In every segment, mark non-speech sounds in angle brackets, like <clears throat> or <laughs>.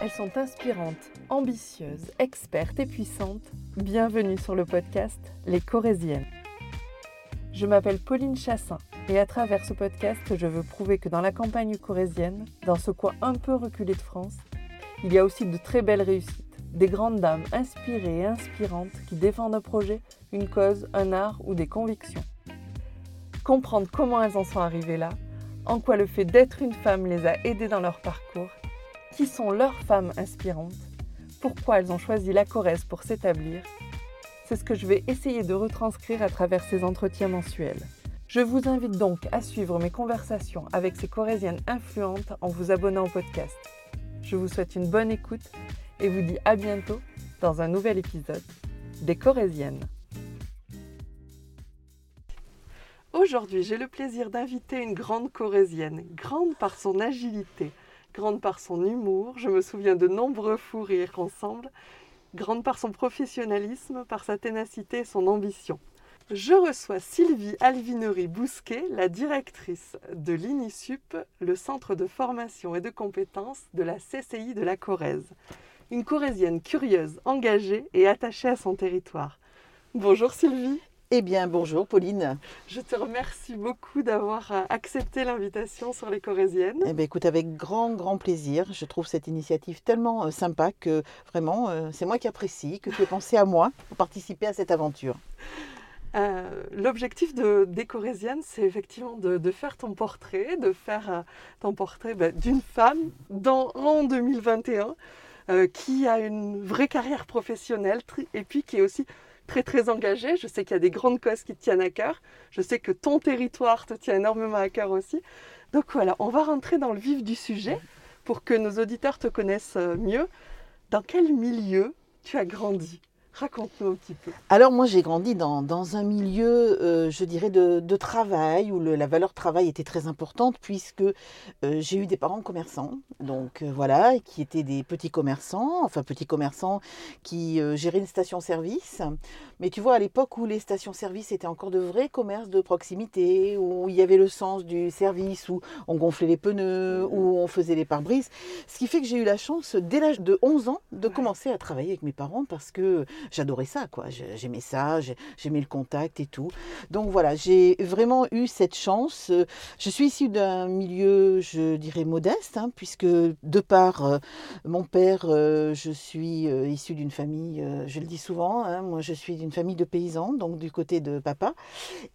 Elles sont inspirantes, ambitieuses, expertes et puissantes. Bienvenue sur le podcast Les Corésiennes. Je m'appelle Pauline Chassin et à travers ce podcast, je veux prouver que dans la campagne corésienne, dans ce coin un peu reculé de France, il y a aussi de très belles réussites, des grandes dames inspirées et inspirantes qui défendent un projet, une cause, un art ou des convictions. Comprendre comment elles en sont arrivées là, en quoi le fait d'être une femme les a aidées dans leur parcours qui sont leurs femmes inspirantes? Pourquoi elles ont choisi la Corrèze pour s'établir? C'est ce que je vais essayer de retranscrire à travers ces entretiens mensuels. Je vous invite donc à suivre mes conversations avec ces Corésiennes influentes en vous abonnant au podcast. Je vous souhaite une bonne écoute et vous dis à bientôt dans un nouvel épisode des Corésiennes. Aujourd'hui, j'ai le plaisir d'inviter une grande Corésienne, grande par son agilité, grande par son humour, je me souviens de nombreux fous rires ensemble, grande par son professionnalisme, par sa ténacité et son ambition. Je reçois Sylvie Alvinery-Bousquet, la directrice de l'INISUP, le centre de formation et de compétences de la CCI de la Corrèze. Une Corrézienne curieuse, engagée et attachée à son territoire. Bonjour Sylvie. Eh bien, bonjour Pauline. Je te remercie beaucoup d'avoir euh, accepté l'invitation sur les Corésiennes. Eh bien, écoute, avec grand, grand plaisir. Je trouve cette initiative tellement euh, sympa que vraiment, euh, c'est moi qui apprécie, que tu aies pensé à moi pour participer à cette aventure. L'objectif de, des Corésiennes, c'est effectivement de, faire ton portrait, de faire ton portrait ben, d'une femme dans, en 2021 qui a une vraie carrière professionnelle et puis qui est aussi très très engagé. Je sais qu'il y a des grandes causes qui te tiennent à cœur. Je sais que ton territoire te tient énormément à cœur aussi. Donc voilà, on va rentrer dans le vif du sujet pour que nos auditeurs te connaissent euh, mieux. Dans quel milieu tu as grandi? Raconte-nous un petit peu. Alors moi j'ai grandi dans, dans, un milieu, euh, je dirais, de, de travail, où le, la valeur travail était très importante, puisque euh, j'ai eu des parents commerçants, donc euh, voilà, qui étaient des petits commerçants, enfin petits commerçants qui géraient une station-service. Mais tu vois, à l'époque où les stations-service étaient encore de vrais commerces de proximité, où il y avait le sens du service, où on gonflait les pneus, où on faisait les pare-brises, ce qui fait que j'ai eu la chance, dès l'âge de 11 ans, de commencer à travailler avec mes parents, parce que j'adorais ça, quoi. J'aimais ça, j'aimais le contact et tout. Donc voilà, j'ai vraiment eu cette chance. Je suis issue d'un milieu, je dirais, modeste, hein, puisque de par euh, mon père, euh, je suis euh, issue d'une famille, je le dis souvent, hein, moi je suis d'une famille de paysans, donc du côté de papa,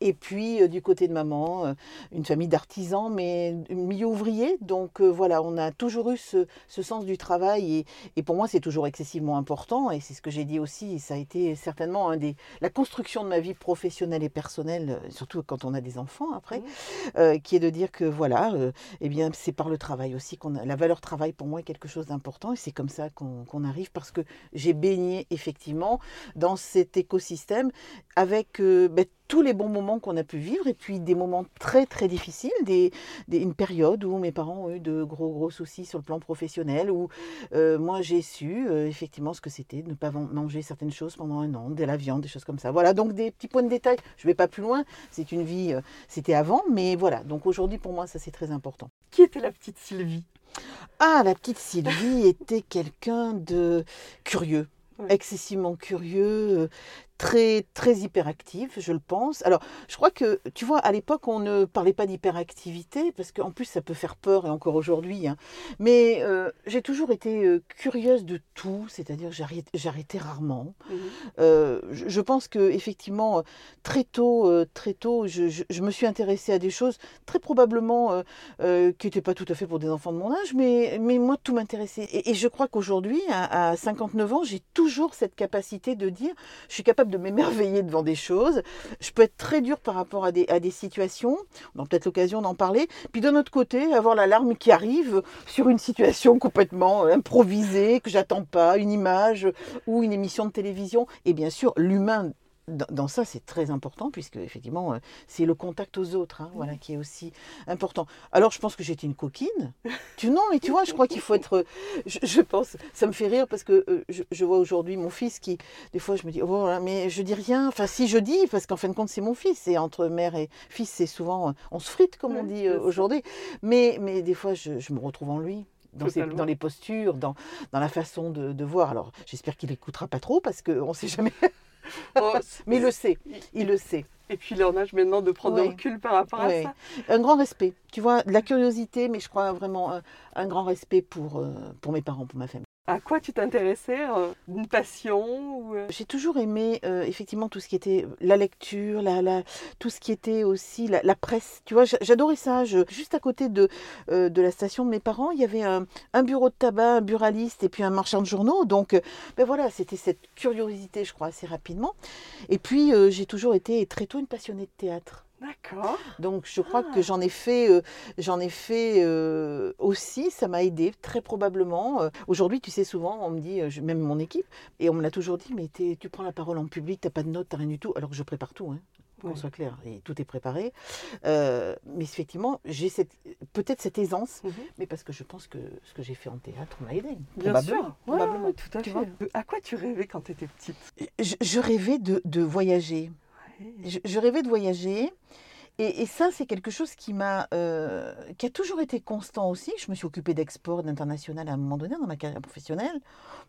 et puis du côté de maman, une famille d'artisans, mais milieu ouvrier. Donc voilà, on a toujours eu ce, sens du travail, et pour moi c'est toujours excessivement important, et c'est ce que j'ai dit aussi ça a été certainement un des, la construction de ma vie professionnelle et personnelle, euh, surtout quand on a des enfants après, mmh. euh, qui est de dire que voilà, euh, eh bien c'est par le travail aussi qu'on a, la valeur travail pour moi est quelque chose d'important et c'est comme ça qu'on arrive parce que j'ai baigné effectivement dans cet écosystème avec ben, tous les bons moments qu'on a pu vivre et puis des moments très très difficiles, des, une période où mes parents ont eu de gros gros soucis sur le plan professionnel, où euh, moi j'ai su euh, effectivement ce que c'était de ne pas manger certaines choses pendant un an, de la viande, des choses comme ça. Voilà, donc des petits points de détail. Je ne vais pas plus loin, c'est une vie, euh, c'était avant, mais voilà, donc aujourd'hui pour moi ça c'est très important. Qui était la petite Sylvie? Ah, la petite Sylvie <laughs> était quelqu'un de curieux excessivement curieux, très, très hyperactive, je le pense. Alors, je crois que, tu vois, à l'époque, on ne parlait pas d'hyperactivité, parce qu'en plus, ça peut faire peur, et encore aujourd'hui. Hein. Mais euh, j'ai toujours été euh, curieuse de tout, c'est-à-dire j'arrêtais rarement. Mmh euh, je, pense que effectivement, très tôt, très tôt, je, me suis intéressée à des choses très probablement qui n'étaient pas tout à fait pour des enfants de mon âge, mais, mais moi, tout m'intéressait. Et, et, je crois qu'aujourd'hui, à, à 59 ans, j'ai toujours cette capacité de dire, je suis capable de m'émerveiller devant des choses. Je peux être très dur par rapport à des, à des situations. On aura peut-être l'occasion d'en parler. Puis d'un autre côté, avoir l'alarme qui arrive sur une situation complètement improvisée, que j'attends pas, une image ou une émission de télévision. Et bien sûr, l'humain dans, ça, c'est très important, puisque effectivement, euh, c'est le contact aux autres hein, voilà, qui est aussi important. Alors, je pense que j'étais une coquine. tu, non, mais tu vois, je crois qu'il faut être. Je, pense, ça me fait rire parce que euh, je, vois aujourd'hui mon fils qui, des fois, je me dis, oh, mais je dis rien. Enfin, si je dis, parce qu'en fin de compte, c'est mon fils. Et entre mère et fils, c'est souvent. On se frite, comme on dit euh, aujourd'hui. Mais, mais des fois, je, me retrouve en lui dans, ses- Totalement. dans les postures, dans, dans la façon de, de voir. Alors, j'espère qu'il n'écoutera pas trop parce qu'on ne sait jamais. Oh, <laughs> Mais il le sait, il le sait. Et puis il est en âge maintenant de prendre Oui. recul par rapport à ça. Un grand respect, tu vois, de la curiosité, mais je crois vraiment un, un grand respect pour, euh, pour mes parents, pour ma famille. À quoi tu t'intéressais euh, Une passion euh, J'ai toujours aimé euh, effectivement tout ce qui était la lecture, tout ce qui était aussi la, presse. Tu vois, j'a- j'adorais ça. Juste à côté de, de la station de mes parents, il y avait un, bureau de tabac, un buraliste et puis un marchand de journaux. Donc, ben voilà, c'était cette curiosité, je crois, assez rapidement. Et puis, j'ai toujours été très tôt une passionnée de théâtre. D'accord. Donc je crois Ah. que j'en ai fait, euh, j'en ai fait euh, aussi, ça m'a aidé très probablement. Euh, Aujourd'hui, tu sais, souvent, on me dit, je- même mon équipe, et on me l'a toujours dit, mais tu prends la parole en public, t'as pas de notes, t'as rien du tout, alors que je prépare tout, hein, qu'on Oui. soit clair, et tout est préparé. Mais effectivement, j'ai cette, peut-être cette aisance, Mhm. mais parce que je pense que ce que j'ai fait en théâtre m'a aidé. Bien probablement, sûr. Probablement. ouais, tout à Tu fait. vois? À quoi tu rêvais quand tu étais petite? Je, je rêvais de, de voyager. Je, rêvais de voyager. Et, ça, c'est quelque chose qui m'a, euh, qui a toujours été constant aussi. Je me suis occupée d'export, d'international à un moment donné dans ma carrière professionnelle,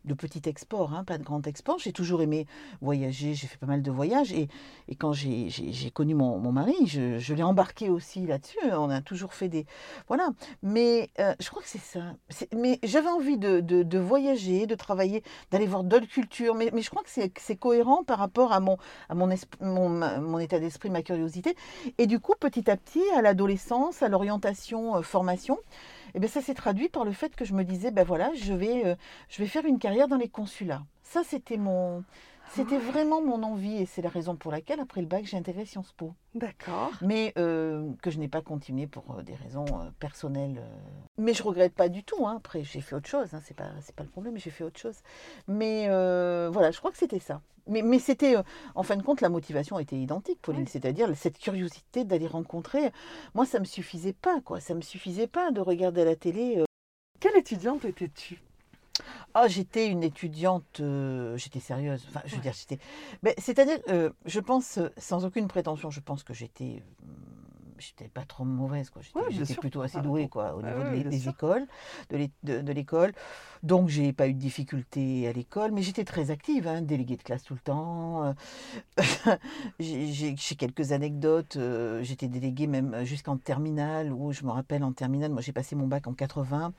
de petit export, hein, pas de grand export. J'ai toujours aimé voyager. J'ai fait pas mal de voyages. Et, et quand j'ai connu mon, mon mari, je, l'ai embarqué aussi là-dessus. On a toujours fait des, voilà. Mais euh, je crois que c'est ça. Mais j'avais envie de, de, voyager, de travailler, d'aller voir d'autres cultures. Mais, mais je crois que c'est cohérent par rapport à mon, à mon, mon, mon état d'esprit, ma curiosité. Coup, petit à petit, à l'adolescence, à l'orientation, euh, formation, eh bien, ça s'est traduit par le fait que je me disais, ben voilà, je vais, euh, je vais faire une carrière dans les consulats. Ça, c'était mon, c'était vraiment mon envie et c'est la raison pour laquelle, après le bac, j'ai intégré Sciences Po. D'accord. Mais euh, que je n'ai pas continué pour euh, des raisons euh, personnelles. Mais je regrette pas du tout. hein. Après, j'ai fait autre chose. Hein. C'est pas, c'est pas le problème. J'ai fait autre chose. Mais euh, voilà, je crois que c'était ça. Mais, mais c'était, euh, en fin de compte, la motivation était identique, Pauline. Oui. C'est-à-dire cette curiosité d'aller rencontrer. Moi, ça me suffisait pas, quoi. Ça me suffisait pas de regarder la télé. Quelle étudiante étais-tu? Ah, j'étais une étudiante, euh, j'étais sérieuse. Enfin, je veux Ouais. dire, j'étais. Mais c'est-à-dire, euh, je pense, euh, sans aucune prétention, je pense que j'étais. J'étais pas trop mauvaise, quoi. J'étais Ouais, plutôt assez Ah, douée, quoi, au ah niveau ouais, de des écoles, de l'é- de- de l'école. Donc, j'ai pas eu de difficultés à l'école, mais j'étais très active, hein, déléguée de classe tout le temps. euh, <laughs> j'ai quelques anecdotes. euh, J'étais déléguée même jusqu'en terminale, où je me rappelle en terminale, moi j'ai passé mon bac en 80.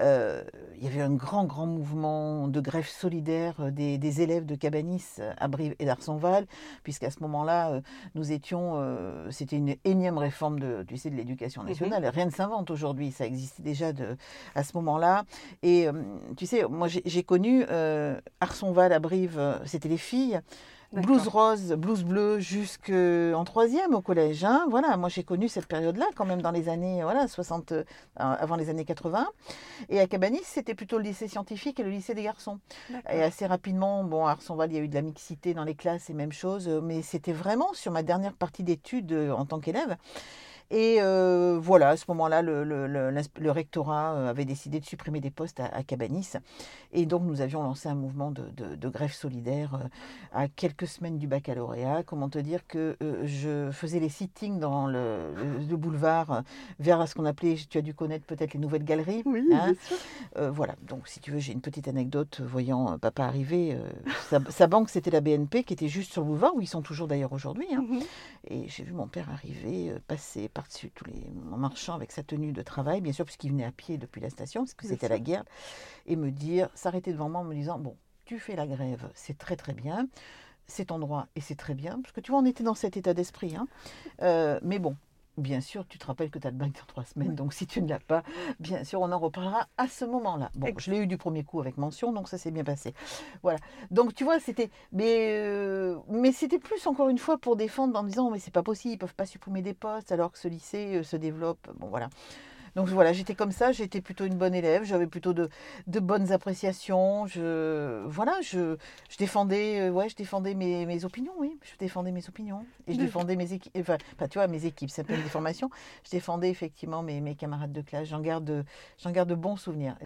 Euh, il y avait un grand, grand mouvement de grève solidaire euh, des, des élèves de Cabanis à Brive et d'Arsonval, puisqu'à ce moment-là, nous étions, euh, c'était une énième réforme de, tu sais, de l'éducation nationale. Rien ne s'invente aujourd'hui, ça existait déjà de, à ce moment-là. Et euh, tu sais, moi j'ai j'ai connu euh, Arsonval à Brive, euh, c'était les filles. Blouse rose, blouse bleue jusqu'en troisième au collège. hein. Voilà, moi j'ai connu cette période-là quand même dans les années voilà, 60, euh, avant les années 80. Et à Cabanis, c'était plutôt le lycée scientifique et le lycée des garçons. Et assez rapidement, bon, à Arsonval, il y a eu de la mixité dans les classes et même chose, mais c'était vraiment sur ma dernière partie d'études euh, en tant qu'élève. Et euh, voilà, à ce moment-là, le, le- le- l'insp- le rectorat euh, avait décidé de supprimer des postes à, à Cabanis. Et donc, nous avions lancé un mouvement de, de- de grève solidaire euh, à quelques semaines du baccalauréat. Comment te dire que euh, je faisais les sittings dans le, le- le boulevard vers ce qu'on appelait, tu as dû connaître peut-être les nouvelles galeries. Oui, hein. bien sûr. Euh, voilà, donc si tu veux, j'ai une petite anecdote voyant papa arriver. sa, sa banque, c'était la BNP, qui était juste sur le boulevard, où ils sont toujours d'ailleurs aujourd'hui. hein. Mhm. Et j'ai vu mon père arriver, passer par-dessus tous les. en marchant avec sa tenue de travail, bien sûr, puisqu'il venait à pied depuis la station, parce que c'était la guerre, et me dire, s'arrêter devant moi en me disant Bon, tu fais la grève, c'est très très bien, c'est ton droit et c'est très bien, parce que tu vois, on était dans cet état d'esprit. hein. Euh, mais bon. Bien sûr, tu te rappelles que tu as le bac dans trois semaines, donc si tu ne l'as pas, bien sûr, on en reparlera à ce moment-là. Bon, je l'ai eu du premier coup avec mention, donc ça s'est bien passé. Voilà. Donc tu vois, c'était, mais, euh, mais c'était plus encore une fois pour défendre en disant, mais c'est pas possible, ils peuvent pas supprimer des postes alors que ce lycée euh, se développe. Bon voilà. Donc voilà, j'étais comme ça, j'étais plutôt une bonne élève, j'avais plutôt de, de bonnes appréciations. Je, voilà, je, je défendais, euh, ouais, je défendais mes, mes opinions, oui, je défendais mes opinions et je défendais mes équipes, enfin, tu vois, mes équipes, c'est un peu une déformation. Je défendais effectivement mes, mes camarades de classe. J'en garde, j'en garde de bons souvenirs.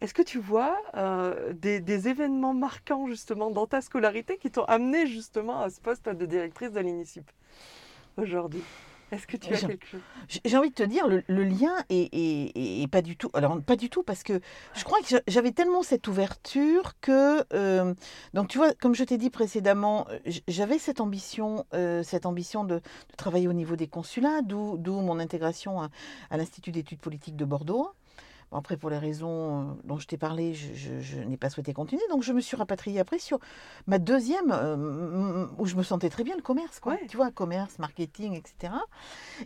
Est-ce que tu vois euh, des, des événements marquants justement dans ta scolarité qui t'ont amené justement à ce poste de directrice de l'INICIP aujourd'hui? Est-ce que tu as quelque chose? J'ai envie de te dire, le, lien est, pas du tout. Alors, pas du tout, parce que je crois que j'avais tellement cette ouverture que. Euh, donc, tu vois, comme je t'ai dit précédemment, j'avais cette ambition, euh, cette ambition de, travailler au niveau des consulats, d'où mon intégration à l'Institut d'études politiques de Bordeaux après, pour les raisons euh, dont je t'ai parlé, je, n'ai pas souhaité continuer. Donc, je me suis rapatriée après sur ma deuxième, euh, où je me sentais très bien, le commerce. Quoi. Tu vois, commerce, marketing, etc.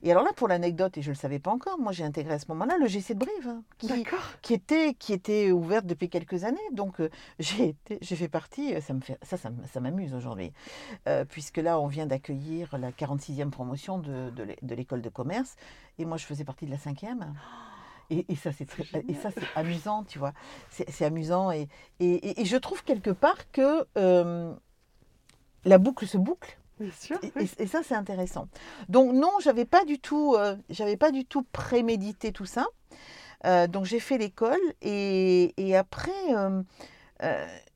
Et alors là, pour l'anecdote, et je ne le savais pas encore, moi, j'ai intégré à ce moment-là le GC de Brive, hein, qui, qui, était, qui était ouverte depuis quelques années. Donc, euh, <laughs> j'ai fait partie, ça me fait, ça, ça, m'amuse aujourd'hui, puisque là, on vient d'accueillir la 46e promotion de, de l'école de commerce. Et moi, je faisais partie de la cinquième. Et, ça, c'est et ça, c'est amusant, tu vois. C'est amusant. Et, et, je trouve quelque part que euh, la boucle se boucle. Bien sûr, et, ça, c'est intéressant. Donc non, j'avais pas du tout, euh, j'avais pas du tout prémédité tout ça. Euh, donc j'ai fait l'école et, après,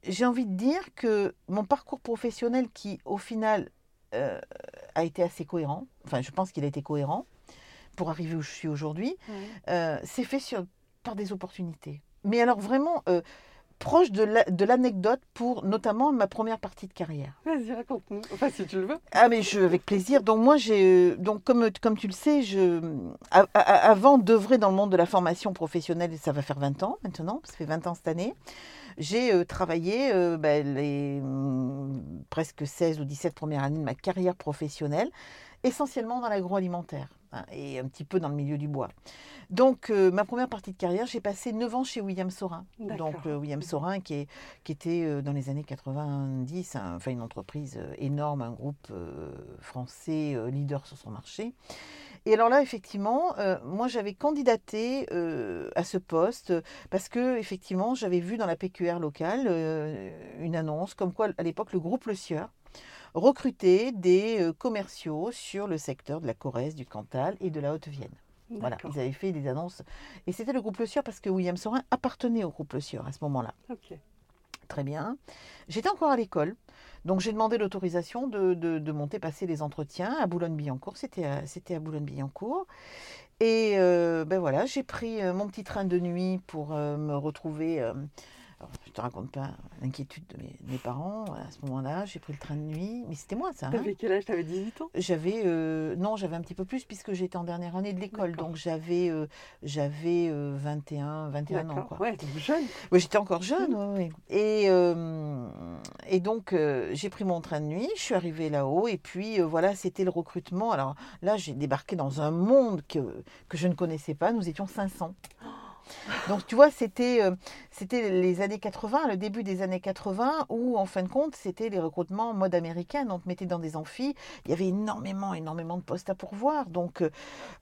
j'ai envie de dire que mon parcours professionnel, qui au final a été assez cohérent, enfin je pense qu'il a été cohérent, pour arriver où je suis aujourd'hui, euh, c'est fait sur, par des opportunités. Mais alors vraiment euh, proche de l'anecdote pour notamment ma première partie de carrière. Vas-y, raconte-nous. Enfin, si tu le veux. Ah, mais je, avec plaisir. Donc, moi, j'ai. Donc, comme, comme tu le sais, je, avant d'œuvrer dans le monde de la formation professionnelle, ça va faire 20 ans maintenant, ça fait 20 ans cette année, j'ai euh, travaillé ben, les mm, presque 16 ou 17 premières années de ma carrière professionnelle, essentiellement dans l'agroalimentaire. Hein, et un petit peu dans le milieu du bois. Donc, euh, ma première partie de carrière, j'ai passé 9 ans chez William Sorin. Donc, euh, William Sorin, qui, est, qui était euh, dans les années 90, enfin une entreprise énorme, un groupe français leader sur son marché. Et alors là, effectivement, moi, j'avais candidaté à ce poste parce que, effectivement, j'avais vu dans la PQR locale une annonce comme quoi, à l'époque, le groupe Le Sieur recruter des euh, commerciaux sur le secteur de la Corrèze, du Cantal et de la Haute-Vienne. Voilà, ils avaient fait des annonces. Et c'était le groupe Le Sieur parce que William Sorin appartenait au groupe Le Sieur à ce moment-là. Très bien. J'étais encore à l'école. Donc j'ai demandé l'autorisation de, monter passer les entretiens à Boulogne-Billancourt. C'était à, à Boulogne-Billancourt. Et euh, ben voilà, j'ai pris euh, mon petit train de nuit pour me retrouver je te raconte pas l'inquiétude de mes, parents. À ce moment-là, j'ai pris le train de nuit. Mais c'était moi, ça. Hein. T'avais quel âge? T'avais 18 ans? J'avais. Euh, non, j'avais un petit peu plus puisque j'étais en dernière année de l'école. Donc j'avais euh, j'avais 21, euh, 21 ans. Quoi. Ouais, jeune. Oui, j'étais encore jeune. Oui. Et, et donc, j'ai pris mon train de nuit. Je suis arrivée là-haut. Et puis, voilà, c'était le recrutement. Alors là, j'ai débarqué dans un monde que, que je ne connaissais pas. Nous étions 500. Donc tu vois, c'était euh, c'était les années 80, le début des années 80, où en fin de compte, c'était les recrutements en mode américain. On te mettait dans des amphis. Il y avait énormément, énormément de postes à pourvoir. Donc, euh,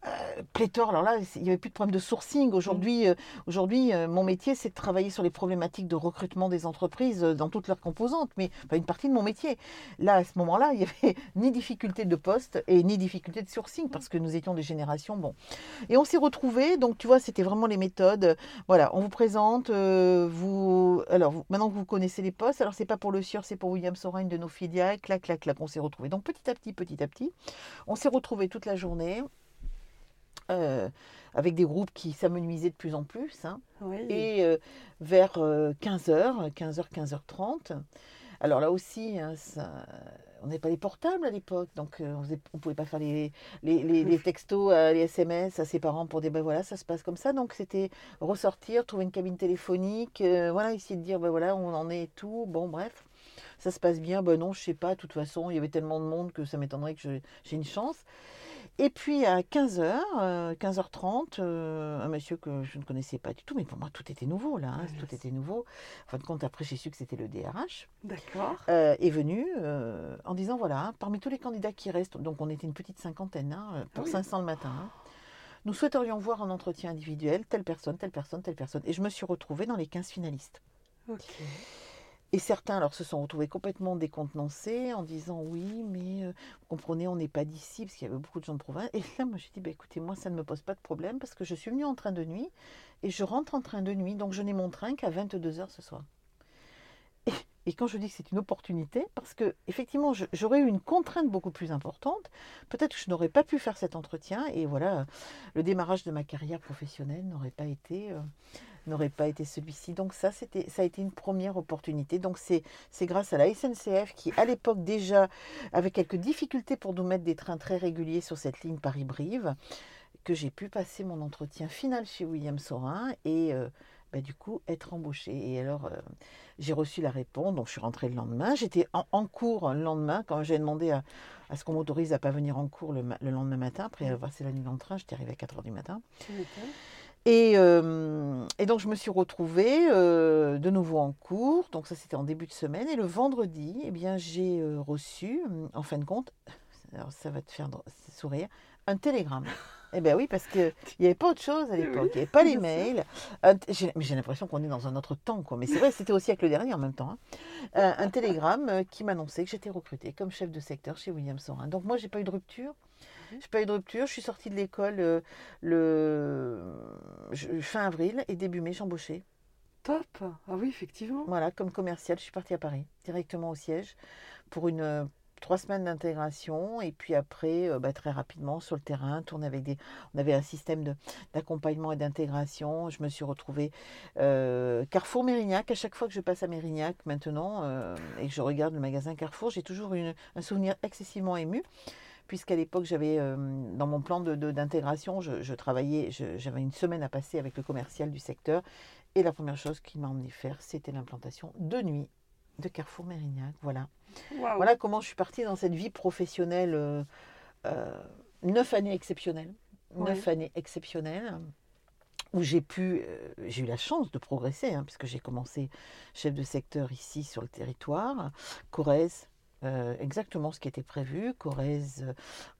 euh, pléthore. Alors là, il n'y avait plus de problème de sourcing. Aujourd'hui, aujourd'hui mon métier, c'est de travailler sur les problématiques de recrutement des entreprises dans toutes leurs composantes. Mais pas une partie de mon métier. Là, à ce moment-là, il n'y avait <laughs> ni difficulté de poste et ni difficulté de sourcing parce que nous étions des générations. Bon. Et on s'est retrouvés. Donc, tu vois, c'était vraiment les méthodes voilà, on vous présente, euh, vous, alors maintenant que vous connaissez les postes, alors c'est pas pour le SIR, c'est pour William Sorin, de nos filiales, clac, clac, clac, on s'est retrouvés. Donc petit à petit, petit à petit, on s'est retrouvés toute la journée. Euh, avec des groupes qui s'amenuisaient de plus en plus. Hein. Et euh, vers 15h, 15h, 15h30, alors là aussi, hein, on n'est pas les portables à l'époque, donc euh, on ne pouvait pas faire les, textos, euh, les SMS à ses parents pour dire ben voilà, ça se passe comme ça. Donc c'était ressortir, trouver une cabine téléphonique, euh, voilà, essayer de dire ben voilà, on en est tout. Bon, bref, ça se passe bien. Ben non, je sais pas, de toute façon, il y avait tellement de monde que ça m'étonnerait que j'ai une chance. Et puis à 15h, 15h30, un monsieur que je ne connaissais pas du tout, mais pour moi tout était nouveau là, hein, tout était nouveau. En fin de compte, après j'ai su que c'était le DRH. D'accord. Euh, est venu euh, en disant voilà, parmi tous les candidats qui restent, donc on était une petite cinquantaine hein, pour 500 ah le matin, hein, nous souhaiterions voir un entretien individuel, telle personne, telle personne, telle personne. Et je me suis retrouvée dans les 15 finalistes. Ok. Et certains alors se sont retrouvés complètement décontenancés en disant oui, mais vous comprenez, on n'est pas d'ici, parce qu'il y avait beaucoup de gens de province. Et là, moi, j'ai dit, bah, écoutez, moi, ça ne me pose pas de problème, parce que je suis venue en train de nuit, et je rentre en train de nuit, donc je n'ai mon train qu'à 22h ce soir. Et, quand je dis que c'est une opportunité, parce que effectivement, j'aurais eu une contrainte beaucoup plus importante. Peut-être que je n'aurais pas pu faire cet entretien. Et voilà, le démarrage de ma carrière professionnelle n'aurait pas été, n'aurait pas été celui-ci. Donc ça, c'était, ça a été une première opportunité. Donc c'est, c'est grâce à la SNCF qui, à l'époque déjà, avait quelques difficultés pour nous mettre des trains très réguliers sur cette ligne Paris-Brive, que j'ai pu passer mon entretien final chez William Sorin et euh, bah, du coup être embauchée. Et alors, euh, j'ai reçu la réponse, donc je suis rentrée le lendemain. J'étais en, cours le lendemain quand j'ai demandé à, à ce qu'on m'autorise à pas venir en cours le, le lendemain matin. Après avoir passé la nuit dans le train, j'étais arrivée à 4h du matin. Et, euh, et donc, je me suis retrouvée euh, de nouveau en cours. Donc, ça, c'était en début de semaine. Et le vendredi, eh bien, j'ai euh, reçu, en fin de compte, <laughs> ça va te faire sourire, un télégramme. Eh bien oui, parce qu'il n'y avait pas autre chose à l'époque. Il n'y avait pas les mails. J'ai mais j'ai l'impression qu'on est dans un autre temps. Quoi. Mais c'est vrai, c'était aussi avec le dernier en même temps. hein. Euh, un télégramme euh, qui m'annonçait que j'étais recrutée comme chef de secteur chez William Sorin. Donc moi, j'ai pas eu de rupture. Mhm. J'ai pas eu de rupture. Je suis sortie de l'école euh, le fin avril et début mai, j'embauchais. Top. Ah oui, effectivement. Voilà, comme commercial, je suis partie à Paris, directement au siège, pour une trois semaines d'intégration. Et puis après, euh, bah, très rapidement, sur le terrain, tourner avec des. On avait un système de- d'accompagnement et d'intégration. Je me suis retrouvée euh, Carrefour Mérignac. À chaque fois que je passe à Mérignac maintenant euh, et que je regarde le magasin Carrefour, j'ai toujours une- un souvenir excessivement ému. Puisqu'à l'époque, j'avais euh, dans mon plan de- de- d'intégration, je, travaillais, j'avais une semaine à passer avec le commercial du secteur. Et la première chose qu'il m'a emmené faire, c'était l'implantation de nuit de Carrefour Mérignac. Voilà. Voilà comment je suis partie dans cette vie professionnelle. euh, euh, neuf années exceptionnelles. Neuf années exceptionnelles où j'ai pu, euh, j'ai eu la chance de progresser, hein, puisque j'ai commencé chef de secteur ici sur le territoire, Corrèze, euh, exactement ce qui était prévu, Corrèze, euh,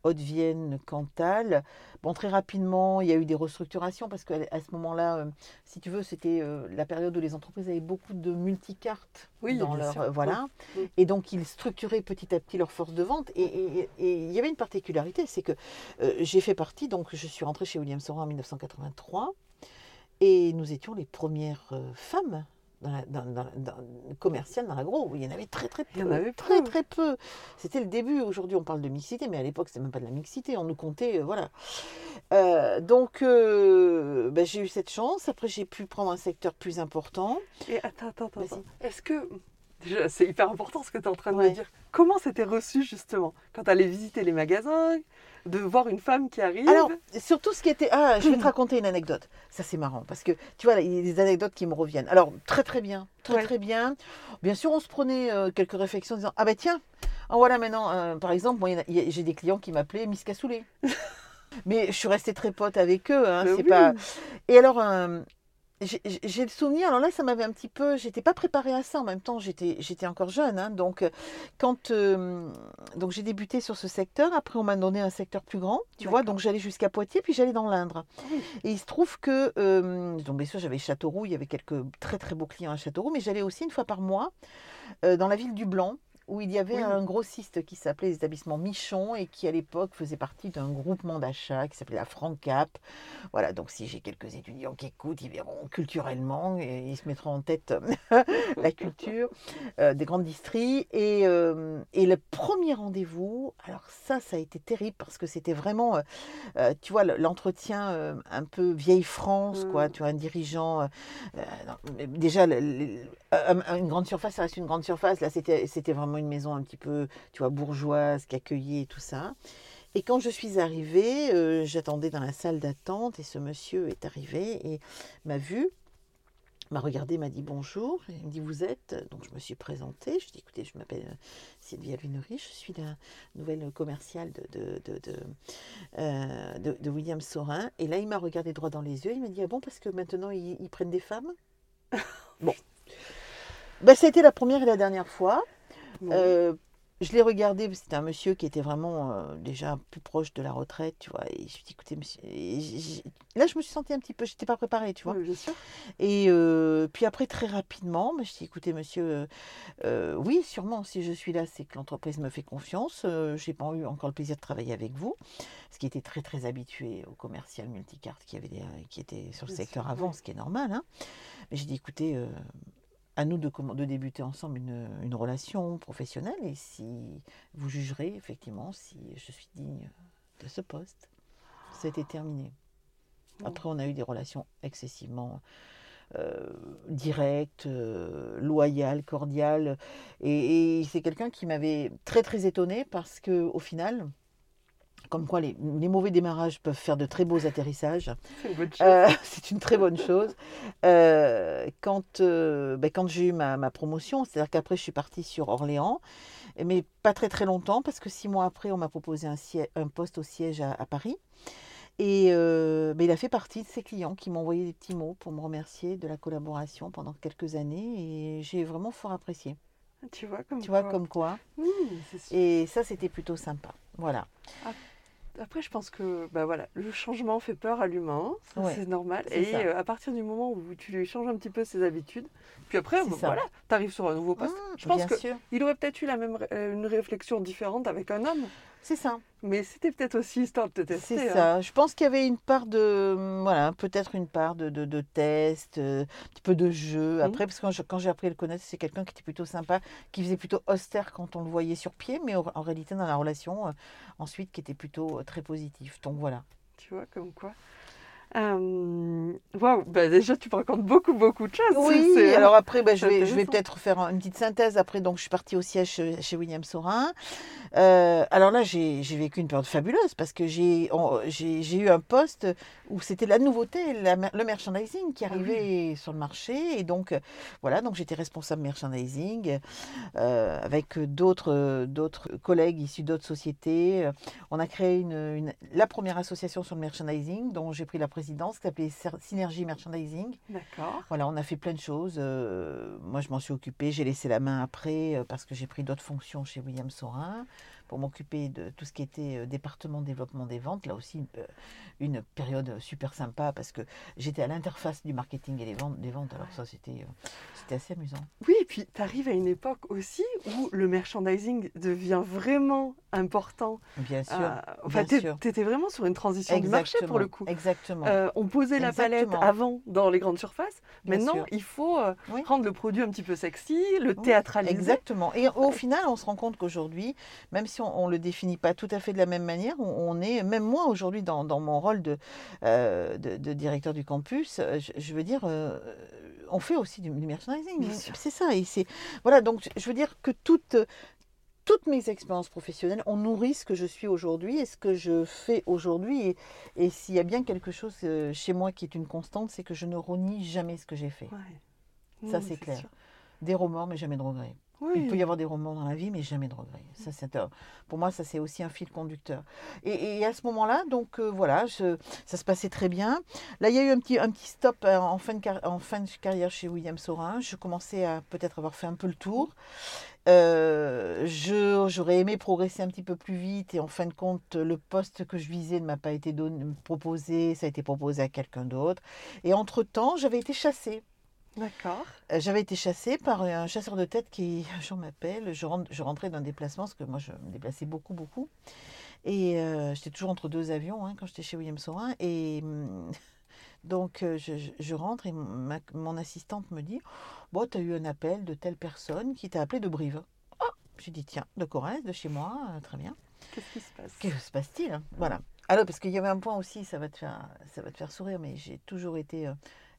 Haute-Vienne, Cantal. Bon, très rapidement, il y a eu des restructurations, parce qu'à à ce moment-là, euh, si tu veux, c'était euh, la période où les entreprises avaient beaucoup de multicartes Oui, dans leur, voilà, Oui, et donc ils structuraient petit à petit leur force de vente. Et, et- et il y avait une particularité, c'est que j'ai fait partie, donc je suis rentrée chez William Sorin en 1983, et nous étions les premières femmes dans la, dans, dans- dans- commerciales dans l'agro. Il y en avait très très peu. Il y en avait très très peu. C'était le début. Aujourd'hui, on parle de mixité, mais à l'époque, c'était même pas de la mixité. On nous comptait, euh, voilà. Euh, donc, euh, ben, j'ai eu cette chance. Après, j'ai pu prendre un secteur plus important. Et attends, attends, attends. Est-ce que. Déjà, c'est hyper important ce que tu es en train de Ouais. me dire. Comment c'était reçu justement quand tu allais visiter les magasins, de voir une femme qui arrive Alors, surtout ce qui était. Ah, je vais te <clears throat> raconter une anecdote. Ça, c'est marrant parce que tu vois, il y a des anecdotes qui me reviennent. Alors, très, très bien. Très, Ouais. très bien. Bien sûr, on se prenait euh, quelques réflexions en disant Ah, ben tiens, ah, voilà maintenant, euh, par exemple, moi, j'ai des clients qui m'appelaient Miss Cassoulet. <laughs> Mais je suis restée très pote avec eux. hein, Ben c'est oui. pas... Et alors, euh, j'ai le souvenir, alors là, ça m'avait un petit peu. J'étais pas préparée à ça en même temps, j'étais j'étais encore jeune. hein, donc, euh, quand. euh, donc, j'ai débuté sur ce secteur. Après, on m'a donné un secteur plus grand, tu vois. Donc, j'allais jusqu'à Poitiers, puis j'allais dans l'Indre. Oui. Et il se trouve que. euh, donc, bien sûr, j'avais Châteauroux, il y avait quelques très, très beaux clients à Châteauroux, mais j'allais aussi une fois par mois euh, dans la ville du Blanc où il y avait Oui. un grossiste qui s'appelait les établissements Michon et qui à l'époque faisait partie d'un groupement d'achat qui s'appelait la Francap. Voilà, donc si j'ai quelques étudiants qui écoutent, ils verront culturellement et ils se mettront en tête <laughs> la culture euh, des grandes distries. Et, euh, et le premier rendez-vous, alors ça, ça a été terrible parce que c'était vraiment, euh, euh, tu vois, le- l'entretien euh, un peu vieille France, quoi. Mm. Tu vois, un dirigeant. euh, euh, non, déjà, le- le- un- une grande surface, ça reste une grande surface. Là, c'était c'était vraiment une maison un petit peu, tu vois, bourgeoise, qui accueillait et tout ça. Et quand je suis arrivée, euh, j'attendais dans la salle d'attente et ce monsieur est arrivé et m'a vu, m'a regardé, m'a dit bonjour. Et il me dit vous êtes? Donc je me suis présentée. Je dis écoutez, je m'appelle Sylvia Lunery, je suis la nouvelle commerciale de, de, de, de, euh, de- de William Sorin. Et là, il m'a regardé droit dans les yeux. Il m'a dit ah bon, parce que maintenant ils, ils prennent des femmes? <laughs> Bon. Ben, ça a été la première et la dernière fois. Bon. Euh, je l'ai regardé, c'était un monsieur qui était vraiment euh, déjà plus proche de la retraite, tu vois. Et je me suis dit, écoutez, monsieur. là, je me suis sentie un petit peu, je n'étais pas préparée, tu vois. Oui, bien sûr. Et euh, puis après, très rapidement, je dis, écoutez, monsieur, euh, euh, oui, sûrement, si je suis là, c'est que l'entreprise me fait confiance. Je n'ai pas eu encore le plaisir de travailler avec vous, ce qui était très, très habitué au commercial multicarte qui, avait des- qui était sur le Bien secteur sûr, avant, oui. ce qui est normal. hein. Mais j'ai dit, écoutez, à nous de, débuter ensemble une, relation professionnelle et si vous jugerez effectivement si je suis digne de ce poste. Été terminé. Après, on a eu des relations excessivement euh, directes, euh, loyales, cordiales. Et, c'est quelqu'un qui m'avait très très étonnée parce que au final, comme quoi les, mauvais démarrages peuvent faire de très beaux atterrissages. <laughs> C'est euh, <laughs> une, très bonne chose. quand ben, quand j'ai eu ma, promotion, c'est-à-dire qu'après je suis partie sur Orléans, mais pas très très longtemps parce que six mois après on m'a proposé un, un, poste au siège à Paris. Et euh, il a fait partie de ces clients qui m'ont envoyé des petits mots pour me remercier de la collaboration pendant quelques années et j'ai vraiment fort apprécié. Tu vois comme tu quoi. Vois comme quoi. et ça, c'était plutôt sympa. Voilà. Ah, après, je pense que bah voilà, le changement fait peur à l'humain, c'est normal. Et euh, à partir du moment où tu lui changes un petit peu ses habitudes, puis après, bah, voilà, tu arrives sur un nouveau poste. Mmh, je pense qu'il aurait peut-être eu la même, euh, une réflexion différente avec un homme. C'est ça. Mais c'était peut-être aussi histoire de te tester. C'est hein. ça. Je pense qu'il y avait une part de. Voilà, peut-être une part de, de, de test, euh, un petit peu de jeu. Mmh. Après, parce que quand j'ai appris à le connaître, c'est quelqu'un qui était plutôt sympa, qui faisait plutôt austère quand on le voyait sur pied, mais en réalité, dans la relation, euh, ensuite, qui était plutôt euh, très positif. Donc voilà. Tu vois, comme quoi. Euh, waouh, bah déjà tu me racontes beaucoup, beaucoup de choses. Oui, alors après, bah, je vais, je vais peut-être faire une petite synthèse. Après, donc, je suis partie au siège chez, William Sorin. Euh, alors là, j'ai vécu une période fabuleuse parce que j'ai eu un poste où c'était la nouveauté, le merchandising qui ah arrivait sur le marché. Et donc, voilà, donc j'étais responsable merchandising euh, avec d'autres collègues issus d'autres sociétés. On a créé une, la première association sur le merchandising dont j'ai pris la présidence qui s'appelait Synergie Merchandising. D'accord. Voilà, on a fait plein de choses. Euh, moi, je m'en suis occupée. J'ai laissé la main après euh, parce que j'ai pris d'autres fonctions chez William Sorin pour m'occuper de tout ce qui était euh, département développement des ventes. Là aussi, une, période super sympa parce que j'étais à l'interface du marketing et des ventes. Des ventes alors ça, c'était c'était assez amusant. Oui, et puis tu arrives à une époque aussi où le merchandising devient vraiment important. Bien sûr. enfin, tu étais vraiment sur une transition du marché pour le coup. Exactement. on posait la palette avant dans les grandes surfaces. Maintenant, il faut rendre le produit un petit peu sexy, le théâtraliser. Exactement. Et au final, on se rend compte qu'aujourd'hui, même si on ne le définit pas tout à fait de la même manière, on, est, même moi aujourd'hui dans, mon rôle de, euh, de, directeur du campus, euh, je, veux dire, euh, on fait aussi du, merchandising. C'est ça. Et c'est, voilà, donc je veux dire que toutes, toutes mes expériences professionnelles ont nourri ce que je suis aujourd'hui et ce que je fais aujourd'hui. Et, s'il y a bien quelque chose chez moi qui est une constante, c'est que je ne renie jamais ce que j'ai fait. Ça, c'est clair. Des remords, mais jamais de regrets. Il peut y avoir des romans dans la vie, mais jamais de regrets. Ça, c'est pour moi, ça c'est aussi un fil conducteur. Et, à ce moment-là, donc euh, voilà, ça se passait très bien. Là, il y a eu un petit, un petit stop euh, en fin, de, en fin de carrière chez William Sorin. Je commençais à peut-être avoir fait un peu le tour. Euh, j'aurais aimé progresser un petit peu plus vite et en fin de compte, le poste que je visais ne m'a pas été donné, proposé, ça a été proposé à quelqu'un d'autre. Et entre-temps, j'avais été chassée. D'accord. Euh, j'avais été chassée par un chasseur de tête qui, je m'appelle, je, je rentrais d'un déplacement, parce que moi je me déplaçais beaucoup, beaucoup. Et euh, j'étais toujours entre deux avions hein, quand j'étais chez William Sorin. Et hum, donc euh, je, rentre et mon assistante me dit Bon, tu as eu un appel de telle personne qui t'a appelé de Brive. Oh J'ai dit Tiens, de Corrèze, de chez moi, très bien. Qu'est-ce qui se passe? Que se passe-t-il hein? Voilà. Alors, parce qu'il y avait un point aussi, ça va te faire, ça va te faire sourire, mais j'ai toujours été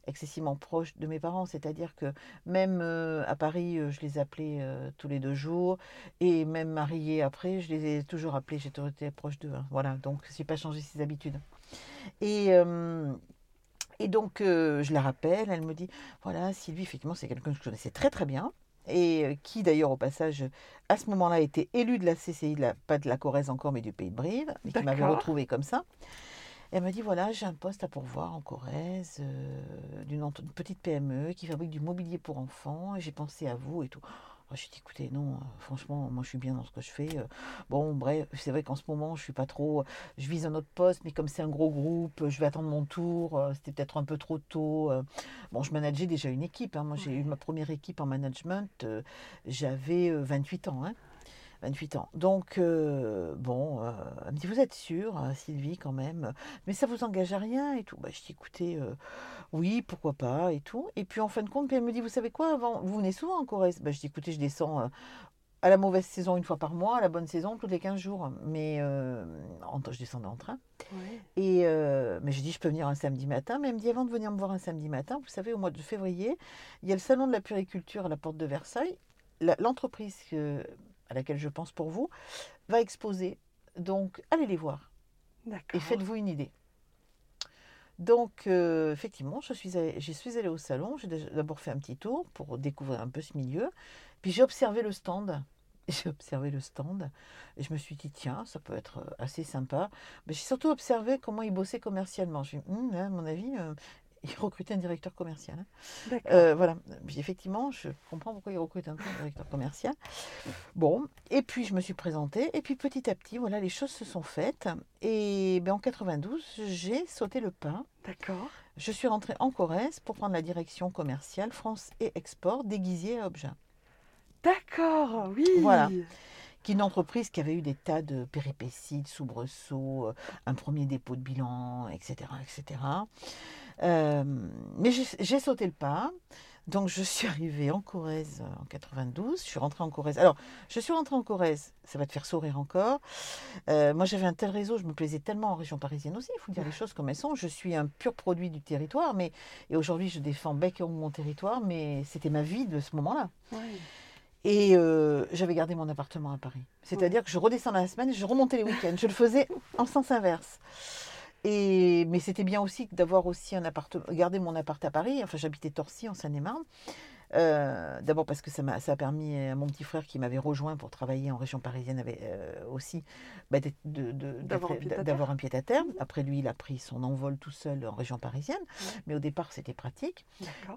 excessivement proche de mes parents, c'est-à-dire que même euh, à Paris, euh, je les appelais euh, tous les deux jours, et même mariée après, je les ai toujours appelés, j'ai toujours été proche d'eux. Hein. Voilà, donc je n'ai pas changé ses habitudes. Et, et donc, je la rappelle, elle me dit, voilà, Sylvie, effectivement, c'est quelqu'un que je connaissais très très bien, et qui d'ailleurs au passage à ce moment-là était élu de la CCI, pas de la Corrèze encore, mais du Pays de Brive, et qui m'avait retrouvé comme ça elle m'a dit voilà, j'ai un poste à pourvoir en Corrèze, euh, d'une petite PME qui fabrique du mobilier pour enfants, et j'ai pensé à vous et tout. Je j'ai dit écoutez, non, euh, franchement, moi je suis bien dans ce que je fais. Euh. bon, bref, c'est vrai qu'en ce moment, je suis pas trop. Je vise un autre poste, mais comme c'est un gros groupe, je vais attendre mon tour. C'était peut-être un peu trop tôt. Bon, je manageais déjà une équipe. Hein. Moi, j'ai eu ma première équipe en management, j'avais 28 ans. Hein. 28 ans. Donc, euh, bon, euh, elle me dit, vous êtes sûre, euh, Sylvie, quand même, mais ça vous engage à rien et tout. Bah, je dis, écoutez, euh, oui, pourquoi pas et tout. Et puis, en fin de compte, puis elle me dit, vous savez quoi, avant, vous venez souvent en Corrèze bah, Je dis, écoutez, je descends à la mauvaise saison une fois par mois, à la bonne saison tous les 15 jours. Mais euh, je descendais en train. Ouais. Et euh, mais je dis, je peux venir un samedi matin. Mais elle me dit, avant de venir me voir un samedi matin, vous savez, au mois de février, il y a le salon de la puriculture à la porte de Versailles. L'entreprise à laquelle je pense pour vous va exposer. Donc, allez les voir et faites-vous une idée. Donc, euh, effectivement, je suis, allée, je suis allée au salon. J'ai d'abord fait un petit tour pour découvrir un peu ce milieu. Puis j'ai observé le stand. <laughs> J'ai observé le stand et je me suis dit, tiens, ça peut être euh, assez sympa. Mais j'ai surtout observé comment ils bossaient commercialement. Dit, Hum, à mon avis, euh, ils recrutaient un directeur commercial. hein. Euh, voilà. Puis effectivement, je comprends pourquoi ils recrutent un directeur commercial. Bon, et puis je me suis présentée, et puis petit à petit, voilà, les choses se sont faites. Et ben, en 92, j'ai sauté le pas. D'accord. Je suis rentrée en Corrèze pour prendre la direction commerciale France et Export d'Aiguisier à Objet, D'accord, oui. Voilà. qui est une entreprise qui avait eu des tas de péripéties, de soubresauts, euh, un premier dépôt de bilan, etc. etc. Euh, mais j'ai sauté le pas. Donc je suis arrivée en Corrèze en 92. Je suis rentrée en Corrèze. Alors, je suis rentrée en Corrèze. Ça va te faire sourire encore. Euh, moi, j'avais un tel réseau. Je me plaisais tellement en région parisienne aussi. Il faut dire les choses comme elles sont. Je suis un pur produit du territoire. Mais et aujourd'hui, je défends bec et ongle mon territoire. Mais c'était ma vie de ce moment-là. Et euh, j'avais gardé mon appartement à Paris. C'est-à-dire que je redescendais la semaine et je remontais les week-ends. Je le faisais en sens inverse. Et, mais c'était bien aussi d'avoir aussi un appartement, garder mon appart à Paris. Enfin, j'habitais Torcy en Seine-et-Marne. Euh, D'abord parce que ça, m'a- ça a permis à mon petit frère qui m'avait rejoint pour travailler en région parisienne avait, euh, aussi bah, d'être- de- de- D'avoir un pied à terre. Après lui, il a pris son envol tout seul en région parisienne. Ouais. Mais au départ, c'était pratique.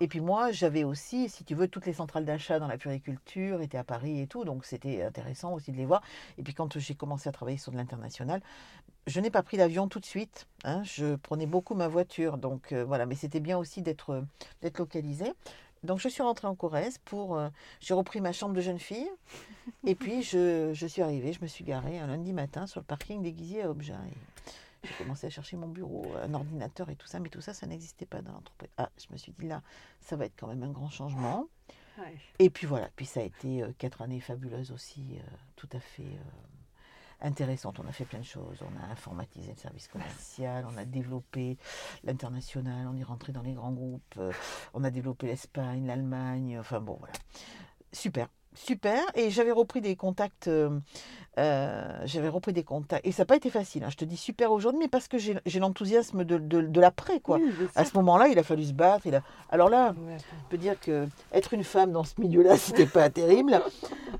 Et puis moi, j'avais aussi, si tu veux, toutes les centrales d'achat dans la puriculture étaient à Paris et tout, donc c'était intéressant aussi de les voir. Et puis quand j'ai commencé à travailler sur de l'international, je n'ai pas pris l'avion tout de suite. hein, je prenais beaucoup ma voiture, donc euh, voilà. Mais c'était bien aussi d'être d'être localisé. Donc je suis rentrée en Corrèze pour, euh, j'ai repris ma chambre de jeune fille. <laughs> Et puis je, je suis arrivée, je me suis garée un lundi matin sur le parking déguisé à. Et j'ai commencé à chercher mon bureau, un ordinateur et tout ça, mais tout ça, ça n'existait pas dans l'entreprise. Ah, je me suis dit là, ça va être quand même un grand changement. Ouais. Et puis voilà, puis ça a été euh, quatre années fabuleuses aussi, euh, tout à fait intéressantes. On a fait plein de choses. On a informatisé le service commercial, on a développé l'international, on est rentré dans les grands groupes, euh, on a développé l'Espagne, l'Allemagne, enfin bon, voilà. Super. Super, et j'avais repris des contacts, euh, euh, j'avais repris des contacts, et ça n'a pas été facile, hein, je te dis super aujourd'hui, mais parce que j'ai l'enthousiasme de, de, de l'après, quoi. Oui, bien À ce moment-là, il a fallu se battre. Il a... Alors là, Ouais, je peux dire que être une femme dans ce milieu-là, <laughs> c'était pas terrible.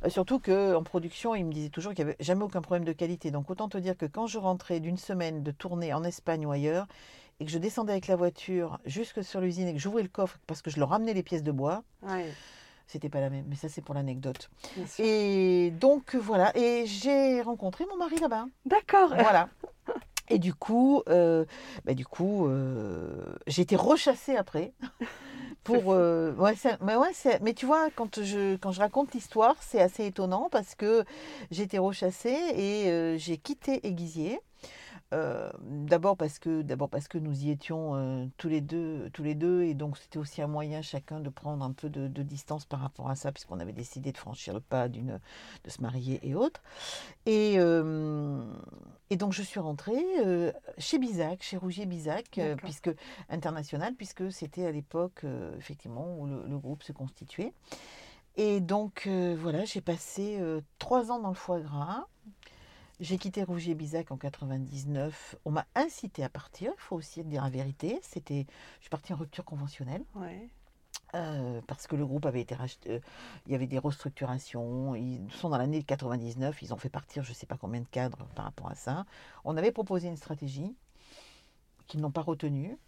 Euh, Surtout que en production, il me disait toujours qu'il n'y avait jamais aucun problème de qualité. Donc autant te dire que quand je rentrais d'une semaine de tournée en Espagne ou ailleurs, et que je descendais avec la voiture jusque sur l'usine et que j'ouvrais le coffre parce que je leur ramenais les pièces de bois, Ouais, c'était pas la même. Mais ça, c'est pour l'anecdote. Et donc voilà. Et j'ai rencontré mon mari là-bas. D'accord. Voilà. <laughs> Et du coup, euh, bah, du coup, euh, j'ai été rechassée après. <laughs> Pour, euh, ouais, mais, ouais, mais tu vois, quand je, quand je raconte l'histoire, c'est assez étonnant parce que j'ai été rechassée et j'ai quitté Aiguisier. Euh, d'abord parce que d'abord parce que nous y étions euh, tous les deux tous les deux et donc c'était aussi un moyen chacun de prendre un peu de, de distance par rapport à ça puisqu'on avait décidé de franchir le pas d'une de se marier et autres. Et euh, et donc je suis rentrée chez Bizac chez Rougier Bizac puisque international puisque c'était à l'époque effectivement où le, le groupe se constituait. Et donc voilà j'ai passé trois ans dans le foie gras j'ai quitté Rougier Bizac en 99. On m'a incité à partir, il faut aussi dire la vérité. C'était, je suis partie en rupture conventionnelle Ouais. euh, parce que le groupe avait été racheté. euh, il y avait des restructurations. Ils sont dans l'année 99. Ils ont fait partir je ne sais pas combien de cadres par rapport à ça. On avait proposé une stratégie qu'ils n'ont pas retenue.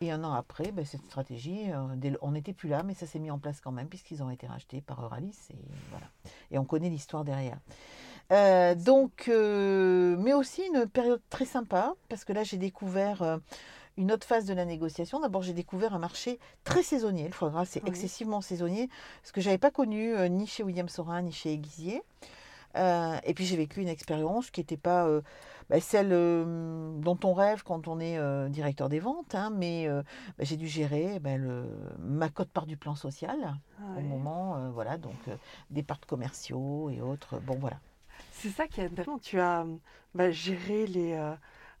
Et un an après, ben, cette stratégie, euh, on n'était plus là, mais ça s'est mis en place quand même, puisqu'ils ont été rachetés par Euralis. Et, voilà. et on connaît l'histoire derrière. Euh, donc, euh, mais aussi une période très sympa, parce que là, j'ai découvert euh, une autre phase de la négociation. D'abord, j'ai découvert un marché très saisonnier. Le foie gras, c'est Oui. excessivement saisonnier, ce que j'avais pas connu ni chez William Sorin, ni chez Aiguisier. Et puis j'ai vécu une expérience qui n'était pas bah, celle dont on rêve quand on est directeur des ventes, hein, mais bah, j'ai dû gérer bah, le, ma cote part du plan social Ah au moment, voilà, donc des parts commerciaux et autres. Bon, voilà. C'est ça qui est intéressant. Tu as bah, géré les, euh,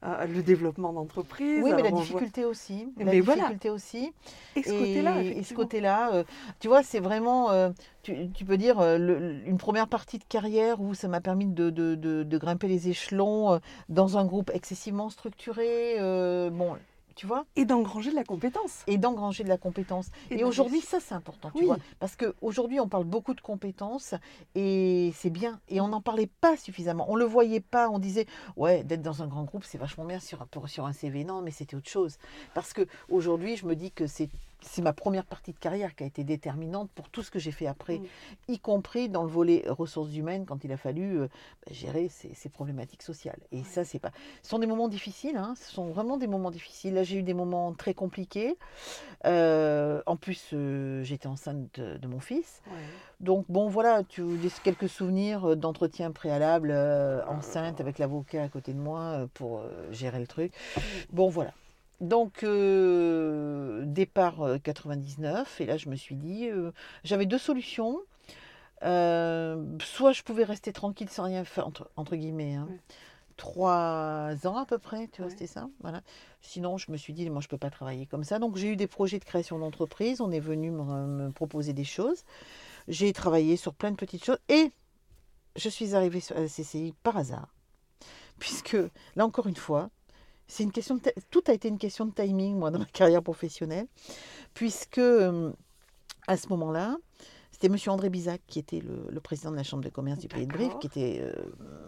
euh, le développement d'entreprise. Oui, mais la voit- difficulté aussi. La Mais voilà. difficulté aussi. Et ce côté-là, Et, ce côté-là, euh, tu vois, c'est vraiment, euh, tu, tu peux dire, le- une première partie de carrière où ça m'a permis de, de- de- de grimper les échelons dans un groupe excessivement structuré. bon, tu vois, Et d'engranger de la compétence. et d'engranger de la compétence. Et aujourd'hui, ça, c'est important, tu Oui. vois. Parce qu'aujourd'hui, on parle beaucoup de compétences et c'est bien. Et on n'en parlait pas suffisamment. On ne le voyait pas. On disait, ouais, d'être dans un grand groupe, c'est vachement bien sur, pour- sur un CV. Non, mais c'était autre chose. Parce qu'aujourd'hui, je me dis que c'est. C'est ma première partie de carrière qui a été déterminante pour tout ce que j'ai fait après, Mm. y compris dans le volet ressources humaines quand il a fallu euh, bah, gérer ces, ces problématiques sociales. Et ça, c'est pas. Ce sont des moments difficiles, hein, ce sont vraiment des moments difficiles. Là, j'ai eu des moments très compliqués. Euh, en plus, euh, j'étais enceinte de, de mon fils. Ouais. Donc, bon, voilà, tu des quelques souvenirs d'entretien préalable, euh, enceinte, avec l'avocat à côté de moi pour gérer le truc. Bon, voilà. Donc, euh, départ euh, 99, et là, je me suis dit, euh, j'avais deux solutions. Euh, soit je pouvais rester tranquille sans rien faire, entre, entre guillemets, hein. Ouais. trois ans à peu près, tu vois, Ouais. c'était ça. Voilà. Sinon, je me suis dit, moi, je ne peux pas travailler comme ça. Donc, j'ai eu des projets de création d'entreprise. On est venu me, me proposer des choses. J'ai travaillé sur plein de petites choses. Et je suis arrivée sur la CCI par hasard. Puisque, là encore une fois, c'est une question de tout a été une question de timing, moi, dans ma <laughs> carrière professionnelle. Puisque, euh, à ce moment-là, c'était M. André Bizac qui était le, le président de la Chambre de commerce du Pays de Brive, qui était, euh,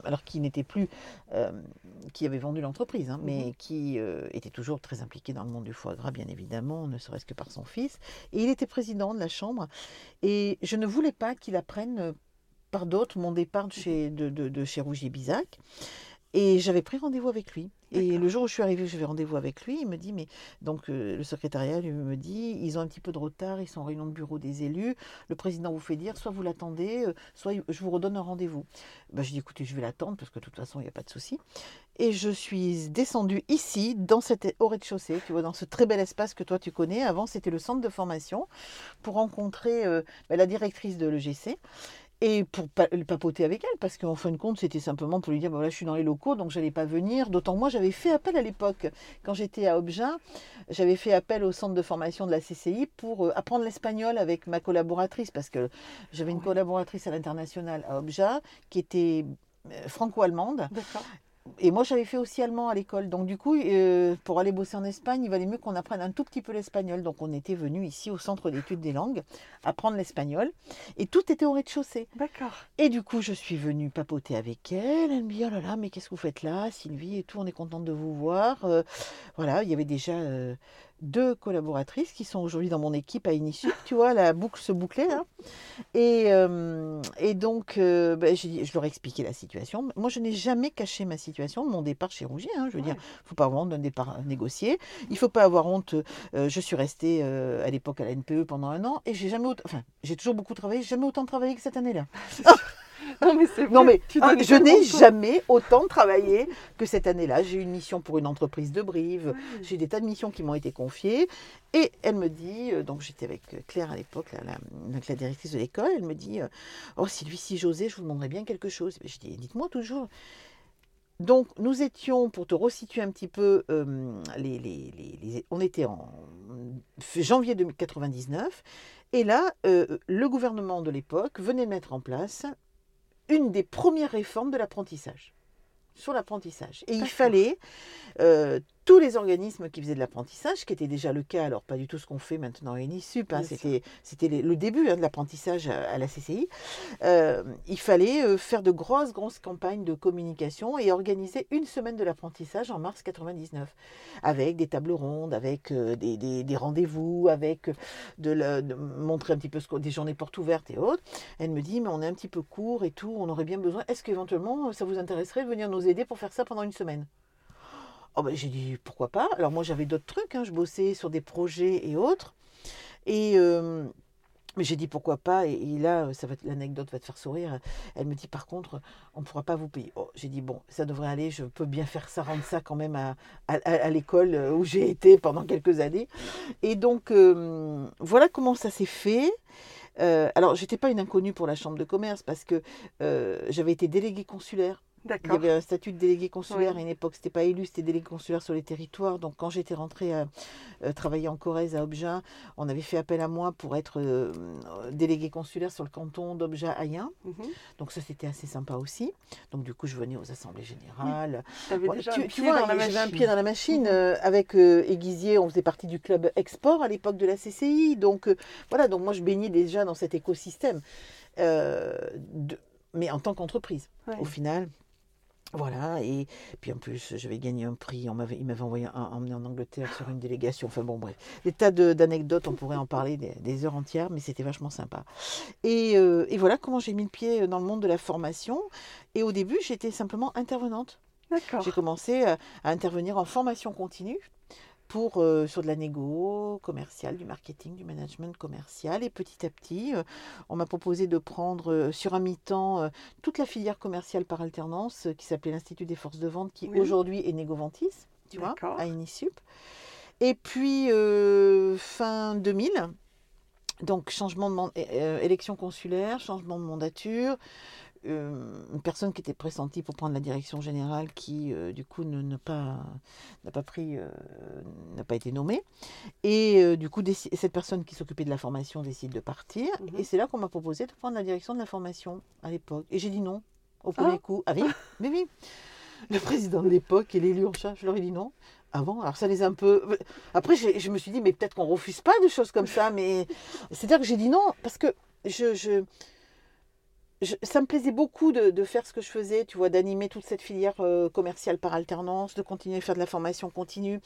alors qui n'était plus, euh, qui avait vendu l'entreprise, hein, mais qui euh, était toujours très impliqué dans le monde du foie gras, bien évidemment, ne serait-ce que par son fils. Et il était président de la Chambre. Et je ne voulais pas qu'il apprenne par d'autres mon départ de chez, de, de, de chez Rougier Bizac. Et j'avais pris rendez-vous avec lui. Et le jour où je suis arrivée, j'avais rendez-vous avec lui. Il me dit, mais donc euh, le secrétariat lui me dit, ils ont un petit peu de retard, ils sont en réunion de bureau des élus. Le président vous fait dire, soit vous l'attendez, euh, soit je vous redonne un rendez-vous. Ben, je dis, écoutez, je vais l'attendre parce que de toute façon, il n'y a pas de souci. Et je suis descendue ici, dans cet au rez-de-chaussée, tu vois, dans ce très bel espace que toi tu connais. Avant, c'était le centre de formation pour rencontrer euh, ben, la directrice de l'EGC et pour pa- papoter avec elle, parce qu'en fin de compte, c'était simplement pour lui dire, ben voilà, je suis dans les locaux, donc je n'allais pas venir. D'autant que moi, j'avais fait appel à l'époque, quand j'étais à Obgin, j'avais fait appel au centre de formation de la CCI pour euh, apprendre l'espagnol avec ma collaboratrice, parce que j'avais une Ouais. collaboratrice à l'international à Obgin qui était euh, franco-allemande. Et moi, j'avais fait aussi allemand à l'école. Donc, du coup, euh, pour aller bosser en Espagne, il valait mieux qu'on apprenne un tout petit peu l'espagnol. Donc, on était venu ici au Centre d'études des langues apprendre l'espagnol. Et tout était au rez-de-chaussée. D'accord. Et du coup, je suis venue papoter avec elle. Elle me dit Oh là là, mais qu'est-ce que vous faites là, Sylvie et tout On est contente de vous voir. Euh, voilà, il y avait déjà euh, deux collaboratrices qui sont aujourd'hui dans mon équipe à Inisup. tu vois, la boucle se bouclait là. Et, euh, et donc, euh, ben, je leur ai expliqué la situation. Moi, je n'ai jamais caché ma situation, mon départ chez Rougier. hein. je veux dire, il ne faut pas avoir honte d'un départ négocié. Il ne faut pas avoir honte. euh, je suis restée à l'époque à la NPE pendant un an et j'ai jamais autant, enfin, j'ai toujours beaucoup travaillé, j'ai jamais autant travaillé que cette année-là. <laughs> <laughs> Non, mais c'est Non, vrai, mais tu donnais je n'ai jamais autant travaillé que cette année-là. J'ai eu une mission pour une entreprise de Brive. J'ai des tas de missions qui m'ont été confiées. Et elle me dit, euh, donc j'étais avec Claire à l'époque, la, la- directrice de l'école, elle me dit euh, Oh Sylvie, si j'osais, je vous demanderais bien quelque chose. Je dis Dites-moi toujours. Donc nous étions, pour te resituer un petit peu, euh, les, les- les- les- on était en janvier 2099. Et là, euh, le gouvernement de l'époque venait de mettre en place une des premières réformes de l'apprentissage, sur l'apprentissage. Et il fallait euh, tous les organismes qui faisaient de l'apprentissage, ce qui était déjà le cas, alors pas du tout ce qu'on fait maintenant à Unisup, hein, c'était le début hein, de l'apprentissage à, à la CCI, euh, il fallait euh, faire de grosses, grosses campagnes de communication et organiser une semaine de l'apprentissage en mars 99, avec des tables rondes, avec euh, des, des- des rendez-vous, avec de, la- de montrer un petit peu ce des journées portes ouvertes et autres. Elle me dit, mais on est un petit peu court et tout, on aurait bien besoin. Est-ce qu'éventuellement, ça vous intéresserait de venir nous aider pour faire ça pendant une semaine? Oh ben, J'ai dit, pourquoi pas? Alors moi, j'avais d'autres trucs, hein, je bossais sur des projets et autres. Et, euh, Mais j'ai dit pourquoi pas, et, là, ça va l'anecdote va te faire sourire. Elle me dit par contre, on ne pourra pas vous payer. Oh, j'ai dit bon, ça devrait aller, je peux bien faire ça, rendre ça quand même à, à, l'école où j'ai été pendant quelques années. Et donc, voilà comment ça s'est fait. Euh, alors, j'étais pas une inconnue pour la chambre de commerce parce que j'avais été déléguée consulaire il y avait un statut de délégué consulaire à une époque, c'était pas élu, c'était délégué consulaire sur les territoires. Donc quand j'étais rentrée à euh, travailler en Corrèze à Obja, on avait fait appel à moi pour être euh, délégué consulaire sur le canton d'Obja Ayen. Mhm. Donc ça c'était assez sympa aussi. Donc du coup je venais aux assemblées générales. déjà tu, un vois, j'avais un pied dans la machine. Mhm. Euh, avec Aiguisier, on faisait partie du club export à l'époque de la CCI. Donc voilà, donc moi je baignais déjà dans cet écosystème. mais en tant qu'entreprise. Au final, voilà, et puis en plus, j'avais gagné un prix, on m'avait, il m'avait envoyé emmené en Angleterre sur une délégation, enfin bon, bref, des tas d'anecdotes, on pourrait en parler des, heures entières, mais c'était vachement sympa. Et, euh, et voilà comment j'ai mis le pied dans le monde de la formation. Et au début, j'étais simplement intervenante. J'ai commencé à intervenir en formation continue pour, euh, sur de la négo commerciale, du marketing, du management commercial. Et petit à petit, euh, on m'a proposé de prendre euh, sur un mi-temps toute la filière commerciale par alternance qui s'appelait l'Institut des forces de vente, qui aujourd'hui est Négoventis, tu vois, à Inisup. Et puis, fin 2000, donc changement de élection consulaire, changement de mandature, une personne qui était pressentie pour prendre la direction générale qui, euh, du coup, n'a pas, pas pris, euh, n'a pas été nommée. Et du coup, cette personne qui s'occupait de la formation décide de partir. Mhm. Et c'est là qu'on m'a proposé de prendre la direction de la formation à l'époque. Et j'ai dit non au premier ah. coup. Ah oui, mais oui. Le président de l'époque et l'élu en charge, je leur ai dit non. Avant, alors ça les a un peu. Après, je me suis dit, mais peut-être qu'on refuse pas des choses comme ça. Mais c'est-à-dire que j'ai dit non parce que je, je ça me plaisait beaucoup de, faire ce que je faisais, tu vois, d'animer toute cette filière euh, commerciale par alternance, de continuer à faire de la formation continue,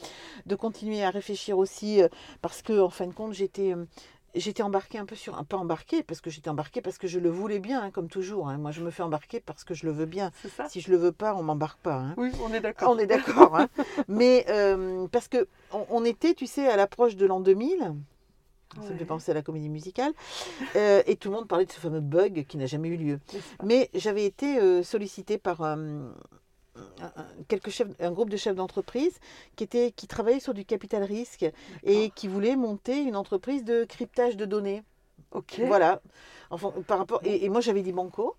de continuer à réfléchir aussi, euh, parce que en fin de compte, j'étais euh, j'étais embarquée un peu sur un peu embarquée parce que j'étais embarquée parce que je le voulais bien, hein, comme toujours. Hein. Moi, je me fais embarquer parce que je le veux bien. Si je le veux pas, on m'embarque pas. Hein. Oui, on est d'accord. on est d'accord. <laughs> Mais parce que on, était, tu sais, à l'approche de l'an 2000. Ça me fait penser à la comédie musicale. Euh, et tout le monde parlait de ce fameux bug qui n'a jamais eu lieu. Mais j'avais été euh, sollicitée par euh, quelques chefs, un groupe de chefs d'entreprise qui, était, qui travaillaient sur du capital risque et qui voulaient monter une entreprise de cryptage de données. Ok. Voilà. Enfin, par rapport, et, et moi j'avais dit banco.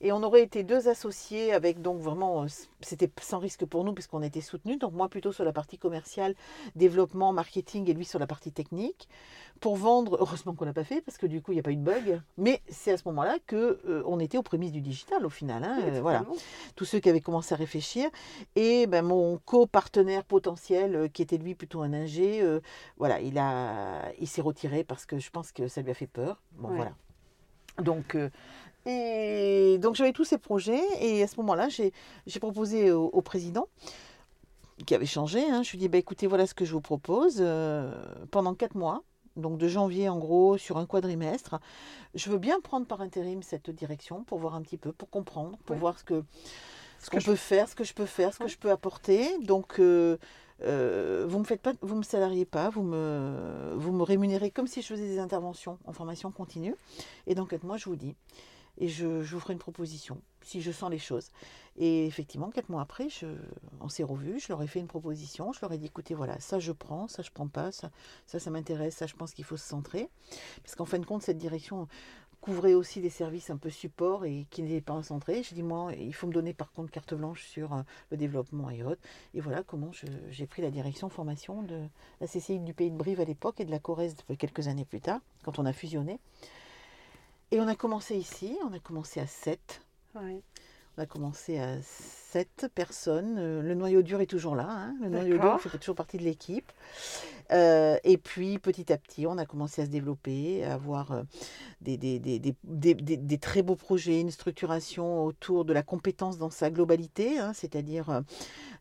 Et on aurait été deux associés avec donc vraiment, euh, c'était sans risque pour nous puisqu'on était soutenus. Donc moi plutôt sur la partie commerciale, développement, marketing et lui sur la partie technique pour vendre. Heureusement qu'on l'a pas fait parce que du coup il n'y a pas eu de bug. Mais c'est à ce moment-là que euh, on était aux prémices du digital au final. Hein, euh, voilà, tous ceux qui avaient commencé à réfléchir et ben, mon co-partenaire potentiel qui était lui plutôt un ingé, voilà, il a, il s'est retiré parce que je pense que ça lui a fait peur. Bon voilà. Donc, et donc j'avais tous ces projets et à ce moment-là, j'ai proposé au, président qui avait changé, hein, je lui ai dit, bah, écoutez, voilà ce que je vous propose. Euh, pendant quatre mois, donc de janvier en gros, sur un quadrimestre, je veux bien prendre par intérim cette direction pour voir un petit peu, pour comprendre, pour voir ce que ce qu'on peut faire, ce que je peux faire, ce que je peux apporter. Donc, euh, euh, vous me faites pas, vous me salariez pas, vous me, vous me rémunérez comme si je faisais des interventions en formation continue. Et donc, moi, je vous dis, et je, vous ferai une proposition si je sens les choses. Et effectivement, quatre mois après, on s'est revus, je leur ai fait une proposition, je leur ai dit écoutez, voilà, ça je prends, ça je prends pas, ça ça, ça m'intéresse, ça je pense qu'il faut se centrer. Parce qu'en fin de compte, cette direction couvrait aussi des services un peu support et qui n'étaient pas centrés. Je dis moi, il faut me donner par contre carte blanche sur euh, le développement et autres. Et voilà comment j'ai pris la direction formation de la CCI du Pays de Brive à l'époque et de la Corrèze quelques années plus tard, quand on a fusionné. Et on a commencé ici, on a commencé à 7. On a commencé à 7 personnes. Euh, le noyau dur est toujours là. Hein. Le noyau dur fait toujours partie de l'équipe. Euh, et puis petit à petit, on a commencé à se développer, à avoir euh, des, des, des, des, très beaux projets, une structuration autour de la compétence dans sa globalité. Hein, C'est-à-dire,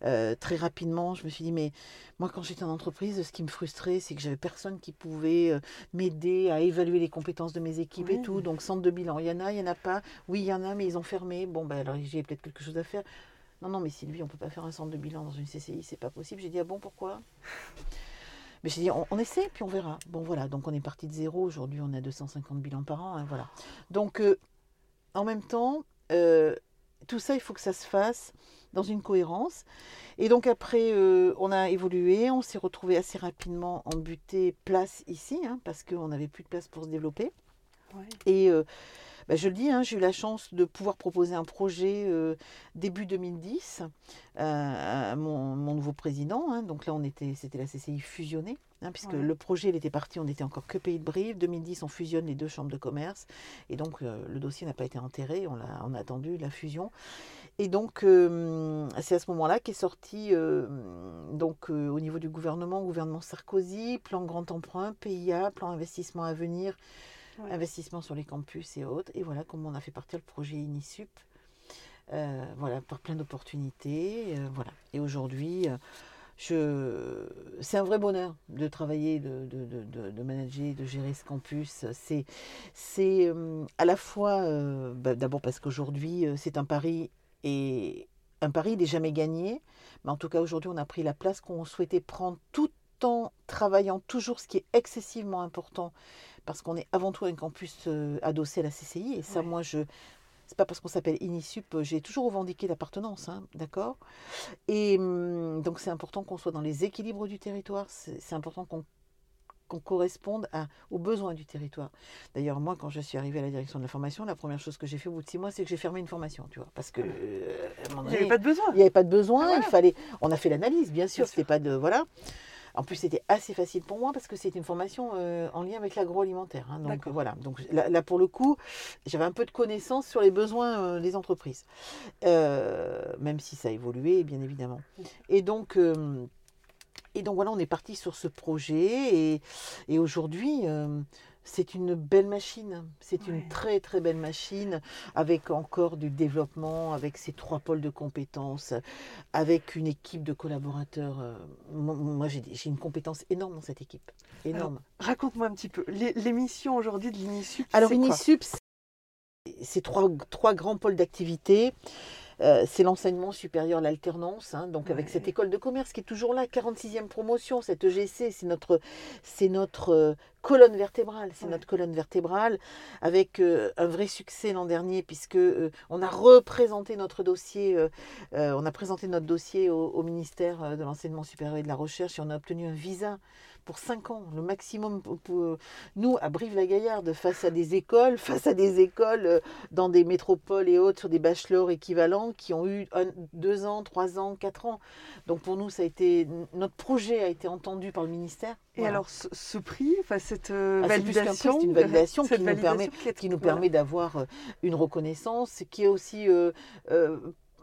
euh, très rapidement, je me suis dit, mais moi, quand j'étais en entreprise, ce qui me frustrait, c'est que j'avais personne qui pouvait m'aider à évaluer les compétences de mes équipes et tout. Donc, centre de bilan, il y en a, il n'y en a pas. Oui, il y en a, mais ils ont fermé. Bon, ben alors j'ai peut-être quelque chose à faire. Non, non, mais Sylvie, on ne peut pas faire un centre de bilan dans une CCI, c'est pas possible. J'ai dit, ah bon, pourquoi? Mais j'ai dit, on, on essaie, puis on verra. Bon, voilà, donc on est parti de zéro. Aujourd'hui, on a 250 bilans par an. hein, voilà. Donc, euh, en même temps, euh, tout ça, il faut que ça se fasse dans une cohérence. Et donc, après, euh, on a évolué. On s'est retrouvé assez rapidement en butée place ici, hein, parce qu'on n'avait plus de place pour se développer. Ouais. Et bah, je le dis, hein, j'ai eu la chance de pouvoir proposer un projet euh, début 2010 euh, à mon, mon nouveau président. hein. donc là, on était, c'était la CCI fusionnée, hein, puisque Ouais. le projet, il était parti, on n'était encore que pays de Brive. 2010, on fusionne les deux chambres de commerce. Et donc, euh, le dossier n'a pas été enterré, on, a attendu la fusion. Et donc, euh, c'est à ce moment-là qu'est sorti, euh, donc, euh, au niveau du gouvernement, gouvernement Sarkozy, plan grand emprunt, PIA, plan investissement à venir, Investissement sur les campus et autres. Et voilà comment on a fait partir le projet Inisup. Euh, voilà, par plein d'opportunités. euh, voilà. Et aujourd'hui, euh, c'est un vrai bonheur de travailler, de, de, de, manager, de gérer ce campus. C'est, à la fois, bah, d'abord parce qu'aujourd'hui, c'est un pari et un pari n'est jamais gagné. Mais en tout cas, aujourd'hui, on a pris la place qu'on souhaitait prendre tout en travaillant toujours ce qui est excessivement important parce qu'on est avant tout un campus euh, adossé à la CCI et ça Ouais. moi je c'est pas parce qu'on s'appelle Inisup, euh, j'ai toujours revendiqué l'appartenance, hein, d'accord? Et hum, donc c'est important qu'on soit dans les équilibres du territoire, c'est important qu'on qu'on corresponde à, aux besoins du territoire. D'ailleurs, moi, quand je suis arrivée à la direction de la formation, la première chose que j'ai fait au bout de six mois, c'est que j'ai fermé une formation, tu vois, parce que euh, Il n'y avait pas de besoin. il n'y avait pas de besoin, Ah, voilà. il fallait. On a fait l'analyse, bien sûr, c'était pas de. Voilà. En plus, c'était assez facile pour moi parce que c'était une formation euh, en lien avec l'agroalimentaire. hein. donc voilà. Donc là, là, pour le coup, j'avais un peu de connaissances sur les besoins euh, des entreprises, Euh, même si ça a évolué, bien évidemment. Et donc. et donc voilà, on est parti sur ce projet et, et aujourd'hui, c'est une belle machine. C'est Ouais. une très très belle machine avec encore du développement, avec ses trois pôles de compétences, avec une équipe de collaborateurs. euh, Moi, j'ai une compétence énorme dans cette équipe. Énorme. Raconte-moi un petit peu. Missions aujourd'hui de l'Inisup, Alors, c'est quoi? Inisup, c'est- c'est trois, trois grands pôles d'activité. Euh, c'est l'enseignement supérieur, l'alternance, hein, donc avec cette école de commerce qui est toujours là, 46e promotion, cette EGC, c'est notre, c'est notre euh, colonne vertébrale, c'est Ouais. notre colonne vertébrale, avec euh, un vrai succès l'an dernier, puisque euh, on a représenté notre dossier, on a présenté notre dossier au, au ministère de l'enseignement supérieur et de la recherche, et on a obtenu un visa pour 5 ans, le maximum pour, pour- nous, à Brive-la-Gaillarde, face à des écoles, <laughs> face à des écoles euh, dans des métropoles et autres, sur des bachelors équivalents qui ont eu 2 ans, 3 ans, 4 ans. Donc pour nous, ça a été, notre projet a été entendu par le ministère. Et Voilà. alors, ce, ce prix, enfin, cette euh, Ah, c'est validation, une validation qui nous permet- validation qui, nous permet d'avoir euh, une reconnaissance, qui est aussi euh, euh,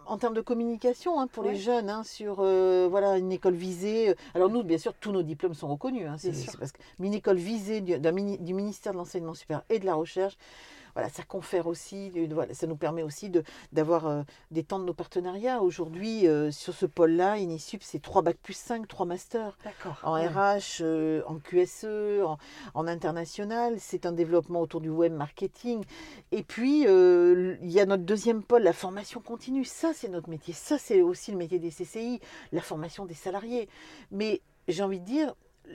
en termes de communication hein, pour Ouais. les jeunes, hein, sur euh, voilà, une école visée. Alors nous, bien sûr, tous nos diplômes sont reconnus. hein, c'est parce que une école visée du ministère de l'enseignement supérieur et de la recherche, voilà, ça confère aussi, voilà, ça nous permet aussi de, d'avoir euh, des temps de nos partenariats. Aujourd'hui, euh, sur ce pôle-là, Inisup, c'est 3 bac plus 5, 3 masters D'accord. en ouais. RH, euh, en QSE, en, en international. C'est un développement autour du web marketing. Et puis, euh, il y a notre deuxième pôle, la formation continue. Ça, c'est notre métier. Ça, c'est aussi le métier des CCI, la formation des salariés. Mais j'ai envie de dire,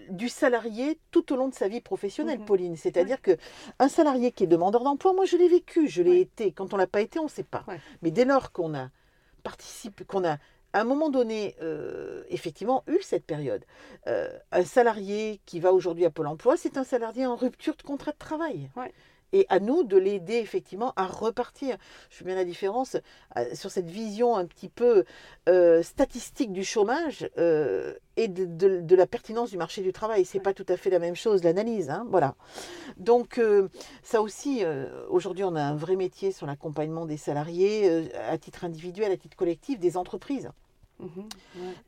du salarié tout au long de sa vie professionnelle, Mhm. Pauline. C'est-à-dire que un salarié qui est demandeur d'emploi, moi je l'ai vécu, je l'ai été. Quand on l'a pas été, on ne sait pas. Mais dès lors qu'on a participé, qu'on a à un moment donné, euh, effectivement, eu cette période. Euh, un salarié qui va aujourd'hui à Pôle emploi, c'est un salarié en rupture de contrat de travail. Et à nous de l'aider effectivement à repartir. Je fais bien la différence euh, sur cette vision un petit peu euh, statistique du chômage euh, et de, de- de la pertinence du marché du travail. C'est Ouais. pas tout à fait la même chose, l'analyse. hein, voilà. Donc euh, ça aussi, aujourd'hui, on a un vrai métier sur l'accompagnement des salariés à titre individuel, à titre collectif, des entreprises. Mhm.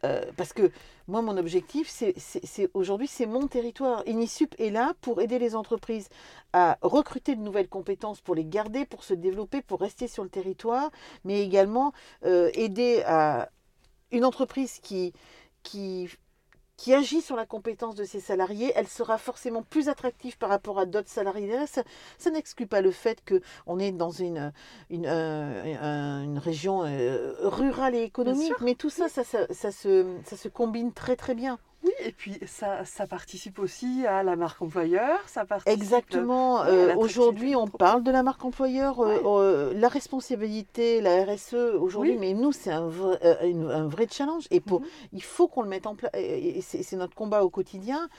Euh, parce que moi, mon objectif, c'est, aujourd'hui, c'est mon territoire. Inisup est là pour aider les entreprises à recruter de nouvelles compétences, pour les garder, pour se développer, pour rester sur le territoire, mais également euh, aider à une entreprise qui, qui agit sur la compétence de ses salariés, elle sera forcément plus attractive par rapport à d'autres salariés. Ça, ça n'exclut pas le fait qu'on est dans une, une, euh, une région euh, rurale et économique, mais tout ça, ça, ça, ça se, ça se combine très très bien. Et puis ça, ça participe aussi à la marque employeur, ça participe Exactement. Euh, aujourd'hui, on parle de la marque employeur, euh, Ouais. euh, la responsabilité, la RSE aujourd'hui, Oui. mais nous, c'est un vrai, euh, une- un vrai challenge. Et pour, Mhm. il faut qu'on le mette en place. C'est c'est notre combat au quotidien.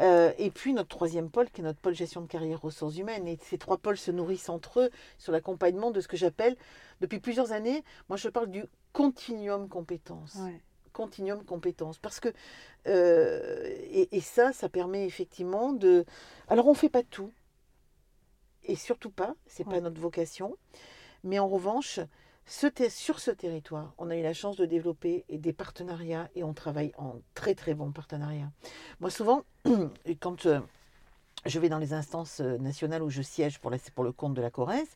Euh, et puis, notre troisième pôle, qui est notre pôle gestion de carrière ressources humaines. Et ces trois pôles se nourrissent entre eux sur l'accompagnement de ce que j'appelle, depuis plusieurs années, moi, je parle du continuum compétences Ouais. Continuum compétences. Parce que, euh, et, et ça, ça permet effectivement de... Alors, on ne fait pas tout, et surtout pas, c'est Ouais. pas notre vocation, mais en revanche, ce sur ce territoire, on a eu la chance de développer des partenariats, et on travaille en très très bons partenariats. Moi, souvent, <clears throat> quand euh, je vais dans les instances euh, nationales où je siège pour, la- pour le compte de la Corrèze,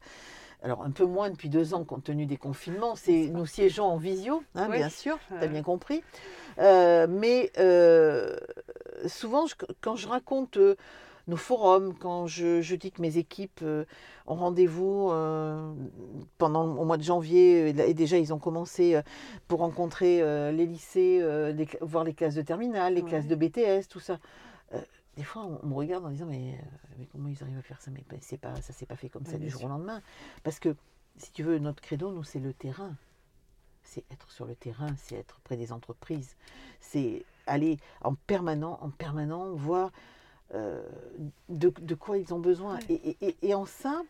alors un peu moins depuis deux ans compte tenu des confinements, c'est nous siégeons en visio, hein, Oui. bien sûr, tu as bien compris. Euh, mais euh, souvent, je- quand je raconte euh, nos forums, quand je, je dis que mes équipes ont rendez-vous pendant au mois de janvier, et déjà ils ont commencé pour rencontrer les lycées, les voir les classes de terminale, les Ouais. classes de BTS, tout ça. Des fois, on, me regarde en disant mais, euh, mais comment ils arrivent à faire ça? Mais c'est pas, ça s'est pas fait comme Ouais, ça du jour sûr. au lendemain. Parce que si tu veux, notre credo, nous, c'est le terrain. C'est être sur le terrain, c'est être près des entreprises, c'est aller en permanent, en permanent voir de, de quoi ils ont besoin. Et, et- en ça,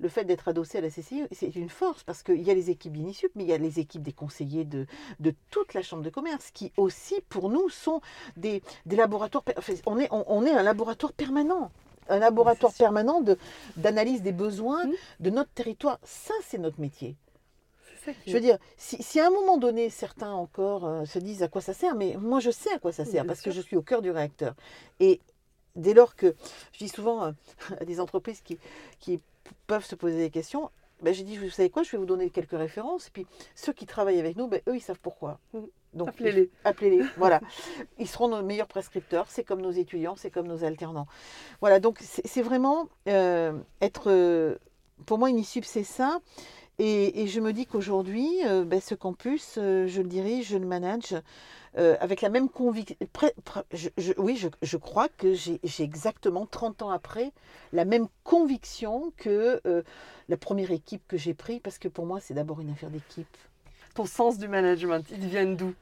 le fait d'être adossé à la CCI, c'est une force parce qu'il y a les équipes d'Inisup, mais il y a les équipes des conseillers de, de toute la Chambre de commerce qui aussi, pour nous, sont des, des laboratoires. enfin, on, est, on, on est un laboratoire permanent. Un laboratoire permanent de- d'analyse des besoins Mhm. de notre territoire. Ça, c'est notre métier. Je veux dire, si, si à un moment donné, certains encore euh, se disent à quoi ça sert, mais moi je sais à quoi ça Bien sert, parce que je suis au cœur du réacteur. Et dès lors que, je dis souvent euh, <laughs> à des entreprises qui, qui peuvent se poser des questions, ben, j'ai dit, vous savez quoi, je vais vous donner quelques références, et puis ceux qui travaillent avec nous, ben, eux, ils savent pourquoi. Donc, Appelez-les. Appelez-les, <laughs> voilà. Ils seront nos meilleurs prescripteurs, c'est comme nos étudiants, c'est comme nos alternants. Voilà, donc c'est vraiment euh, être... euh, pour moi, Unisub, c'est ça. Et, et je me dis qu'aujourd'hui, euh, ben, ce campus, euh, je le dirige, je le manage euh, avec la même conviction. oui, je, je crois que j'ai exactement 30 ans après la même conviction que la première équipe que j'ai prise, parce que pour moi, c'est d'abord une affaire d'équipe. ton sens du management, il vient d'où?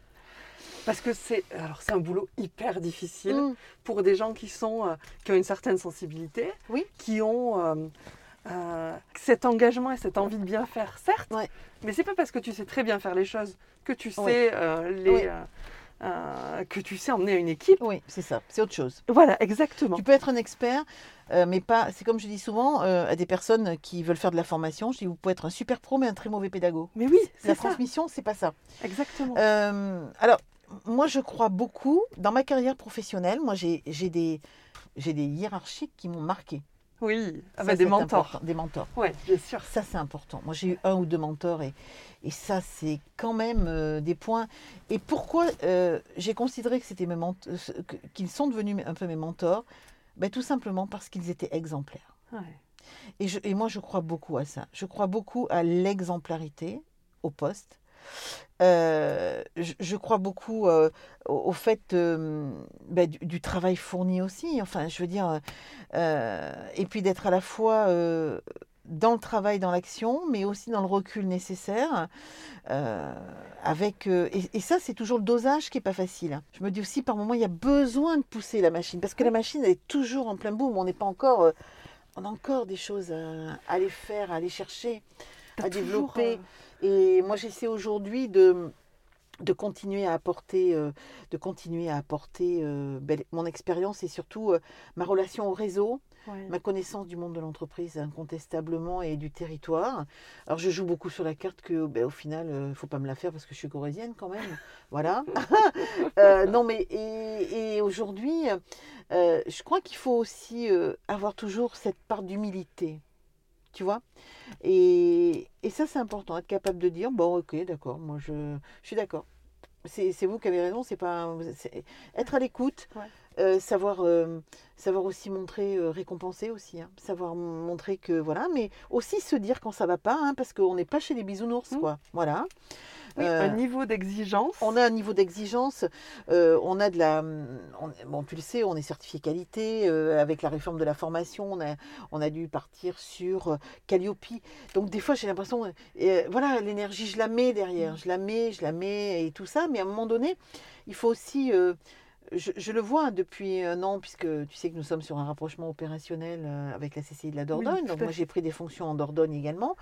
Parce que c'est alors c'est un boulot hyper difficile Mm. pour des gens qui sont qui ont une certaine sensibilité, Oui. qui ont euh, cet engagement et cette envie de bien faire, certes. Ouais. Mais c'est pas parce que tu sais très bien faire les choses que tu sais Ouais. euh, les euh, que tu sais emmener une équipe. Oui, c'est ça, c'est autre chose. Voilà, exactement. Tu peux être un expert, euh, mais pas. C'est comme je dis souvent euh, à des personnes qui veulent faire de la formation. Je dis vous pouvez être un super pro, mais un très mauvais pédago. Mais oui, La c'est ça. transmission, c'est pas ça. Exactement. Alors, moi, je crois beaucoup dans ma carrière professionnelle. Moi, j'ai j'ai des j'ai des hiérarchiques qui m'ont marqué. Oui, Ça, avec des mentors. important, Des mentors. Ouais, bien sûr. Ça, c'est important. Moi, j'ai eu un ou deux mentors et, et ça, c'est quand même euh, des points. Et pourquoi euh, j'ai considéré que c'était mes qu'ils sont devenus un peu mes mentors? Ben, Tout simplement parce qu'ils étaient exemplaires. Ouais. Et, je- et moi, je crois beaucoup à ça. Je crois beaucoup à l'exemplarité au poste. Euh, je, je crois beaucoup euh, au, au fait euh, ben, du, du travail fourni aussi. Enfin, je veux dire, et puis d'être à la fois dans le travail, dans l'action, mais aussi dans le recul nécessaire. euh, avec, euh, et, et ça, c'est toujours le dosage qui est pas facile. Je me dis aussi, par moment, il y a besoin de pousser la machine, parce que la machine, elle est toujours en plein boom. On n'est pas encore, euh, on a encore des choses à, à aller faire, à aller chercher, à toujours, développer. Et moi, j'essaie aujourd'hui de, de continuer à apporter, euh, de continuer à apporter euh, ben, mon expérience et surtout euh, ma relation au réseau, ouais. ma connaissance du monde de l'entreprise incontestablement et du territoire. Alors, je joue beaucoup sur la carte que, ben, au final, il ne faut pas me la faire parce que je suis corésienne quand même. <laughs> Voilà. <laughs> Non, mais et, et aujourd'hui, je crois qu'il faut aussi avoir toujours cette part d'humilité. Tu vois et, ça, c'est important, être capable de dire bon, ok, d'accord, moi je, suis d'accord. C'est vous qui avez raison, c'est pas. Être à l'écoute. Euh, savoir, euh, savoir aussi montrer, euh, récompenser aussi. hein. Savoir montrer que, voilà, mais aussi se dire quand ça va pas, hein, parce qu'on n'est pas chez les bisounours, Mm. quoi. Voilà. Oui, un niveau d'exigence. on a un niveau d'exigence, on a de la. on- bon, tu le sais, on est certifié qualité. avec la réforme de la formation, on a, on a dû partir sur Calliope. Donc, des fois, j'ai l'impression. voilà, l'énergie, je la mets derrière. Je la mets, je la mets et tout ça. Mais à un moment donné, il faut aussi. Je, je le vois depuis un an, puisque tu sais que nous sommes sur un rapprochement opérationnel euh, avec la CCI de la Dordogne. donc, moi, j'ai pris des fonctions en Dordogne également.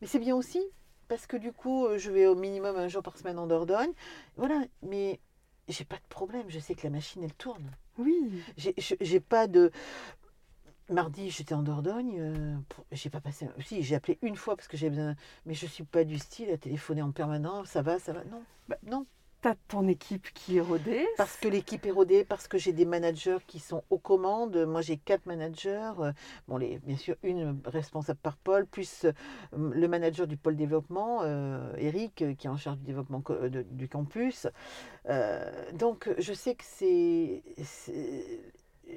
Mais c'est bien aussi, parce que du coup, euh, je vais au minimum un jour par semaine en Dordogne. Voilà, mais j'ai pas de problème. Je sais que la machine, elle tourne. Oui. J'ai pas de. Mardi, j'étais en Dordogne. euh, pour- j'ai pas passé. Si, j'ai appelé une fois parce que j'ai besoin. Mais je suis pas du style à téléphoner en permanence. Ça va, ça va. Non, Bah, non. T'as ton équipe qui est rodée. Parce que l'équipe est rodée, parce que j'ai des managers qui sont aux commandes. Moi, j'ai quatre managers. euh, Bon, les, bien sûr, une responsable par pôle, plus euh, le manager du pôle développement, euh, Eric, qui est en charge du développement de- du campus. Euh, donc, je sais que c'est.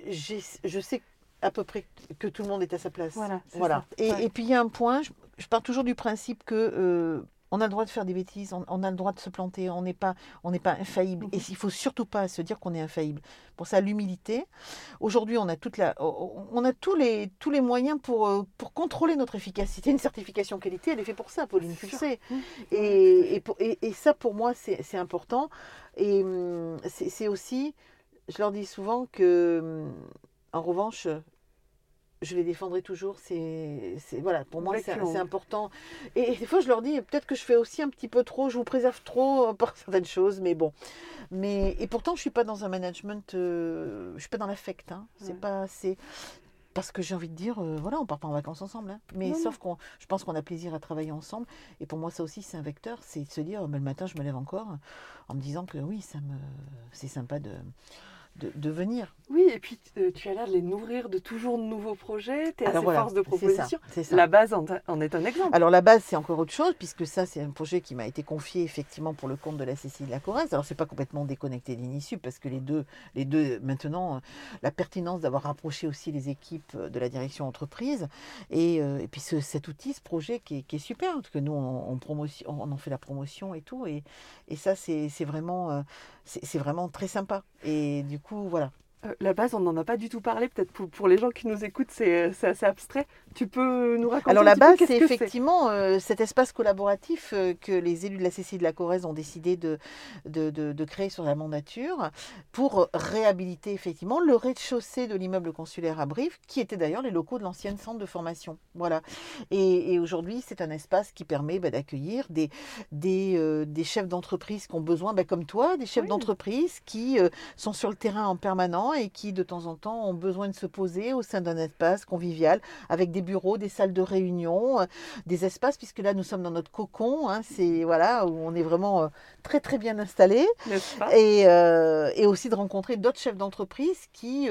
Je sais à peu près que tout le monde est à sa place. Voilà, voilà. Et, Ouais. et puis, il y a un point, je, je pars toujours du principe que. euh, on a le droit de faire des bêtises, on, on a le droit de se planter, on n'est pas, on n'est pas infaillible. Et Mhm. il faut surtout pas se dire qu'on est infaillible. Pour ça, l'humilité. Aujourd'hui, on a toute la, on a tous les, tous les moyens pour, euh, pour contrôler notre efficacité. Une certification qualité, elle est faite pour ça, Pauline, tu le Sûr. sais. Mmh. Et, et, pour- et- et ça, pour moi, c'est important. Et hum, c'est c'est aussi, je leur dis souvent que, hum, en revanche, je les défendrai toujours. C'est voilà, pour moi, c'est important. Et, et des fois, je leur dis, peut-être que je fais aussi un petit peu trop, je vous préserve trop euh, par <laughs> certaines choses, mais bon. Mais et pourtant, je suis pas dans un management, euh, je suis pas dans l'affect. Hein. C'est Ouais. pas, c'est parce que j'ai envie de dire, euh, voilà, on part pas en vacances ensemble. hein. Mais Non, sauf qu'on, je pense qu'on a plaisir à travailler ensemble. Et pour moi, ça aussi, c'est un vecteur, c'est de se dire, oh, le matin, je me lève encore en me disant que oui, ça me, c'est sympa de, de, de venir. Oui, et puis euh, tu as l'air de les nourrir de toujours de nouveaux projets. Tu es Alors voilà, force de ça, proposition. c'est ça. La base en, en est un exemple. Alors la base, c'est encore autre chose, puisque ça, c'est un projet qui m'a été confié effectivement pour le compte de la CCI de la Corrèze. Alors c'est pas complètement déconnecté d'Inisu, parce que les deux, les deux maintenant, euh, la pertinence d'avoir rapproché aussi les équipes euh, de la direction entreprise, et, euh, et puis ce- cet outil, ce projet qui est, qui est super, parce que nous, on, on promotion, on en fait la promotion et tout, et, et ça, c'est vraiment, c'est vraiment très sympa. Et du coup, voilà. Euh, la base, on n'en a pas du tout parlé. Peut-être pour, les gens qui nous écoutent, c'est c'est assez abstrait. Tu peux nous raconter Alors la base, c'est effectivement euh, cet espace collaboratif euh, que les élus de la CCI de la Corrèze ont décidé de, de, de- de créer sur la mandature pour réhabiliter effectivement le rez-de-chaussée de l'immeuble consulaire à Brive, qui était d'ailleurs les locaux de l'ancienne centre de formation. Voilà. Et, et aujourd'hui, c'est un espace qui permet bah, d'accueillir des, des, euh, des chefs d'entreprise qui ont besoin, bah, comme toi, des chefs Oui. d'entreprise qui sont sur le terrain en permanent et qui, de temps en temps, ont besoin de se poser au sein d'un espace convivial avec des bureaux, des salles de réunion, euh, des espaces, puisque là, nous sommes dans notre cocon, hein, c'est voilà, où on est vraiment euh, très, très bien installé. Et, euh, et aussi de rencontrer d'autres chefs d'entreprise qui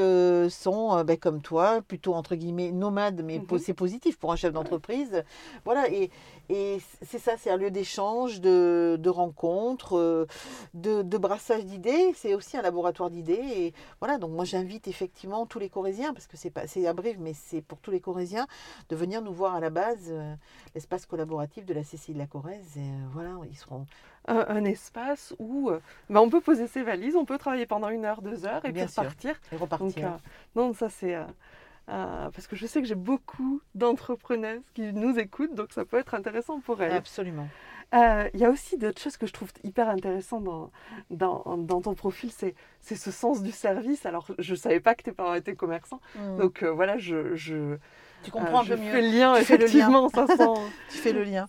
sont, ben, comme toi, plutôt entre guillemets nomades, mais Mhm. c'est positif pour un chef d'entreprise. Voilà, et, et c'est ça, c'est un lieu d'échange, de, de rencontres, euh, de, de brassage d'idées. C'est aussi un laboratoire d'idées. Et voilà, donc moi j'invite effectivement tous les Corésiens, parce que c'est pas c'est à Brive, mais c'est pour tous les Corésiens, de venir nous voir à la base euh, l'espace collaboratif de la CCI de la Corrèze. Et euh, voilà, ils seront un, un espace où euh, bah, on peut poser ses valises, on peut travailler pendant une heure, deux heures et Bien puis sûr. repartir. et Donc, repartir. euh, non, ça c'est. euh, euh, parce que je sais que j'ai beaucoup d'entrepreneuses qui nous écoutent, donc ça peut être intéressant pour elles. Absolument. Euh, Il y a aussi d'autres choses que je trouve hyper intéressantes dans, dans, dans ton profil, c'est ce sens du service. Alors, je ne savais pas que tes parents étaient commerçants, Mm. donc euh, voilà, je, je, Tu comprends un je peu mieux. fais le lien, Tu fais le lien. effectivement, ça <laughs> sans, Tu fais le lien.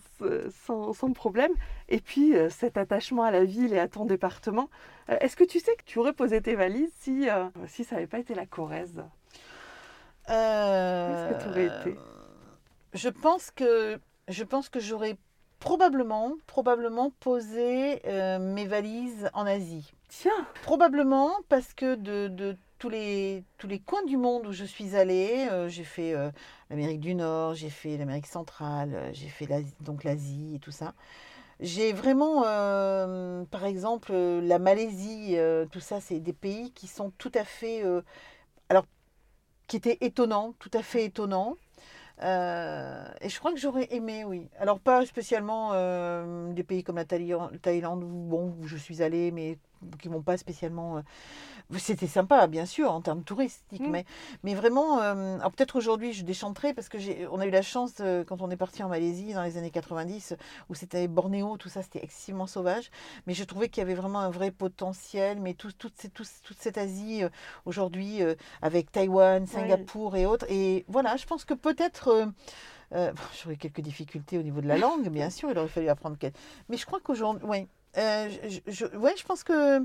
sans, sans problème. Et puis, cet attachement à la ville et à ton département. Est-ce que tu sais que tu aurais posé tes valises si, si ça n'avait pas été la Corrèze? Euh, Qu'est-ce que tu aurais été? Je pense que je pense que j'aurais probablement probablement posé euh, mes valises en Asie. Tiens, Probablement parce que de, de tous les tous les coins du monde où je suis allée, euh, j'ai fait euh, l'Amérique du Nord, j'ai fait l'Amérique centrale, euh, j'ai fait l'Asie- donc l'Asie et tout ça. j'ai vraiment, euh, par exemple, euh, la Malaisie, euh, tout ça, c'est des pays qui sont tout à fait, euh, alors, qui étaient étonnants, tout à fait étonnants. Euh, et je crois que j'aurais aimé, oui. Alors, pas spécialement euh, des pays comme la Thaïlande, Thaïlande où, bon, où je suis allée, mais qui m'ont pas spécialement. euh, C'était sympa, bien sûr, en termes touristiques, Mm. mais, mais vraiment. euh, alors, peut-être aujourd'hui, je déchanterai parce que j'ai, on a eu la chance, euh, quand on est parti en Malaisie dans les années 90, où c'était Bornéo, tout ça, c'était excessivement sauvage. Mais je trouvais qu'il y avait vraiment un vrai potentiel. Mais tout, toute, tout- toute cette Asie, euh, aujourd'hui, avec Taïwan, Singapour et autres. Et voilà, je pense que peut-être. bon, <laughs> J'aurais quelques difficultés au niveau de la langue, bien sûr, il aurait fallu apprendre. quel- Mais je crois qu'aujourd'hui, oui. Je, je- ouais, je pense que.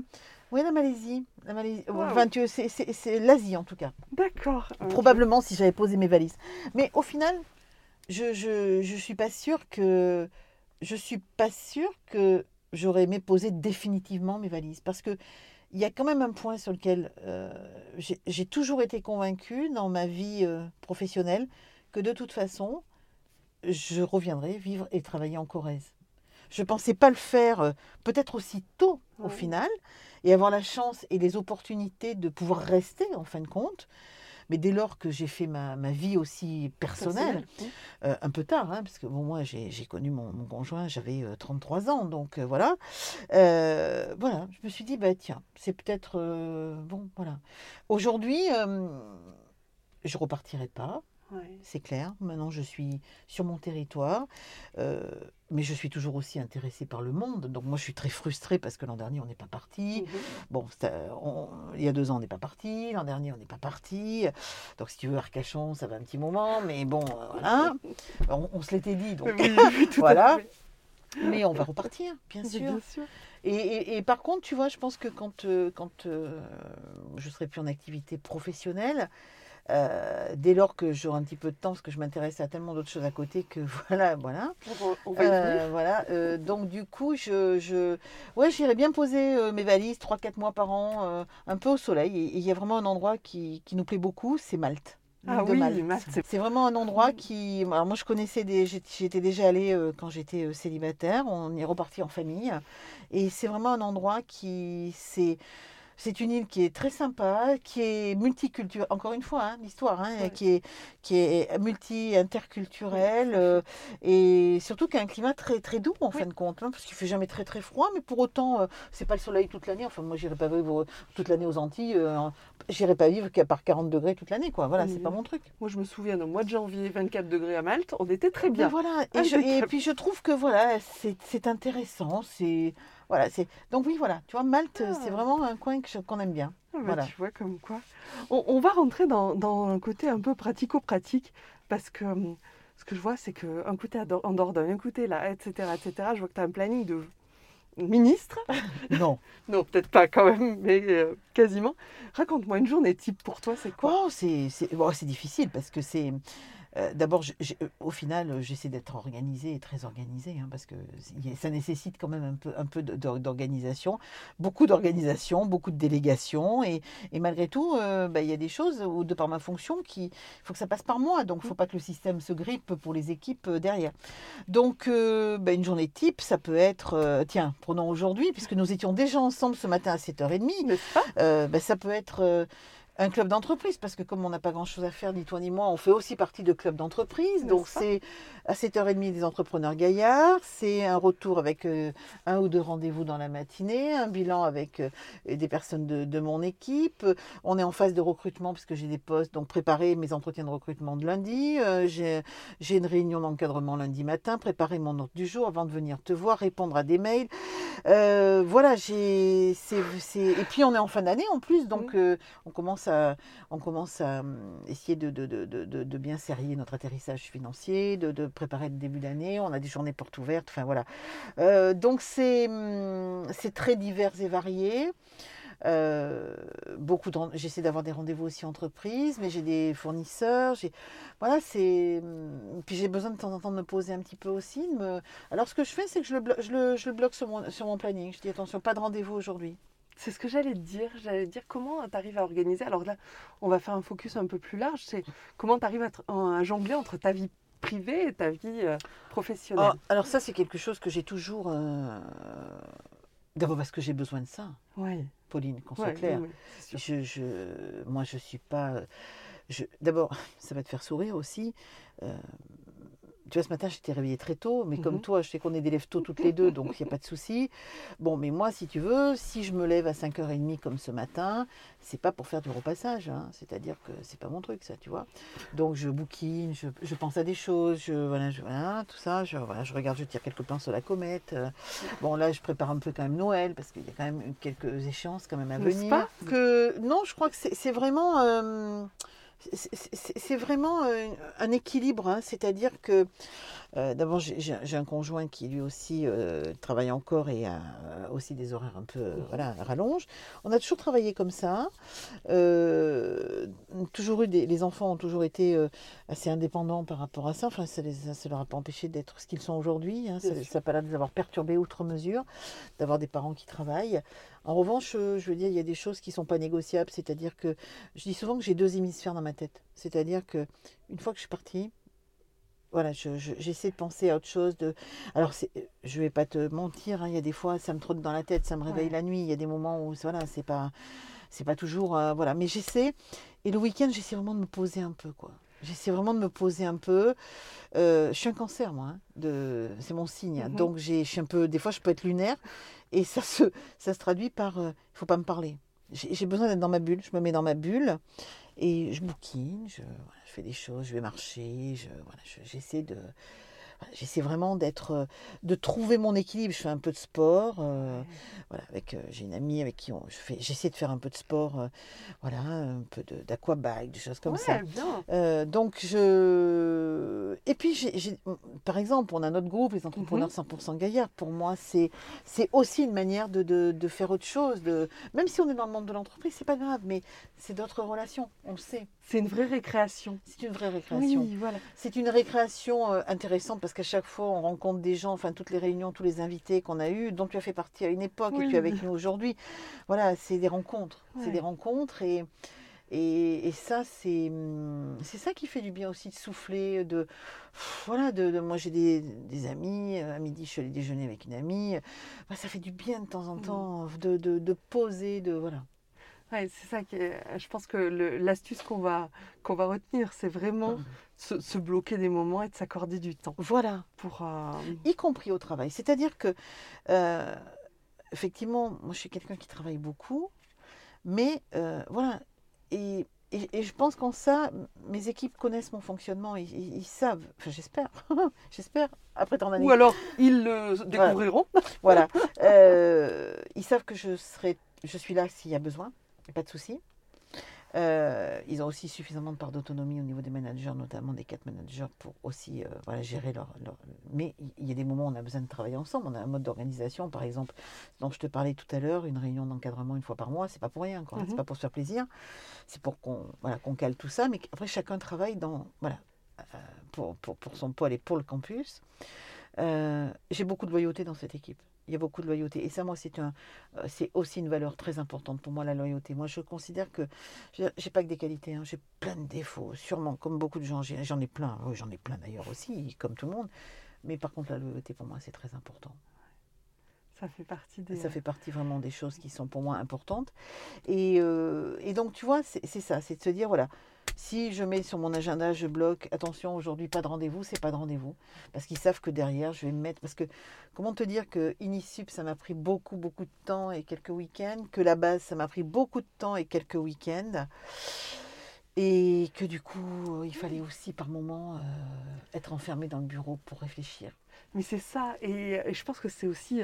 Oui, la Malaisie. La Malaisie Wow. enfin, c'est l'Asie en tout cas. D'accord. ok. Probablement si j'avais posé mes valises. Mais au final, je, je, je suis pas sûre que. Je suis pas sûre que j'aurais aimé poser définitivement mes valises. Parce que il y a quand même un point sur lequel euh, j'ai j'ai toujours été convaincue dans ma vie euh, professionnelle que de toute façon, je reviendrai vivre et travailler en Corrèze. Je ne pensais pas le faire euh, peut-être aussi tôt au final et avoir la chance et les opportunités de pouvoir rester en fin de compte. Mais dès lors que j'ai fait ma, ma vie aussi personnelle, Personnel. euh, un peu tard, hein, parce que bon, moi j'ai j'ai connu mon, mon conjoint, j'avais euh, 33 ans, donc euh, voilà. Euh, voilà, je me suis dit, bah tiens, c'est peut-être. euh, bon, voilà. Aujourd'hui, euh, je repartirai pas, Ouais. c'est clair. Maintenant, je suis sur mon territoire, euh, mais je suis toujours aussi intéressée par le monde. Donc, moi, je suis très frustrée parce que l'an dernier, on n'est pas parti. Mhm. Bon, on- il y a deux ans, on n'est pas parti. L'an dernier, on n'est pas parti. Donc, si tu veux, Arcachon, ça va un petit moment. Mais bon, euh, voilà. <laughs> On, on se l'était dit. Donc, Oui, Voilà. mais on va repartir, bien sûr. Bien sûr. Et, et- et par contre, tu vois, je pense que quand, euh, quand euh, je serai plus en activité professionnelle, euh, dès lors que j'aurai un petit peu de temps, parce que je m'intéresse à tellement d'autres choses à côté que <laughs> voilà, voilà. On va- on va y venir. Euh, voilà. euh, donc du coup, je, je... ouais, j'irai bien poser euh, mes valises 3-4 mois par an, euh, un peu au soleil. Et il y a vraiment un endroit qui, qui nous plaît beaucoup, c'est Malte. Ah oui, c'est- vraiment un endroit qui. Alors moi, je connaissais des. j'étais- déjà allée euh, quand j'étais euh, célibataire. On est reparti en famille. Et c'est vraiment un endroit qui. C'est. C'est une île qui est très sympa, qui est multiculturelle, encore une fois, hein, l'histoire, hein, qui est, qui est multi-interculturelle, euh, et surtout qui a un climat très, très doux, en Oui. fin de compte, hein, parce qu'il fait jamais très très froid, mais pour autant, euh, c'est pas le soleil toute l'année. Enfin, moi, j'irai pas vivre toute l'année aux Antilles, euh, j'irai pas vivre qu'à part 40 degrés toute l'année, quoi. Voilà, c'est Mhm. pas mon truc. Moi, je me souviens, au mois de janvier, 24 degrés à Malte, on était très Mais bien. voilà, et, je- et Impeccable. puis je trouve que voilà, c'est c'est intéressant, c'est voilà, c'est donc oui voilà, tu vois Malte, Ah. c'est vraiment un coin qu'on aime bien. Ah bah, Voilà. Tu vois, comme quoi. On, on va rentrer dans, dans un côté un peu pratico-pratique, parce que hum, ce que je vois, c'est qu'un côté en Dordogne, un côté là, etc., etc. Je vois que tu as un planning de ministre. <laughs> Non. <laughs> Non, peut-être pas quand même, mais euh, quasiment. Raconte-moi une journée type pour toi, c'est quoi? Oh, c'est bon, c'est difficile parce que c'est euh, d'abord euh, au final euh, j'essaie d'être organisée et très organisée hein, parce que ça nécessite quand même un peu un peu d'organisation, beaucoup d'organisation, beaucoup de délégation et, et malgré tout euh, bah, il y a des choses où de par ma fonction qui faut que ça passe par moi. Donc il faut pas que le système se grippe pour les équipes derrière. Donc euh, bah, une journée type ça peut être tiens prenons aujourd'hui puisque nous étions déjà ensemble ce matin à 7h30 N'est-ce pas euh, ben, ça peut être un club d'entreprise, parce que comme on n'a pas grand-chose à faire, ni toi ni moi, on fait aussi partie de clubs d'entreprise. Donc c'est à 7h30 des entrepreneurs gaillards, c'est un retour avec euh, un ou deux rendez-vous dans la matinée, un bilan avec euh, des personnes de, de mon équipe. On est en phase de recrutement, parce que j'ai des postes, donc préparer mes entretiens de recrutement de lundi. Euh, j'ai une réunion d'encadrement lundi matin, préparer mon ordre du jour avant de venir te voir, répondre à des mails. Voilà, j'ai. Et puis on est en fin d'année en plus, donc on commence à, on commence à hum, essayer de, bien serrer notre atterrissage financier, de, préparer le début d'année. On a des journées portes ouvertes, enfin voilà. Euh, donc c'est hum, c'est très divers et varié. Euh, beaucoup j'essaie d'avoir des rendez-vous aussi entreprises, mais j'ai des fournisseurs, j'ai voilà, hum, puis j'ai besoin de temps en temps de me poser un petit peu aussi. Alors ce que je fais, c'est que je le bloque sur mon, sur mon planning. Je dis attention, pas de rendez-vous aujourd'hui. C'est ce que j'allais te dire. J'allais te dire comment tu arrives à organiser. Alors là, on va faire un focus un peu plus large. C'est comment tu arrives à, jongler entre ta vie privée et ta vie euh, professionnelle Oh, alors ça, c'est quelque chose que j'ai toujours... euh, D'abord parce que j'ai besoin de ça, Oui, Pauline, qu'on soit ouais, clair. oui, oui. Je, je, moi, je suis pas. Je, D'abord, <laughs> ça va te faire sourire aussi. euh, tu vois, ce matin, j'étais réveillée très tôt, mais comme Mhm. toi, je sais qu'on est des lève tôt toutes les deux, donc il n'y a pas de souci. Bon, mais moi, si tu veux, si je me lève à 5h30 comme ce matin, c'est pas pour faire du repassage, hein. c'est-à-dire que c'est pas mon truc, ça, tu vois. Donc, je bouquine, je, je pense à des choses, je, voilà, je, voilà, tout ça, je, voilà, je regarde, je tire quelques plans sur la comète. euh. Bon, là, je prépare un peu quand même Noël, parce qu'il y a quand même quelques échéances quand même à venir. pas? Que, non, je crois que c'est c'est vraiment... euh, c'est- vraiment euh, un équilibre, hein. c'est-à-dire que euh, d'abord j'ai- un conjoint qui lui aussi euh, travaille encore et a euh, aussi des horaires un peu voilà, rallonge. On a toujours travaillé comme ça. Euh, toujours eu des, les enfants ont toujours été assez indépendants par rapport à ça. Enfin, ça ne leur a pas empêché d'être ce qu'ils sont aujourd'hui. Hein. Ça n'a pas l'air de les avoir perturbés outre mesure, d'avoir des parents qui travaillent. En revanche, je veux dire, il y a des choses qui ne sont pas négociables. C'est-à-dire que je dis souvent que j'ai deux hémisphères dans ma tête. C'est-à-dire que une fois que je suis partie, voilà, je- je- j'essaie de penser à autre chose. De... Alors, je vais pas te mentir, hein, il y a des fois, ça me trotte dans la tête, ça me réveille Ouais. la nuit. Il y a des moments où, voilà, c'est pas, c'est pas toujours, euh, voilà. Mais j'essaie. Et le week-end, j'essaie vraiment de me poser un peu, quoi. J'essaie vraiment de me poser un peu. Euh, je suis un cancer, moi. hein, de... C'est mon signe. hein. Mhm. Donc, j'ai, je suis un peu. Des fois, je peux être lunaire. Et ça se, ça se traduit par. Il faut pas me parler. J'ai j'ai besoin d'être dans ma bulle. Je me mets dans ma bulle. Et je bouquine. Je, je fais des choses. Je vais marcher. Je, voilà, je- j'essaie de. J'essaie vraiment d'être, euh, de trouver mon équilibre. Je fais un peu de sport, euh, voilà, avec, euh, j'ai une amie avec qui on, je fais, j'essaie de faire un peu de sport, euh, voilà, un peu de, d'aquabike, des choses comme ça. Ouais. Euh, donc je et puis j'ai, j'ai- par exemple on a notre groupe les entrepreneurs 100% gaillards pour moi c'est c'est aussi une manière de, de, de faire autre chose de même si on est dans le monde de l'entreprise c'est pas grave mais c'est d'autres relations on le sait C'est une vraie récréation. c'est une vraie récréation Oui, voilà. c'est une récréation euh, intéressante parce qu'à chaque fois on rencontre des gens enfin toutes les réunions tous les invités qu'on a eus dont tu as fait partie à une époque et tu es avec nous aujourd'hui voilà c'est des rencontres Ouais. c'est des rencontres et et, et ça, c'est hum, c'est ça qui fait du bien aussi de souffler, de voilà, de, de- moi j'ai des, des amis, euh, à midi je suis allée déjeuner avec une amie, Bah, ça fait du bien de temps en Mm. temps de, de, de poser, de voilà. Ouais, c'est ça qui est- Je pense que l'astuce qu'on va, qu'on va retenir, c'est vraiment <laughs> se, se bloquer des moments et de s'accorder du temps Voilà, pour. euh, y compris au travail. C'est-à-dire que, euh, effectivement, moi je suis quelqu'un qui travaille beaucoup, mais euh, voilà, et, et- et je pense qu'en ça, mes équipes connaissent mon fonctionnement, ils, ils- ils savent, enfin j'espère, <laughs> j'espère, après tant d'années. Ou alors ils le découvriront. Voilà. <laughs> Euh, ils savent que je serai, je suis là s'il y a besoin, pas de souci. Euh, ils ont aussi suffisamment de part d'autonomie au niveau des managers, notamment des quatre managers, pour aussi euh, voilà, gérer leur, leur- Mais il y a des moments où on a besoin de travailler ensemble. On a un mode d'organisation, par exemple, dont je te parlais tout à l'heure, une réunion d'encadrement une fois par mois. C'est pas pour rien, quoi. Mhm. C'est pas pour se faire plaisir. C'est pour qu'on voilà, qu'on cale tout ça. Mais après, chacun travaille dans voilà euh, pour, pour, pour son pôle et pour le campus. J'ai beaucoup de loyauté dans cette équipe. Il y a beaucoup de loyauté. Et ça, moi, c'est un, euh, c'est aussi une valeur très importante pour moi, la loyauté. Moi, je considère que j'ai pas que des qualités, hein, j'ai plein de défauts, sûrement, comme beaucoup de gens. J'en ai plein, oui, j'en ai plein d'ailleurs aussi, comme tout le monde. Mais par contre, la loyauté, pour moi, c'est très important. Ça fait partie des. Ça fait partie vraiment des choses qui sont pour moi importantes. Et, euh, et donc, tu vois, c'est ça, c'est de se dire, voilà, si je mets sur mon agenda, je bloque, attention, aujourd'hui, pas de rendez-vous, c'est pas de rendez-vous. Parce qu'ils savent que derrière, je vais me mettre. Parce que, comment te dire que Inisup, ça m'a pris beaucoup, beaucoup de temps et quelques week-ends, que la base, ça m'a pris beaucoup de temps et quelques week-ends. Et que du coup, il fallait aussi par moment euh, être enfermé dans le bureau pour réfléchir. Mais c'est ça, et, et je pense que c'est aussi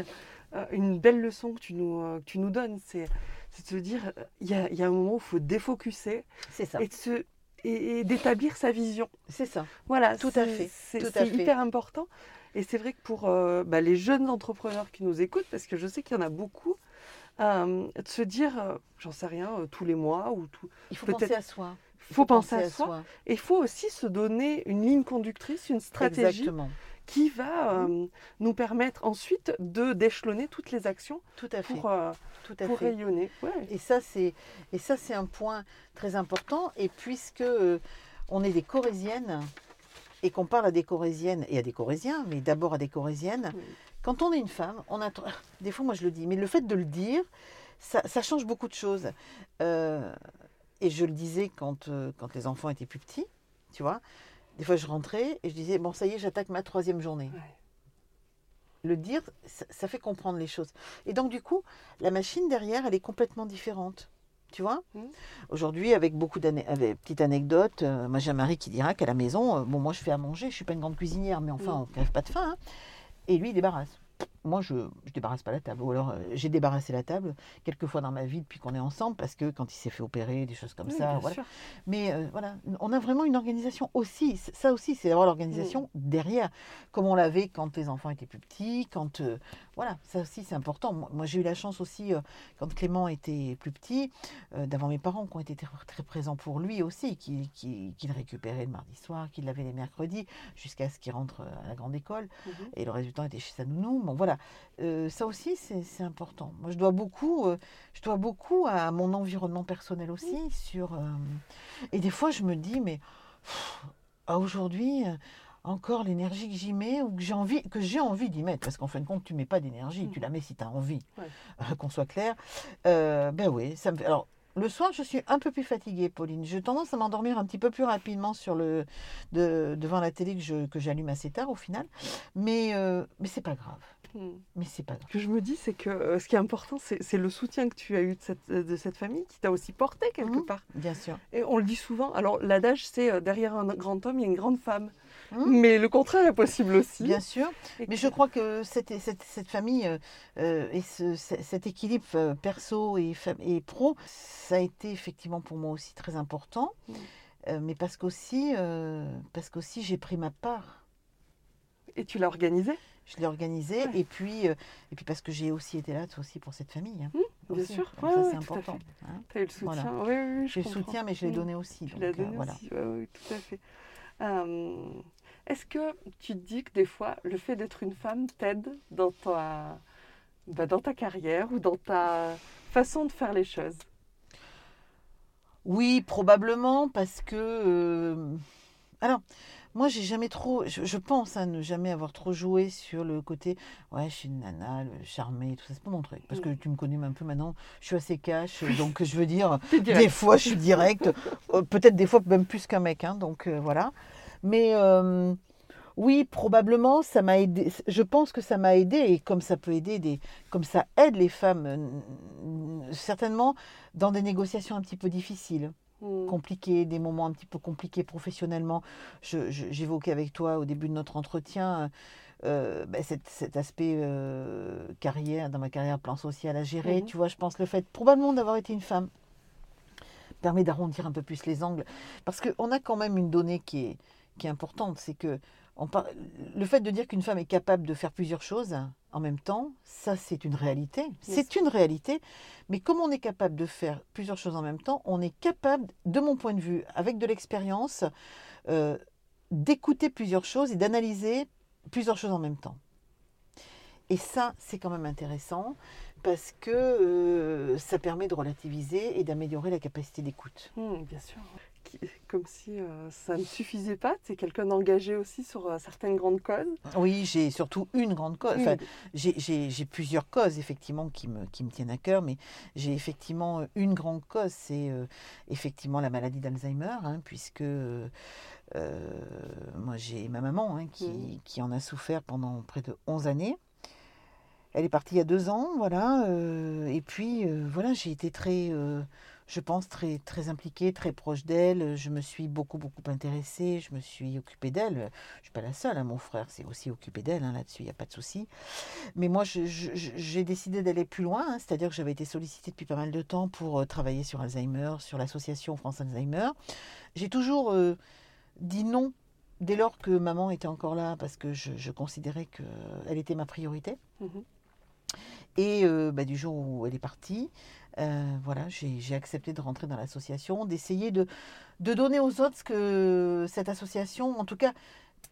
euh, une belle leçon que tu nous, euh, que tu nous donnes, c'est de se dire, il y a, il y a un moment où il faut défocuser C'est ça. et de se- et- et d'établir sa vision. C'est ça. Voilà, Tout à fait, C'est hyper important. Et c'est vrai que pour euh, bah, les jeunes entrepreneurs qui nous écoutent, parce que je sais qu'il y en a beaucoup, euh, de se dire, euh, j'en sais rien, tous les mois ou tout. Il faut penser à soi. Il faut penser à soi. Et il faut aussi se donner une ligne conductrice, une stratégie Exactement. Qui va euh, nous permettre ensuite de d'échelonner toutes les actions Tout à fait. pour, euh, Tout à pour fait. rayonner. Ouais. Et ça, c'est et ça, c'est un point très important. Et puisque euh, on est des Corésiennes, et qu'on parle à des Corésiennes et à des Corésiens, mais d'abord à des Corésiennes, Oui. quand on est une femme, on a des fois moi je le dis, mais le fait de le dire, ça, ça change beaucoup de choses. Euh, et je le disais quand, quand les enfants étaient plus petits, tu vois. Des fois je rentrais et je disais, bon ça y est, j'attaque ma troisième journée. Ouais. Le dire, ça, ça fait comprendre les choses. Et donc du coup, la machine derrière, elle est complètement différente. Tu vois? Mhm. Aujourd'hui, avec beaucoup d'anecdotes, petite anecdote, euh, moi j'ai un mari qui dira qu'à la maison, euh, bon moi je fais à manger, je suis pas une grande cuisinière, mais enfin Mhm. on crève pas de faim. hein. Et lui il débarrasse. Moi je, je débarrasse pas la table. Ou alors euh, j'ai débarrassé la table quelques fois dans ma vie depuis qu'on est ensemble, parce que quand il s'est fait opérer, des choses comme Oui, ça, bien voilà. sûr. Mais euh, voilà, on a vraiment une organisation aussi. Ça aussi, c'est d'avoir l'organisation derrière, comme on l'avait quand les enfants étaient plus petits. Quand euh, voilà, ça aussi c'est important. Moi, moi, j'ai eu la chance aussi quand Clément était plus petit, d'avoir mes parents qui ont été très, très présents pour lui aussi, qui, qui, qui le récupéraient le mardi soir, qui l'avaient les mercredis, jusqu'à ce qu'il rentre à la grande école. Mhm. Et le résultat était chez sa nounou. Bon voilà, Euh, ça aussi c'est important. Moi je dois beaucoup, euh, je dois beaucoup à mon environnement personnel aussi. Sur euh, et des fois je me dis mais aujourd'hui encore l'énergie que j'y mets ou que j'ai envie que j'ai envie d'y mettre parce qu'en fin de compte tu mets pas d'énergie, tu la mets si tu as envie. Ouais. <laughs> Qu'on soit clair. Ben oui, ça me fait. Alors le soir, je suis un peu plus fatiguée, Pauline. J'ai tendance à m'endormir un petit peu plus rapidement sur le, de- devant la télé que je- que j'allume assez tard au final. Mais, euh, mais c'est pas grave. Mhm. Mais c'est pas grave. Ce que je me dis, c'est que euh, ce qui est important, c'est c'est le soutien que tu as eu de cette, euh, de cette famille qui t'a aussi porté quelque Mhm. part. Bien sûr. Et on le dit souvent. Alors, l'adage, c'est euh, derrière un grand homme, il y a une grande femme. Mhm. Mais le contraire est possible aussi. Bien sûr. Et Mais que- je crois que cette, cette, cette famille euh, euh, et ce- ce- cet équilibre euh, perso et, et pro, ça a été effectivement pour moi aussi très important. Mm. Euh, mais parce qu'aussi, euh, parce qu'aussi j'ai pris ma part. Et tu l'as organisé, Je l'ai organisé Ouais. et puis euh, et puis parce que j'ai aussi été là aussi pour cette famille. hein, bien aussi. sûr. Ouais, ça ouais, c'est important. hein. Tu as eu le soutien. Voilà. Oui, oui, oui, je J'ai le soutien, mais je l'ai Mm. donné aussi. Tu donc, l'as donné voilà. aussi, tout à fait. Est-ce que tu te dis que des fois, le fait d'être une femme t'aide dans ta, bah, dans ta carrière ou dans ta façon de faire les choses? Oui, probablement parce que. euh, Alors, moi, j'ai jamais trop. Je, je pense à ne jamais avoir trop joué sur le côté. Ouais, je suis une nana, charmée, tout ça. C'est pas mon truc. Parce que tu me connais un peu maintenant. Je suis assez cash. Donc, je veux dire, <laughs> des fois, je suis directe. euh, Peut-être des fois, même plus qu'un mec. hein, donc, euh, voilà. Mais. euh, oui, probablement, ça m'a aidé. Je pense que ça m'a aidé, et comme ça peut aider, des, comme ça aide les femmes, euh, certainement dans des négociations un petit peu difficiles Mm. compliqués, des moments un petit peu compliqués professionnellement. J'évoquais avec toi au début de notre entretien euh, ben, cet, cet aspect euh, carrière, dans ma carrière, plan social à gérer. Mhm. Tu vois, je pense que le fait probablement d'avoir été une femme permet d'arrondir un peu plus les angles. Parce qu'on a quand même une donnée qui est, qui est importante, c'est que on par- le fait de dire qu'une femme est capable de faire plusieurs choses en même temps, ça c'est une réalité. C'est une réalité. Mais comme on est capable de faire plusieurs choses en même temps, on est capable, de mon point de vue, avec de l'expérience, euh, d'écouter plusieurs choses et d'analyser plusieurs choses en même temps. Et ça, c'est quand même intéressant parce que euh, ça permet de relativiser et d'améliorer la capacité d'écoute. Mm, bien sûr. Comme si euh, ça ne suffisait pas. Tu es quelqu'un d'engagé aussi sur euh, certaines grandes causes. Oui, j'ai surtout une grande cause. Enfin, j'ai- plusieurs causes, effectivement, qui me, qui me tiennent à cœur, mais j'ai effectivement une grande cause, c'est euh, effectivement la maladie d'Alzheimer, hein, puisque euh, moi j'ai ma maman hein, qui, qui en a souffert pendant près de 11 années. Elle est partie il y a deux ans, voilà, euh, et puis euh, voilà, j'ai été très, euh, je pense, très, très impliquée, très proche d'elle. Je me suis beaucoup, beaucoup intéressée, je me suis occupée d'elle. Je ne suis pas la seule, hein, mon frère s'est aussi occupé d'elle hein, là-dessus, il n'y a pas de souci. Mais moi, j'ai décidé d'aller plus loin, hein, c'est-à-dire que j'avais été sollicitée depuis pas mal de temps pour euh, travailler sur Alzheimer, sur l'association France Alzheimer. J'ai toujours euh, dit non dès lors que maman était encore là, parce que je, je considérais qu'elle était ma priorité. Mhm. Et euh, bah, du jour où elle est partie, euh, voilà, j'ai accepté de rentrer dans l'association, d'essayer de, de donner aux autres ce que cette association, en tout cas,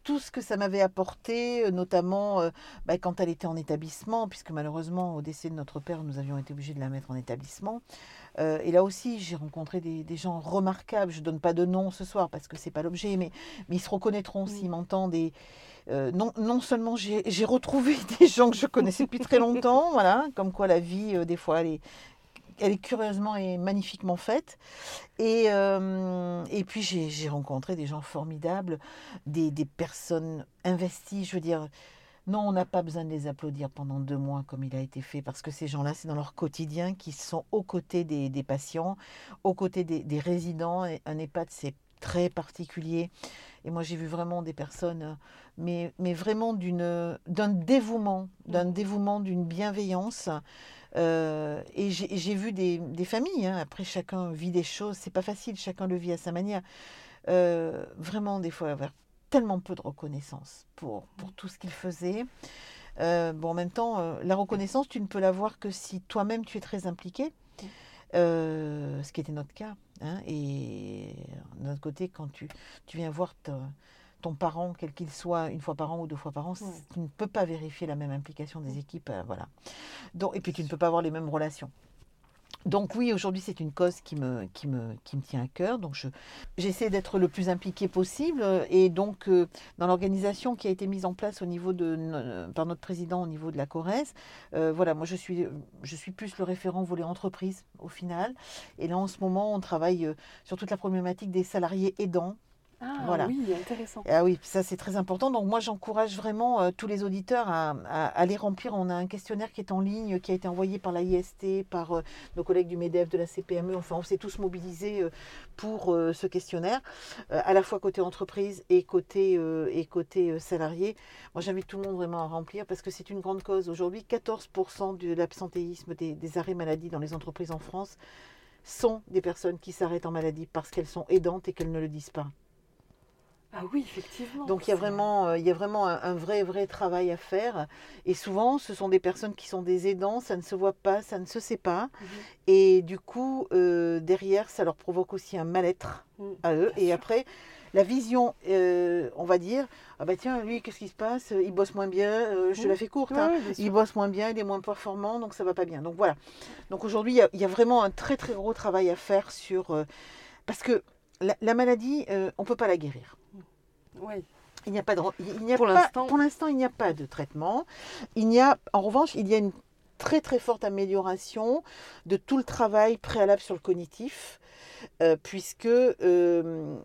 tout ce que ça m'avait apporté, euh, notamment euh, bah, quand elle était en établissement, puisque malheureusement, au décès de notre père, nous avions été obligés de la mettre en établissement. Euh, et là aussi, j'ai rencontré des, gens remarquables. Je ne donne pas de nom ce soir parce que ce n'est pas l'objet, mais, mais, ils se reconnaîtront s'ils m'entendent. Et, non, non, seulement j'ai retrouvé <laughs> des gens que je connaissais depuis très longtemps, voilà, comme quoi la vie, des fois, elle est, elle est curieusement et magnifiquement faite. Et, euh, et puis j'ai rencontré des gens formidables, des, des, personnes investies. Je veux dire, non, on n'a pas besoin de les applaudir pendant deux mois comme il a été fait, parce que ces gens-là, c'est dans leur quotidien qui sont aux côtés des, des patients, aux côtés des, des résidents. Et un EHPAD, c'est très particulier. Et moi, j'ai vu vraiment des personnes, mais, mais vraiment d'un dévouement, d'un dévouement, d'une bienveillance. Euh, et j'ai vu des, familles, hein. après chacun vit des choses, c'est pas facile, chacun le vit à sa manière. Euh, vraiment, des fois, avoir tellement peu de reconnaissance pour, pour tout ce qu'il faisait. Euh, bon, en même temps, la reconnaissance, tu ne peux l'avoir que si toi-même tu es très impliqué, ce qui était notre cas. Hein. et de notre côté, quand tu, tu viens voir ton parent, quel qu'il soit, une fois par an ou deux fois par an, tu ne peux pas vérifier la même implication des équipes. Euh, voilà. Donc, et puis tu ne peux pas avoir les mêmes relations. Donc oui, aujourd'hui c'est une cause qui me, qui me, qui me tient à cœur. Donc j'essaie d'être le plus impliqué possible. Et donc euh, dans l'organisation qui a été mise en place au niveau de, par notre président au niveau de la Corrèze, euh, voilà, moi je suis, je suis plus le référent volet entreprise au final. Et là en ce moment on travaille sur toute la problématique des salariés aidants. Ah voilà. oui, intéressant. Ah oui, ça c'est très important. Donc moi j'encourage vraiment euh, tous les auditeurs à, à, les remplir. On a un questionnaire qui est en ligne, qui a été envoyé par la IST, par euh, nos collègues du MEDEF, de la CPME. Enfin, on s'est tous mobilisés euh, pour ce questionnaire, à la fois côté entreprise et côté, et côté salarié. Moi j'invite tout le monde vraiment à remplir parce que c'est une grande cause. Aujourd'hui, 14% de l'absentéisme des, des arrêts maladie dans les entreprises en France sont des personnes qui s'arrêtent en maladie parce qu'elles sont aidantes et qu'elles ne le disent pas. Ah oui, effectivement. Donc il y a vraiment, euh, il y a vraiment un, vrai, vrai travail à faire. Et souvent, ce sont des personnes qui sont des aidants, ça ne se voit pas, ça ne se sait pas. Mhm. Et du coup, euh, derrière, ça leur provoque aussi un mal-être mhm. à eux. Et après, la vision, euh, on va dire, ah bah tiens, lui, qu'est-ce qui se passe? Il bosse moins bien, je la fais courte, hein. il bosse moins bien, il est moins performant, donc ça va pas bien. Donc voilà. Donc aujourd'hui, il, y, a vraiment un très, très gros travail à faire sur... parce que la, maladie, on ne peut pas la guérir. Oui. Il n'y a pas de, il n'y a pour l'instant, pour l'instant, il n'y a pas de traitement. Il y a, en revanche, il y a une très très forte amélioration de tout le travail préalable sur le cognitif, euh, puisque euh,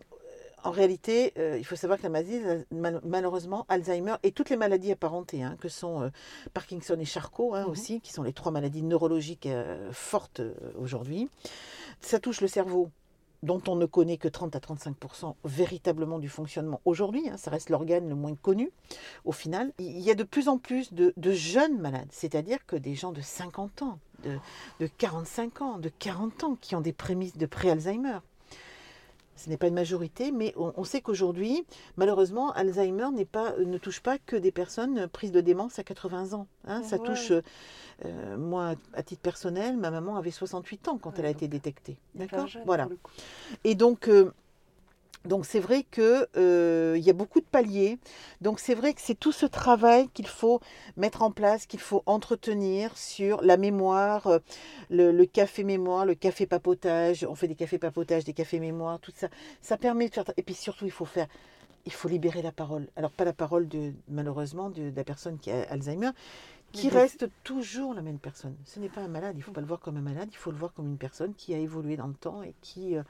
en réalité, euh, il faut savoir que la maladie, malheureusement, Alzheimer et toutes les maladies apparentées, hein, que sont Parkinson et Charcot hein, mhm. aussi, qui sont les trois maladies neurologiques fortes aujourd'hui, ça touche le cerveau dont on ne connaît que 30 à 35% véritablement du fonctionnement aujourd'hui, hein, ça reste l'organe le moins connu au final, il y a de plus en plus de, jeunes malades, c'est-à-dire que des gens de 50 ans, de, de 45 ans, de 40 ans qui ont des prémices de pré-Alzheimer ce n'est pas une majorité, mais on, sait qu'aujourd'hui, malheureusement, Alzheimer pas, ne touche pas que des personnes prises de démence à 80 ans. Hein. ça touche, euh, moi, à titre personnel, ma maman avait 68 ans quand elle a été détectée. D'accord? Voilà. Et donc, euh, donc c'est vrai qu'il euh, y a beaucoup de paliers. Donc c'est vrai que c'est tout ce travail qu'il faut mettre en place, qu'il faut entretenir sur la mémoire, euh, le, café mémoire, le café papotage. On fait des cafés papotage, des cafés mémoire, tout ça. Ça permet de faire. Et puis surtout, il faut faire. Il faut libérer la parole. Alors pas la parole de malheureusement de la personne qui a Alzheimer, qui reste toujours la même personne. Ce n'est pas un malade, il ne faut pas le voir comme un malade, il faut le voir comme une personne qui a évolué dans le temps et qui... Euh,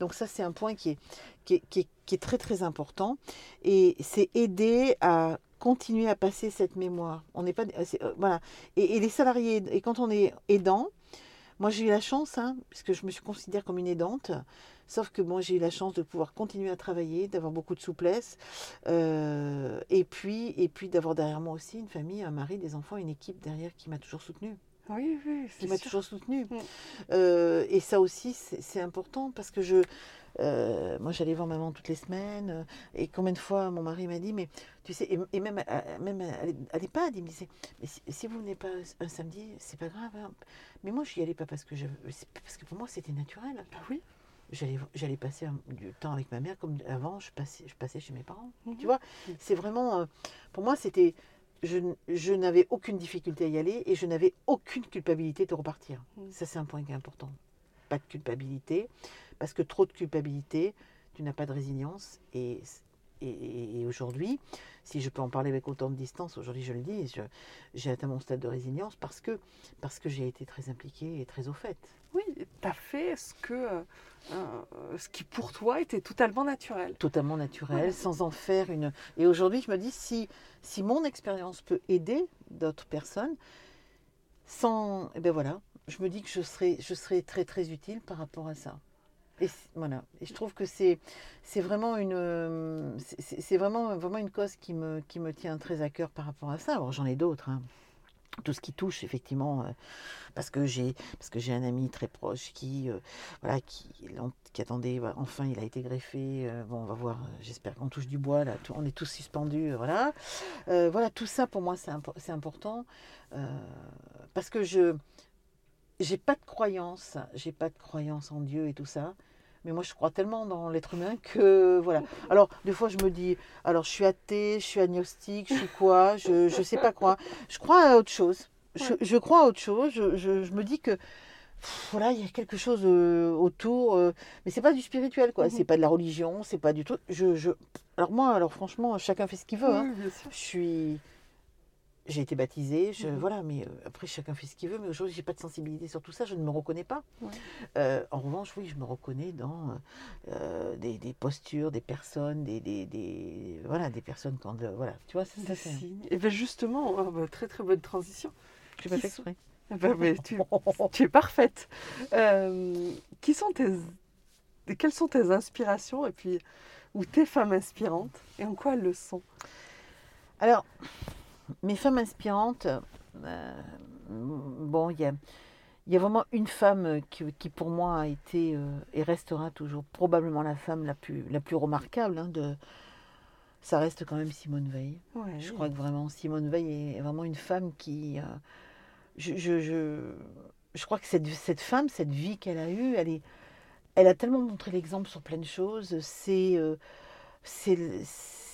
donc ça, c'est un point qui est, qui est, très très important. Et c'est aider à continuer à passer cette mémoire. On n'est pas... Euh, voilà. Et, les salariés, et quand on est aidant, moi j'ai eu la chance, hein, puisque je me suis considérée comme une aidante, Sauf que moi, j'ai eu la chance de pouvoir continuer à travailler, d'avoir beaucoup de souplesse, euh, et puis, et puis d'avoir derrière moi aussi une famille, un mari, des enfants, une équipe derrière qui m'a toujours soutenue. Oui, oui, qui m'a toujours soutenue. Mm. Euh, et ça aussi, c'est important parce que je, euh, moi, j'allais voir maman toutes les semaines. Et combien de fois mon mari m'a dit, mais tu sais, et, même, même à l'EHPAD, il me disait, mais si, vous venez pas un samedi, c'est pas grave. Hein. Mais moi, je n'y allais pas parce que je, parce que pour moi, c'était naturel. Ah oui. J'allais passer un- du temps avec ma mère comme avant je passais je passais chez mes parents Mhm. tu vois c'est vraiment euh, pour moi c'était je, je n'avais aucune difficulté à y aller et je n'avais aucune culpabilité de repartir Mhm. ça c'est un point qui est important pas de culpabilité parce que trop de culpabilité tu n'as pas de résilience et et, et- et aujourd'hui, si je peux en parler avec autant de distance, aujourd'hui je le dis, j'ai atteint mon stade de résilience parce que, parce que j'ai été très impliquée et très au fait. Oui, tu as fait ce, que, euh, euh, ce qui pour toi était totalement naturel. totalement naturel, Ouais. sans en faire une. Et aujourd'hui, je me dis si si mon expérience peut aider d'autres personnes, sans, eh ben voilà, je me dis que je serai je serai très très utile par rapport à ça. Et voilà. Et je trouve que c'est c'est vraiment une euh, c'est- vraiment vraiment une cause qui me qui me tient très à cœur par rapport à ça. Alors j'en ai d'autres. hein. Tout ce qui touche effectivement euh, parce que j'ai parce que j'ai un ami très proche qui euh, voilà qui, qui attendait enfin il a été greffé bon on va voir j'espère qu'on touche du bois là on est tous suspendus voilà voilà tout ça pour moi c'est impo- important parce que je j'ai pas de croyance j'ai pas de croyance en Dieu et tout ça mais moi je crois tellement dans l'être humain que voilà. <laughs> Alors des fois je me dis alors je suis athée je suis agnostique je suis quoi je je sais pas quoi. Je crois à autre chose. Je, je crois à autre chose. Je, je- je me dis que pff, voilà il y a quelque chose euh, autour euh, mais c'est pas du spirituel quoi. Mhm. c'est pas de la religion c'est pas du tout je, je alors moi alors franchement chacun fait ce qu'il veut hein. Oui, je suis j'ai été baptisée, je, Mhm. voilà, mais euh, après chacun fait ce qu'il veut, mais aujourd'hui j'ai pas de sensibilité sur tout ça, je ne me reconnais pas. Ouais. Euh, en revanche, oui, je me reconnais dans euh, des, des postures, des personnes, des, des, des- voilà, des personnes quand, euh, voilà, tu vois, ça, ça. Et bien justement, oh, bah, très très bonne transition. j'ai pas fait exprès. Bah, mais tu, <laughs> tu es parfaite. Qui sont tes, quelles sont tes inspirations et puis ou tes femmes inspirantes et en quoi elles le sont? Alors, mes femmes inspirantes, euh, bon, il y a, il y a vraiment une femme qui, qui pour moi a été euh, et restera toujours probablement la femme la plus, la plus remarquable. hein, de, ça reste quand même Simone Veil. Ouais. Je crois que vraiment Simone Veil est vraiment une femme qui. euh, je, je, je, je crois que cette, cette femme, cette vie qu'elle a eue, elle, est, elle a tellement montré l'exemple sur plein de choses. C'est. c'est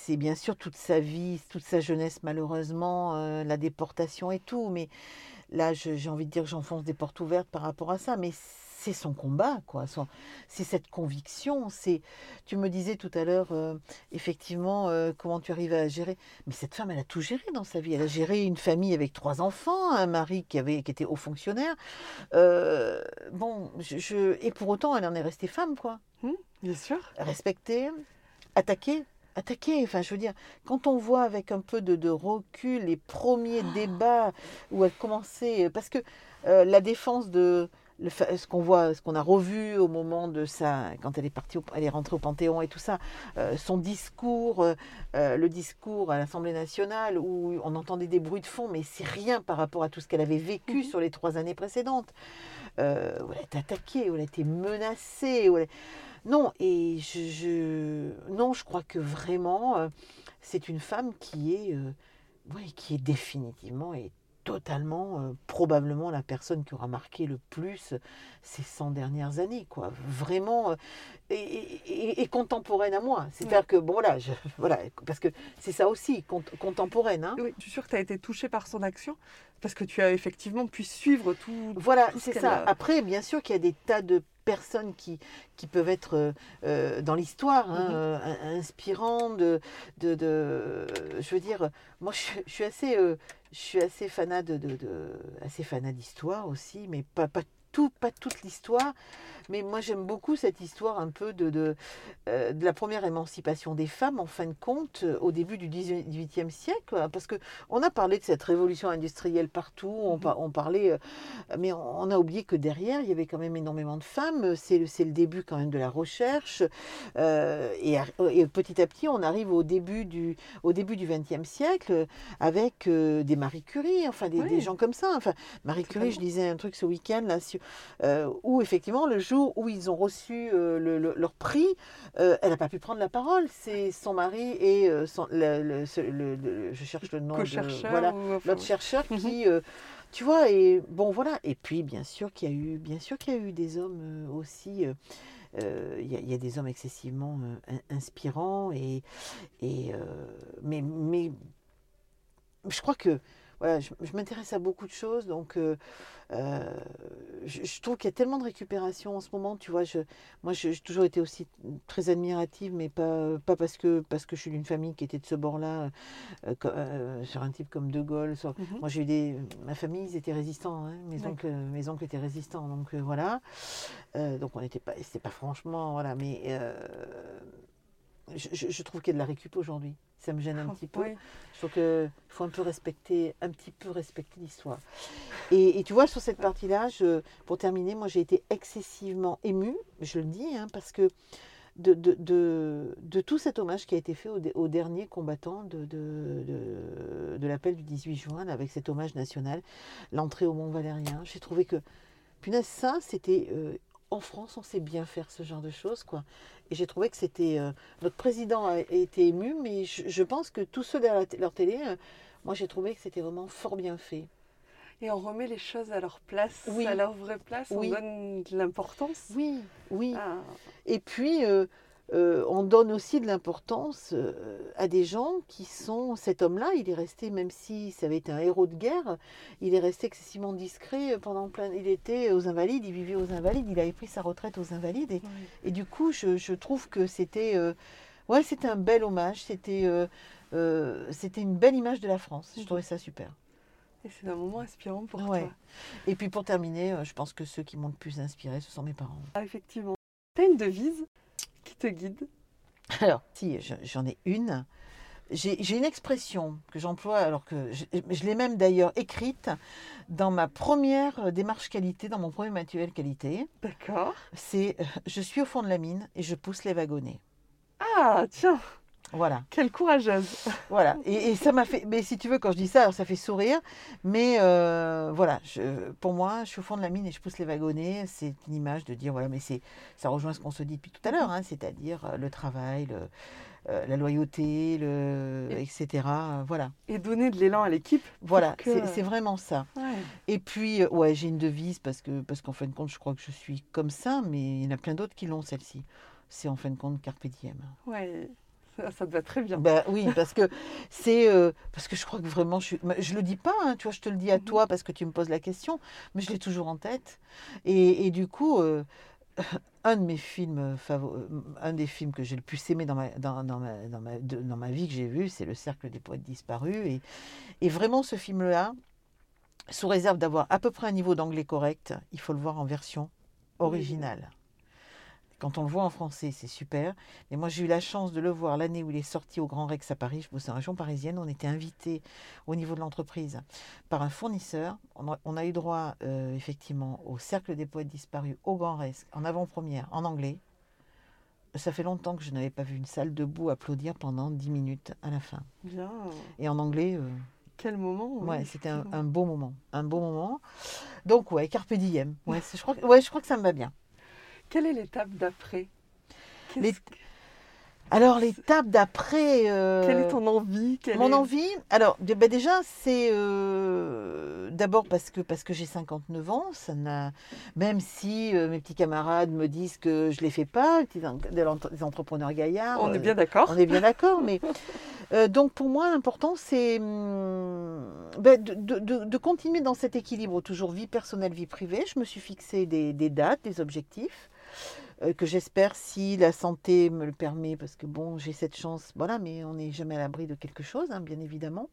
c'est bien sûr toute sa vie, toute sa jeunesse malheureusement, euh, la déportation et tout, mais là j'ai envie de dire que j'enfonce des portes ouvertes par rapport à ça, mais c'est son combat, quoi. C'est cette conviction. C'est, tu me disais tout à l'heure, euh, effectivement, euh, comment tu arrives à gérer. Mais cette femme, elle a tout géré dans sa vie. Elle a géré une famille avec trois enfants, un mari qui avait, qui était haut fonctionnaire. Euh, bon, je, je- et pour autant, elle en est restée femme, quoi Bien sûr. respecter, attaquer. Attaquer, enfin je veux dire, quand on voit avec un peu de, de recul les premiers débats où elle commençait, parce que euh, la défense de le ce qu'on voit, ce qu'on a revu au moment de sa, quand elle est partie, au- elle est rentrée au Panthéon et tout ça, euh, son discours, euh, euh, le discours à l'Assemblée nationale où on entendait des bruits de fond, mais c'est rien par rapport à tout ce qu'elle avait vécu Mhm. sur les trois années précédentes. Euh, où elle a été attaquée, où elle a été menacée, où elle- non, et je, non, je crois que vraiment, euh, c'est une femme qui est, euh, qui est définitivement et totalement, euh, probablement la personne qui aura marqué le plus ces 100 dernières années, quoi. Vraiment, et, et- et- et contemporaine à moi. C'est-à-dire que, bon, voilà, je- <laughs> voilà, parce que c'est ça aussi, cont- contemporaine, hein. Oui, je suis sûre que tu as été touchée par son action? Parce que tu as effectivement pu suivre tout. Voilà, ce c'est ça. a- Après, bien sûr qu'il y a des tas de personnes qui, qui peuvent être euh, euh, dans l'histoire, hein, Mhm. euh, in- inspirants, de, de, de- je veux dire, moi je, suis- je suis assez, euh, je suis assez fanat de, de, de- assez fanat d'histoire aussi, mais pas, pas tout, pas toute l'histoire. Mais moi j'aime beaucoup cette histoire un peu de, de, euh, de la première émancipation des femmes, en fin de compte, euh, au début du 18e siècle, parce que on a parlé de cette révolution industrielle partout, on, Mhm. on parlait, euh, mais on, on a oublié que derrière, il y avait quand même énormément de femmes, c'est le, début quand même de la recherche, euh, et, petit à petit, on arrive au début du, au début du 20e siècle avec euh, des Marie Curie, enfin des, Oui. des gens comme ça. Enfin, Marie Curie, je lisais un truc ce week-end, là, sur- euh, où effectivement, le jour où ils ont reçu euh, le- le- leur prix, euh, elle n'a pas pu prendre la parole. C'est son mari et son, le, je cherche le nom. de- voilà, enfin, l'autre chercheur Mhm. qui, euh, tu vois, et bon voilà. Et puis bien sûr qu'il y a eu, bien sûr qu'il y a eu des hommes aussi. euh, il y, a- il y a des hommes excessivement euh, in- inspirants et, et euh, mais, mais je crois que voilà, je, je m'intéresse à beaucoup de choses, donc euh, euh, je, je trouve qu'il y a tellement de récupération en ce moment, tu vois. Je, moi, je- j'ai toujours été aussi très admirative, mais pas, pas parce que parce que je suis d'une famille qui était de ce bord-là, euh, sur un type comme De Gaulle. sur- Mhm. Moi, j'ai eu des, ma famille, ils étaient résistants, hein, mes oncles, mes oncles étaient résistants, donc voilà. Donc on n'était pas, c'était pas franchement, voilà, mais je, trouve qu'il y a de la récup aujourd'hui. Ça me gêne un <laughs> petit peu. Oui. Je trouve qu'il faut un peu respecter, un petit peu respecter l'histoire. Et, et tu vois, sur cette partie-là, pour terminer, moi j'ai été excessivement émue, je le dis, hein, parce que de, de, de, de tout cet hommage qui a été fait aux, aux derniers combattants de, l'appel du 18 juin, avec cet hommage national, l'entrée au Mont Valérien, j'ai trouvé que, punaise, ça, c'était... euh, en France, on sait bien faire ce genre de choses, quoi. Et j'ai trouvé que c'était... euh, notre président a été ému, mais je, je pense que tous ceux derrière leur télé, euh, moi j'ai trouvé que c'était vraiment fort bien fait. Et on remet les choses à leur place, Oui. à leur vraie place, Oui. on donne de l'importance. Oui, oui. Ah, Et puis, euh, euh, on donne aussi de l'importance euh, à des gens qui sont... Cet homme-là, il est resté, même si ça avait été un héros de guerre, il est resté excessivement discret pendant plein... Il était aux Invalides, il vivait aux Invalides, il avait pris sa retraite aux Invalides. Et, oui. et du coup, je, je trouve que c'était... euh, ouais, c'était un bel hommage, c'était... c'était une belle image de la France. Je Mhm. trouvais ça super. Et c'est un moment inspirant pour Ouais. toi. Et puis pour terminer, je pense que ceux qui m'ont le plus inspiré, ce sont mes parents. Ah, effectivement. Tu as une devise? Qui te guide Alors, si, je- j'en ai une. J'ai une expression que j'emploie, alors que je, je l'ai même d'ailleurs écrite dans ma première euh, démarche qualité, dans mon premier manuel qualité. D'accord. C'est euh, Je suis au fond de la mine et je pousse les wagonnets. Ah, tiens, Voilà, quelle courageuse. voilà. Et, et ça m'a fait. Mais si tu veux, quand je dis ça, alors ça fait sourire. Mais euh, voilà, je- pour moi, je suis au fond de la mine et je pousse les wagonnets. C'est une image de dire voilà, mais c'est ça rejoint ce qu'on se dit depuis tout à l'heure, hein, c'est-à-dire euh, le travail, le, euh, la loyauté, le, Et- etc. Voilà. Et donner de l'élan à l'équipe. Voilà, que- c'est vraiment ça. Ouais. Et puis, ouais, j'ai une devise parce que parce qu'en fin de compte, je crois que je suis comme ça, mais il y en a plein d'autres qui l'ont celle-ci. C'est en fin de compte carpe diem. Ouais. <laughs> Ça, te va très bien. Ben oui, parce que c'est euh, parce que je crois que vraiment je je le dis pas, hein, tu vois, je te le dis à Mhm. toi parce que tu me poses la question, mais je l'ai toujours en tête. Et, et du coup, euh, un de mes films euh, un des films que j'ai le plus aimé dans ma dans, dans ma dans ma de- dans ma vie que j'ai vu, c'est Le Cercle des poètes disparus. Et, et vraiment ce film-là, sous réserve d'avoir à peu près un niveau d'anglais correct, il faut le voir en version originale. Quand on le voit en français, c'est super. Mais moi, j'ai eu la chance de le voir l'année où il est sorti au Grand Rex à Paris. Je bossais en région parisienne. On était invité au niveau de l'entreprise par un fournisseur. On a, on a eu droit, euh, effectivement, au Cercle des poètes disparus au Grand Rex, en avant-première, en anglais. Ça fait longtemps que je n'avais pas vu une salle debout applaudir pendant 10 minutes à la fin. Bien. Et en anglais, euh, Quel moment. oui, ouais, c'était un, beau moment. Un beau moment. Donc, ouais, Carpe Diem. Ouais, je, crois, que- ouais, je crois que ça me va bien. Quelle est l'étape d'après? Qu'est-ce Les- que- Alors, l'étape d'après. euh, Quelle est ton envie? Quelle Mon est- envie, alors bah déjà c'est euh, d'abord parce que parce que j'ai 59 ans, ça n'a même si euh, mes petits camarades me disent que je les fais pas, des entrepreneurs gaillards. On est bien d'accord. on est bien d'accord, mais donc pour moi l'important c'est hum, ben, de, de- de- de continuer dans cet équilibre toujours vie personnelle vie privée. Je me suis fixé des, des dates, des objectifs que j'espère si la santé me le permet, parce que bon j'ai cette chance, voilà, mais on n'est jamais à l'abri de quelque chose, hein, bien évidemment.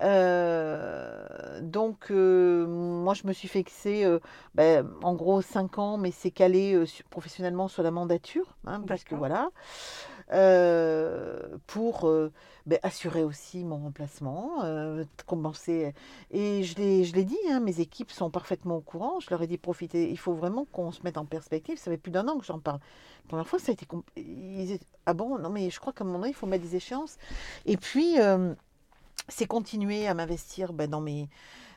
Euh, donc, euh, moi, je me suis fixé, euh, ben, en gros, 5 ans, mais c'est calé euh, professionnellement sur la mandature, hein, parce que voilà, euh, pour euh, ben, assurer aussi mon remplacement, euh, compenser. Et je l'ai, dit, hein, mes équipes sont parfaitement au courant. Je leur ai dit profitez, il faut vraiment qu'on se mette en perspective. Ça fait plus d'un an que j'en parle. La première fois, ça a été. ils ah bon, non, mais je crois qu'à un moment il faut mettre des échéances. Et puis. euh, c'est continuer à m'investir ben, dans mes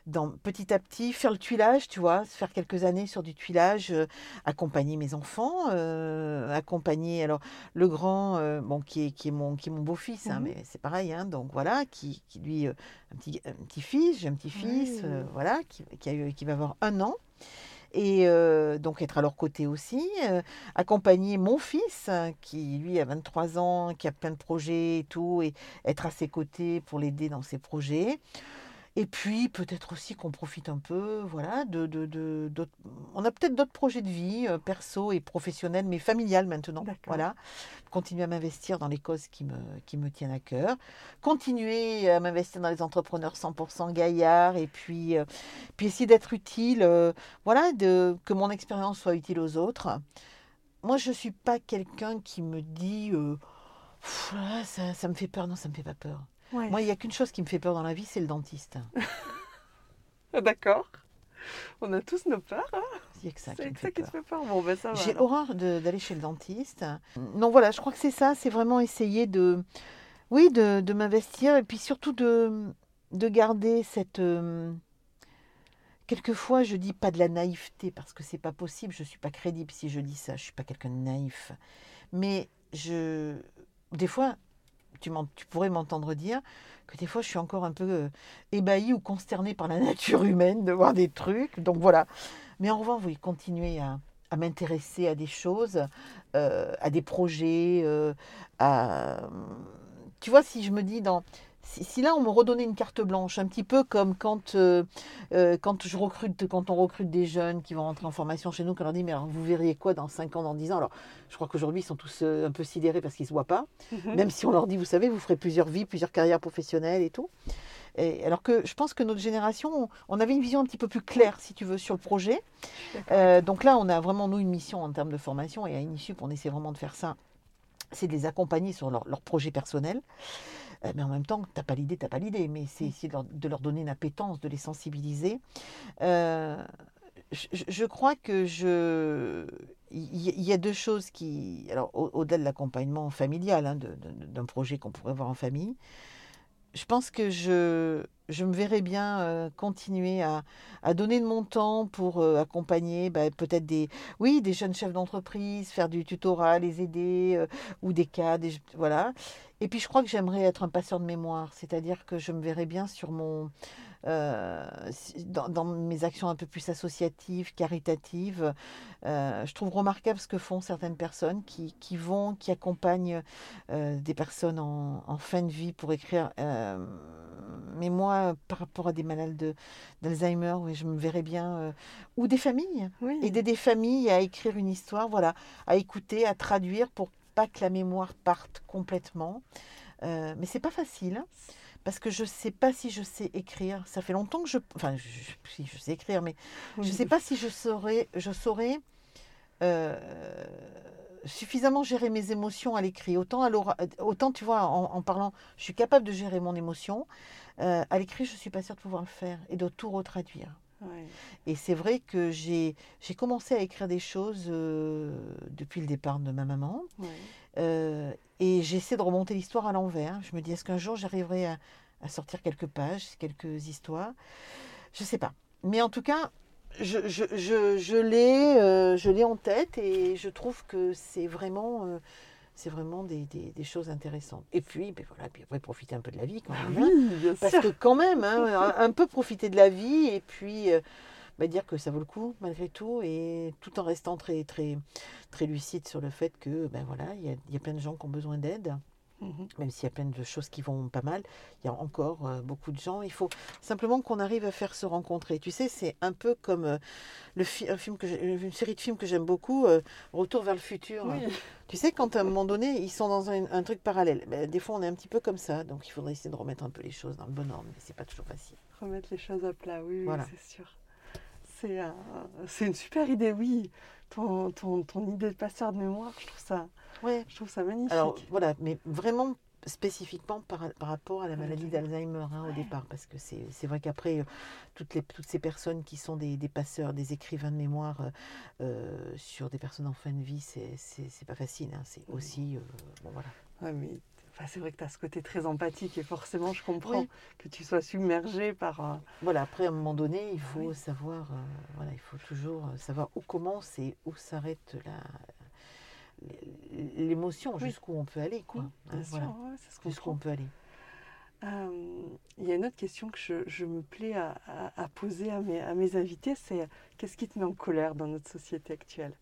dans petit à petit faire le tuilage tu vois faire quelques années sur du tuilage euh, accompagner mes enfants euh, accompagner alors le grand euh, bon qui est qui est mon qui est mon beau fils hein, Mhm. mais c'est pareil hein, donc voilà qui, qui lui un petit un petit fils j'ai un petit fils voilà qui, qui a eu- qui va avoir un an et euh, donc être à leur côté aussi, euh, accompagner mon fils euh, qui lui a 23 ans, qui a plein de projets et tout, et être à ses côtés pour l'aider dans ses projets. Et puis peut-être aussi qu'on profite un peu, voilà, de, de, de- on a peut-être d'autres projets de vie, euh, perso et professionnels, mais familiales maintenant. Voilà, continuer à m'investir dans les causes qui me, qui me tiennent à cœur, continuer à m'investir dans les entrepreneurs 100% gaillards, et puis, euh, puis essayer d'être utile, euh, voilà, de, que mon expérience soit utile aux autres. Moi, je ne suis pas quelqu'un qui me dit, Pff, là, ça, ça me fait peur, non, ça me fait pas peur. Ouais. Moi, il n'y a qu'une chose qui me fait peur dans la vie, c'est le dentiste. Ah, D'accord. On a tous nos peurs. hein. Il n'y a que ça qui me que fait ça qui te fait peur. Bon, ben. J'ai horreur d'aller chez le dentiste. Non, voilà, je crois que c'est ça, c'est vraiment essayer de, oui, de, de m'investir et puis surtout de, de garder cette. euh, quelquefois, je dis pas de la naïveté parce que c'est pas possible, je suis pas crédible si je dis ça, je suis pas quelqu'un de naïf. Mais je, des fois, tu, pourrais m'entendre dire que des fois, je suis encore un peu euh, ébahie ou consternée par la <laughs> nature humaine de voir des trucs. Donc voilà. Mais en revanche, oui, continuer à, à m'intéresser à des choses, euh, à des projets, euh, à... Tu vois, si je me dis dans... Si, si là, on me redonnait une carte blanche, un petit peu comme quand, euh, euh, quand, je recrute, quand on recrute des jeunes qui vont rentrer en formation chez nous, qu'on leur dit, mais alors, vous verriez quoi dans 5 ans, dans 10 ans? Alors, je crois qu'aujourd'hui, ils sont tous euh, un peu sidérés parce qu'ils ne se voient pas. Mhm. Même si on leur dit, vous savez, vous ferez plusieurs vies, plusieurs carrières professionnelles et tout. Et alors que je pense que notre génération, on avait une vision un petit peu plus claire, si tu veux, sur le projet. Donc là, on a vraiment, nous, une mission en termes de formation. Et à Inisup, on essaie vraiment de faire ça. C'est de les accompagner sur leur, leur projet personnel. Euh, mais en même temps, tu n'as pas l'idée, tu n'as pas l'idée. Mais c'est essayer de leur, de leur donner une appétence, de les sensibiliser. Euh, je, je- crois que je. Il y, a deux choses qui. Alors, au- au-delà de l'accompagnement familial, hein, d'un projet qu'on pourrait voir en famille, je pense que je, je me verrais bien euh, continuer à, à donner de mon temps pour euh, accompagner bah, peut-être des, oui, des jeunes chefs d'entreprise, faire du tutorat, les aider, euh, ou des cas, voilà. Et puis je crois que j'aimerais être un passeur de mémoire, c'est-à-dire que je me verrais bien sur mon, euh, dans, dans mes actions un peu plus associatives, caritatives. Euh, je trouve remarquable ce que font certaines personnes qui, qui vont, qui accompagnent euh, des personnes en, en fin de vie pour écrire. mais moi, par rapport à des malades de- d'Alzheimer, oui, je me verrais bien. ou des familles, Oui. aider des familles à écrire une histoire, voilà, à écouter, à traduire pour pas que la mémoire parte complètement. Mais c'est pas facile. Parce que je ne sais pas si je sais écrire. Ça fait longtemps que je. Enfin, je, je- si je sais écrire, mais je ne sais pas si je saurais, je saurais euh, suffisamment gérer mes émotions à l'écrit. Autant, à l'ora- autant, tu vois, en, en parlant, je suis capable de gérer mon émotion. Euh, à l'écrit, je ne suis pas sûre de pouvoir le faire et de tout retraduire. Ouais. Et c'est vrai que j'ai j'ai commencé à écrire des choses euh, depuis le départ de ma maman. Ouais. Euh, et j'essaie de remonter l'histoire à l'envers. Je me dis, est-ce qu'un jour j'arriverai à, à sortir quelques pages, quelques histoires? Je ne sais pas. Mais en tout cas, je, je, je, je l'ai euh, je l'ai en tête et je trouve que c'est vraiment, euh, c'est vraiment des, des, des choses intéressantes. Et puis, ben voilà, puis après, profiter un peu de la vie quand même. hein. Oui, bien Parce sûr. que quand même, hein, un peu profiter de la vie et puis bah, dire que ça vaut le coup malgré tout et tout en restant très très très lucide sur le fait que ben voilà, il y y a plein de gens qui ont besoin d'aide, Mhm. même s'il y a plein de choses qui vont pas mal, il y a encore euh, beaucoup de gens. Il faut simplement qu'on arrive à faire se rencontrer. Tu sais, c'est un peu comme euh, le fi- un film que une série de films que j'aime beaucoup, euh, Retour vers le futur. Oui. Tu sais, quand à un moment donné, ils sont dans un, un truc parallèle. Ben, des fois, on est un petit peu comme ça, donc il faudrait essayer de remettre un peu les choses dans le bon ordre, mais c'est pas toujours facile. Remettre les choses à plat, oui, c'est sûr. C'est un- c'est une super idée, oui. Ton, ton, ton idée de passeur de mémoire, je trouve ça, Ouais. je trouve ça magnifique. Alors voilà, mais vraiment spécifiquement par, par rapport à la maladie Alzheimer. d'Alzheimer hein, au Ouais. départ, parce que c'est c'est vrai qu'après, euh, toutes, les, toutes ces personnes qui sont des, des passeurs, des écrivains de mémoire euh, euh, sur des personnes en fin de vie, c'est c'est- c'est pas facile. hein, c'est Mhm. aussi, euh, bon voilà. Ouais, mais enfin, c'est vrai que tu as ce côté très empathique et forcément, je comprends Oui. que tu sois submergé par. euh, Voilà, après à un moment donné, il faut Oui. savoir, euh, voilà, il faut toujours euh, savoir où commence et où s'arrête la l'émotion, Oui. jusqu'où on peut aller, quoi. hein, voilà, ouais, jusqu'où on peut aller. Euh, il y a une autre question que je, je me plais à, à- à poser à mes, à mes invités, c'est qu'est-ce qui te met en colère dans notre société actuelle?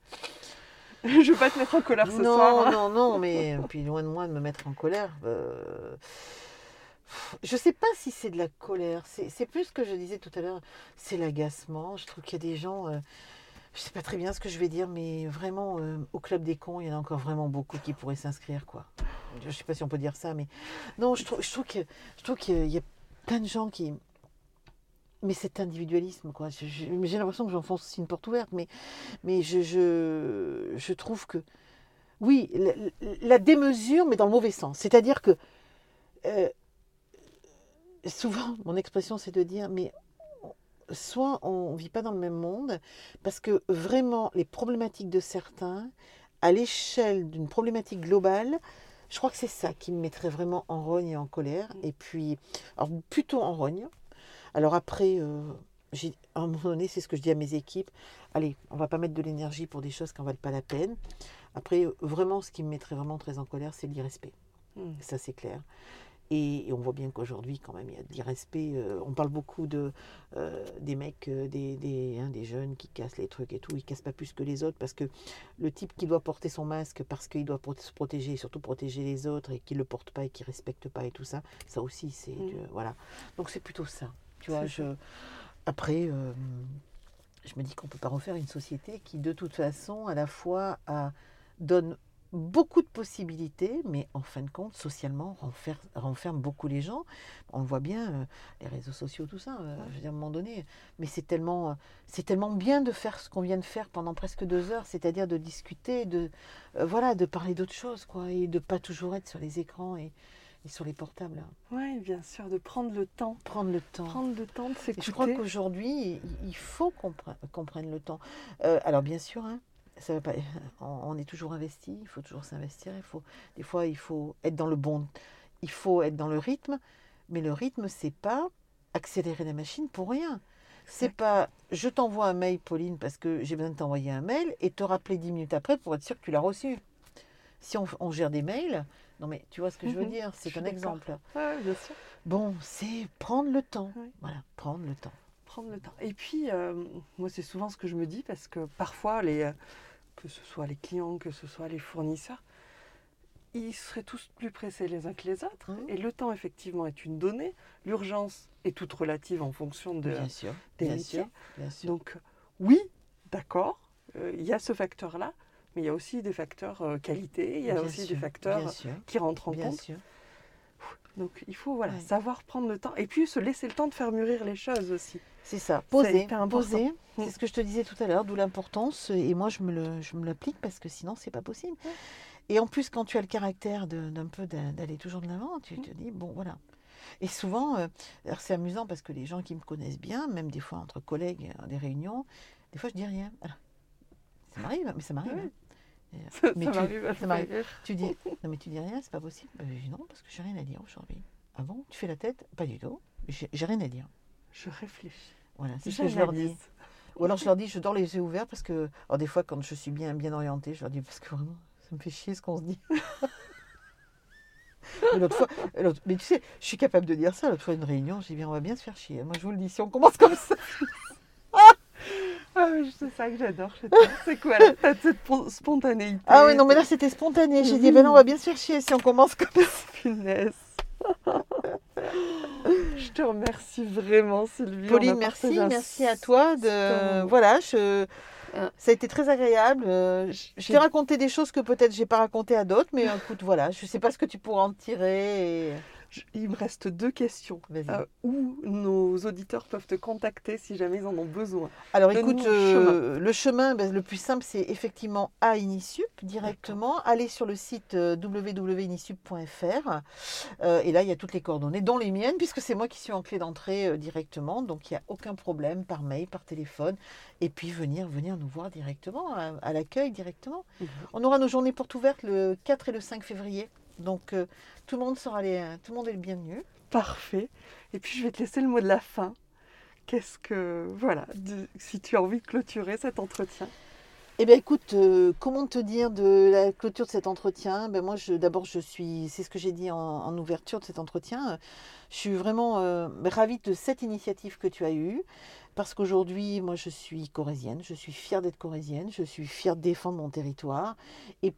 <laughs> Je ne veux pas te mettre en colère ce non, soir. hein. non, non, mais puis loin de moi de me mettre en colère. euh, Je sais pas si c'est de la colère. C'est c'est plus ce que je disais tout à l'heure. C'est l'agacement. Je trouve qu'il y a des gens. euh, Je sais pas très bien ce que je vais dire, mais vraiment, euh, au club des cons, il y en a encore vraiment beaucoup qui pourraient s'inscrire, quoi. Je sais pas si on peut dire ça, mais non, je trouve, je trouve que je trouve qu'il y a plein de gens qui. Mais cet individualisme, quoi. J'ai l'impression que j'enfonce aussi une porte ouverte, mais, mais je, je, trouve que oui, la, la démesure, mais dans le mauvais sens. C'est-à-dire que euh, souvent, <laughs> mon expression, c'est de dire, mais soit on ne vit pas dans le même monde, parce que vraiment, les problématiques de certains, à l'échelle d'une problématique globale, je crois que c'est ça qui me mettrait vraiment en rogne et en colère. Et puis, alors plutôt en rogne. Alors après, euh, à un moment donné, c'est ce que je dis à mes équipes. Allez, on va pas mettre de l'énergie pour des choses qui n'en valent pas la peine. Après, vraiment, ce qui me mettrait vraiment très en colère, c'est l'irrespect. Hmm. Ça, c'est clair. Et, et on voit bien qu'aujourd'hui, quand même, il y a de l'irrespect. Euh, on parle beaucoup de, euh, des mecs, euh, des, des, hein, des jeunes qui cassent les trucs et tout. Ils cassent pas plus que les autres parce que le type qui doit porter son masque parce qu'il doit pro- se protéger et surtout protéger les autres et qui ne le porte pas et qui ne respecte pas et tout ça, ça aussi, c'est. Mm. du- voilà. Donc, c'est plutôt ça. Tu vois, je. Après. euh, je me dis qu'on ne peut pas refaire une société qui, de toute façon, à la fois a- donne beaucoup de possibilités, mais en fin de compte, socialement, renferme, renferme beaucoup les gens. On le voit bien, euh, les réseaux sociaux, tout ça, euh, je veux dire, à un moment donné. Mais c'est tellement, euh, c'est tellement bien de faire ce qu'on vient de faire pendant presque deux heures, c'est-à-dire de discuter, de, voilà, de parler d'autres choses, quoi, et de pas toujours être sur les écrans et, et sur les portables. hein. Oui, bien sûr, de prendre le temps. Prendre le temps. Prendre le temps de Et je crois s'écouter. qu'aujourd'hui, il- faut qu'on pre- qu'on prenne le temps. Euh, alors bien sûr, hein, ça va pas, on, est toujours investi, il faut toujours s'investir. Il faut, des fois, il faut être dans le bon, il faut être dans le rythme. Mais le rythme, c'est pas accélérer la machine pour rien. C'est pas, je t'envoie un mail, Pauline, parce que j'ai besoin de t'envoyer un mail, et te rappeler dix minutes après pour être sûr que tu l'as reçu. Si on, on gère des mails, non mais tu vois ce que je veux Mhm, dire, c'est un exemple. Ouais, bien sûr. Bon, c'est prendre le temps. Voilà, prendre le temps. prendre le temps. Et puis, euh, moi, c'est souvent ce que je me dis parce que parfois, les, euh, que ce soit les clients, que ce soit les fournisseurs, ils seraient tous plus pressés les uns que les autres. Et le temps, effectivement, est une donnée. L'urgence est toute relative en fonction de, Bien sûr, des bien métiers. sûr, bien sûr. Donc, oui, d'accord, euh, il y a ce facteur-là, mais il y a aussi des facteurs euh, qualité, il y a Bien aussi sûr, des facteurs sûr, qui rentrent en bien compte. sûr. Donc, il faut voilà, Ouais. savoir prendre le temps et puis se laisser le temps de faire mûrir les choses aussi. C'est ça, poser, poser. Mm. C'est ce que je te disais tout à l'heure, d'où l'importance. Et moi, je me l'applique parce que sinon, c'est pas possible. Ouais. Et en plus, quand tu as le caractère d'un peu d'a- d'aller toujours de l'avant, tu te dis bon, voilà. Et souvent, euh, alors c'est amusant parce que les gens qui me connaissent bien, même des fois entre collègues, à des réunions, des fois je dis rien. Alors, ça m'arrive, mais ça m'arrive. Ouais. hein. Euh, Ça, mais ça m'arrive ça m'arrive. Tu dis, non mais tu dis rien, c'est pas possible. Ben, je dis non, parce que j'ai rien à dire aujourd'hui. Ah bon Tu fais la tête Pas du tout. J'ai j'ai rien à dire. Je réfléchis. Voilà, c'est ce que je leur dis. Ou alors je leur dis, je dors les yeux ouverts parce que, alors des fois quand je suis bien bien orientée, je leur dis parce que vraiment, ça me fait chier ce qu'on se dit. <laughs> Mais l'autre fois, l'autre- mais tu sais, je suis capable de dire ça. L'autre fois, une réunion, j'ai dit, bien, on va bien se faire chier. Moi, je vous le dis, si on commence comme ça. Ah oui, c'est ça que j'adore chez toi. C'est quoi là T'as cette pon- spontanéité? Ah oui, non, mais là, c'était spontané. J'ai dit, ben non, on va bien se faire chier si on commence comme ça. <laughs> Finesse. je te remercie vraiment, Sylvie. Pauline, merci, merci à toi. De, voilà, je, Ah. ça a été très agréable. Euh, Je t'ai raconté des choses que peut-être j'ai pas racontées à d'autres, mais écoute, voilà, je sais pas ce que tu pourras en tirer. et- Il me reste deux questions. Euh, où nos auditeurs peuvent te contacter si jamais ils en ont besoin Alors écoute, le euh, le chemin, ben, le plus simple, c'est effectivement à Inisup directement. Aller sur le site euh, www.inisup.fr euh, et là, il y a toutes les coordonnées, dont les miennes, puisque c'est moi qui suis en clé d'entrée directement. Donc il n'y a aucun problème par mail, par téléphone. Et puis venir, venir nous voir directement, à, à l'accueil directement. Mhm. On aura nos journées portes ouvertes le 4 et le 5 février. Donc euh, tout le monde sera les, tout le monde est le bienvenu. Parfait. Et puis je vais te laisser le mot de la fin. Qu'est-ce que. Voilà, de- si tu as envie de clôturer cet entretien. Eh bien, écoute, euh, comment te dire de la clôture de cet entretien? Ben Moi, d'abord, je suis, c'est ce que j'ai dit en, en ouverture de cet entretien, je suis vraiment euh, ravie de cette initiative que tu as eue, parce qu'aujourd'hui, moi, je suis corésienne, je suis fière d'être corésienne, je suis fière de défendre mon territoire, et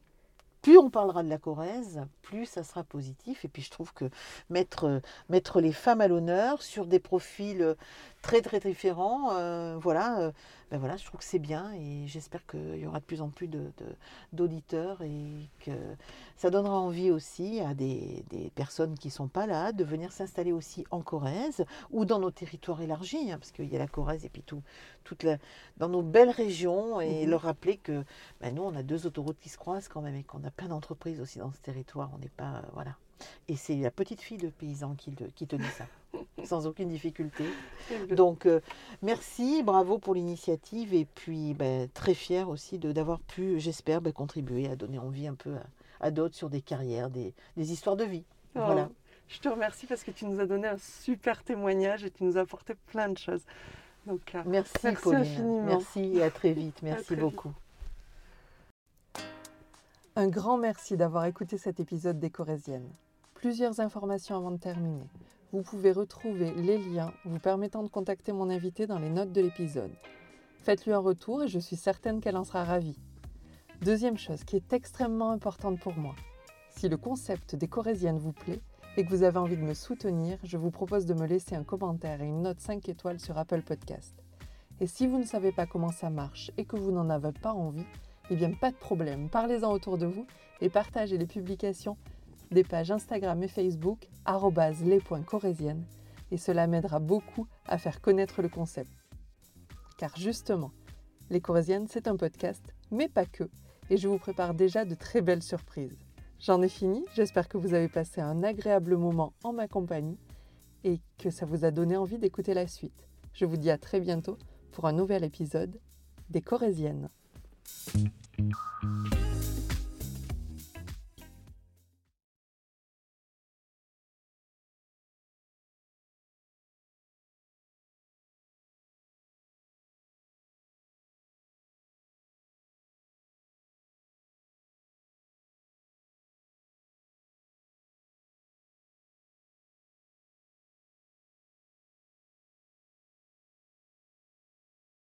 plus on parlera de la Corrèze, plus ça sera positif. Et puis je trouve que mettre, mettre les femmes à l'honneur sur des profils très très différents, euh, voilà, euh, ben voilà, je trouve que c'est bien et j'espère qu'il y aura de plus en plus d'auditeurs de, et que ça donnera envie aussi à des, personnes qui ne sont pas là de venir s'installer aussi en Corrèze ou dans nos territoires élargis, hein, parce qu'il y a la Corrèze et puis tout, toute la, dans nos belles régions et mmh leur rappeler que ben nous, on a deux autoroutes qui se croisent quand même et qu'on a plein d'entreprises aussi dans ce territoire. On n'est pas. voilà. Et c'est la petite fille de paysan qui, qui te dit ça, <laughs> sans aucune difficulté. Donc, euh, merci, bravo pour l'initiative et puis ben, très fière aussi d'avoir pu, j'espère, ben, contribuer à donner envie un peu à, d'autres sur des carrières, des, des histoires de vie. Oh, voilà. Je te remercie parce que tu nous as donné un super témoignage et tu nous as apporté plein de choses. Donc, euh, merci, merci Pauline. Infiniment. Merci et à très vite. Merci beaucoup. Un grand merci d'avoir écouté cet épisode des Corésiennes. Plusieurs informations avant de terminer. Vous pouvez retrouver les liens vous permettant de contacter mon invité dans les notes de l'épisode. Faites-lui un retour et je suis certaine qu'elle en sera ravie. Deuxième chose qui est extrêmement importante pour moi. Si le concept des Corésiennes vous plaît et que vous avez envie de me soutenir, je vous propose de me laisser un commentaire et une note 5 étoiles sur Apple Podcast. Et si vous ne savez pas comment ça marche et que vous n'en avez pas envie, eh bien, pas de problème, parlez-en autour de vous et partagez les publications des pages Instagram et Facebook les.corésiennes et cela m'aidera beaucoup à faire connaître le concept. Car justement, Les Corésiennes, c'est un podcast, mais pas que, et je vous prépare déjà de très belles surprises. J'en ai fini, j'espère que vous avez passé un agréable moment en ma compagnie et que ça vous a donné envie d'écouter la suite. Je vous dis à très bientôt pour un nouvel épisode des Corésiennes.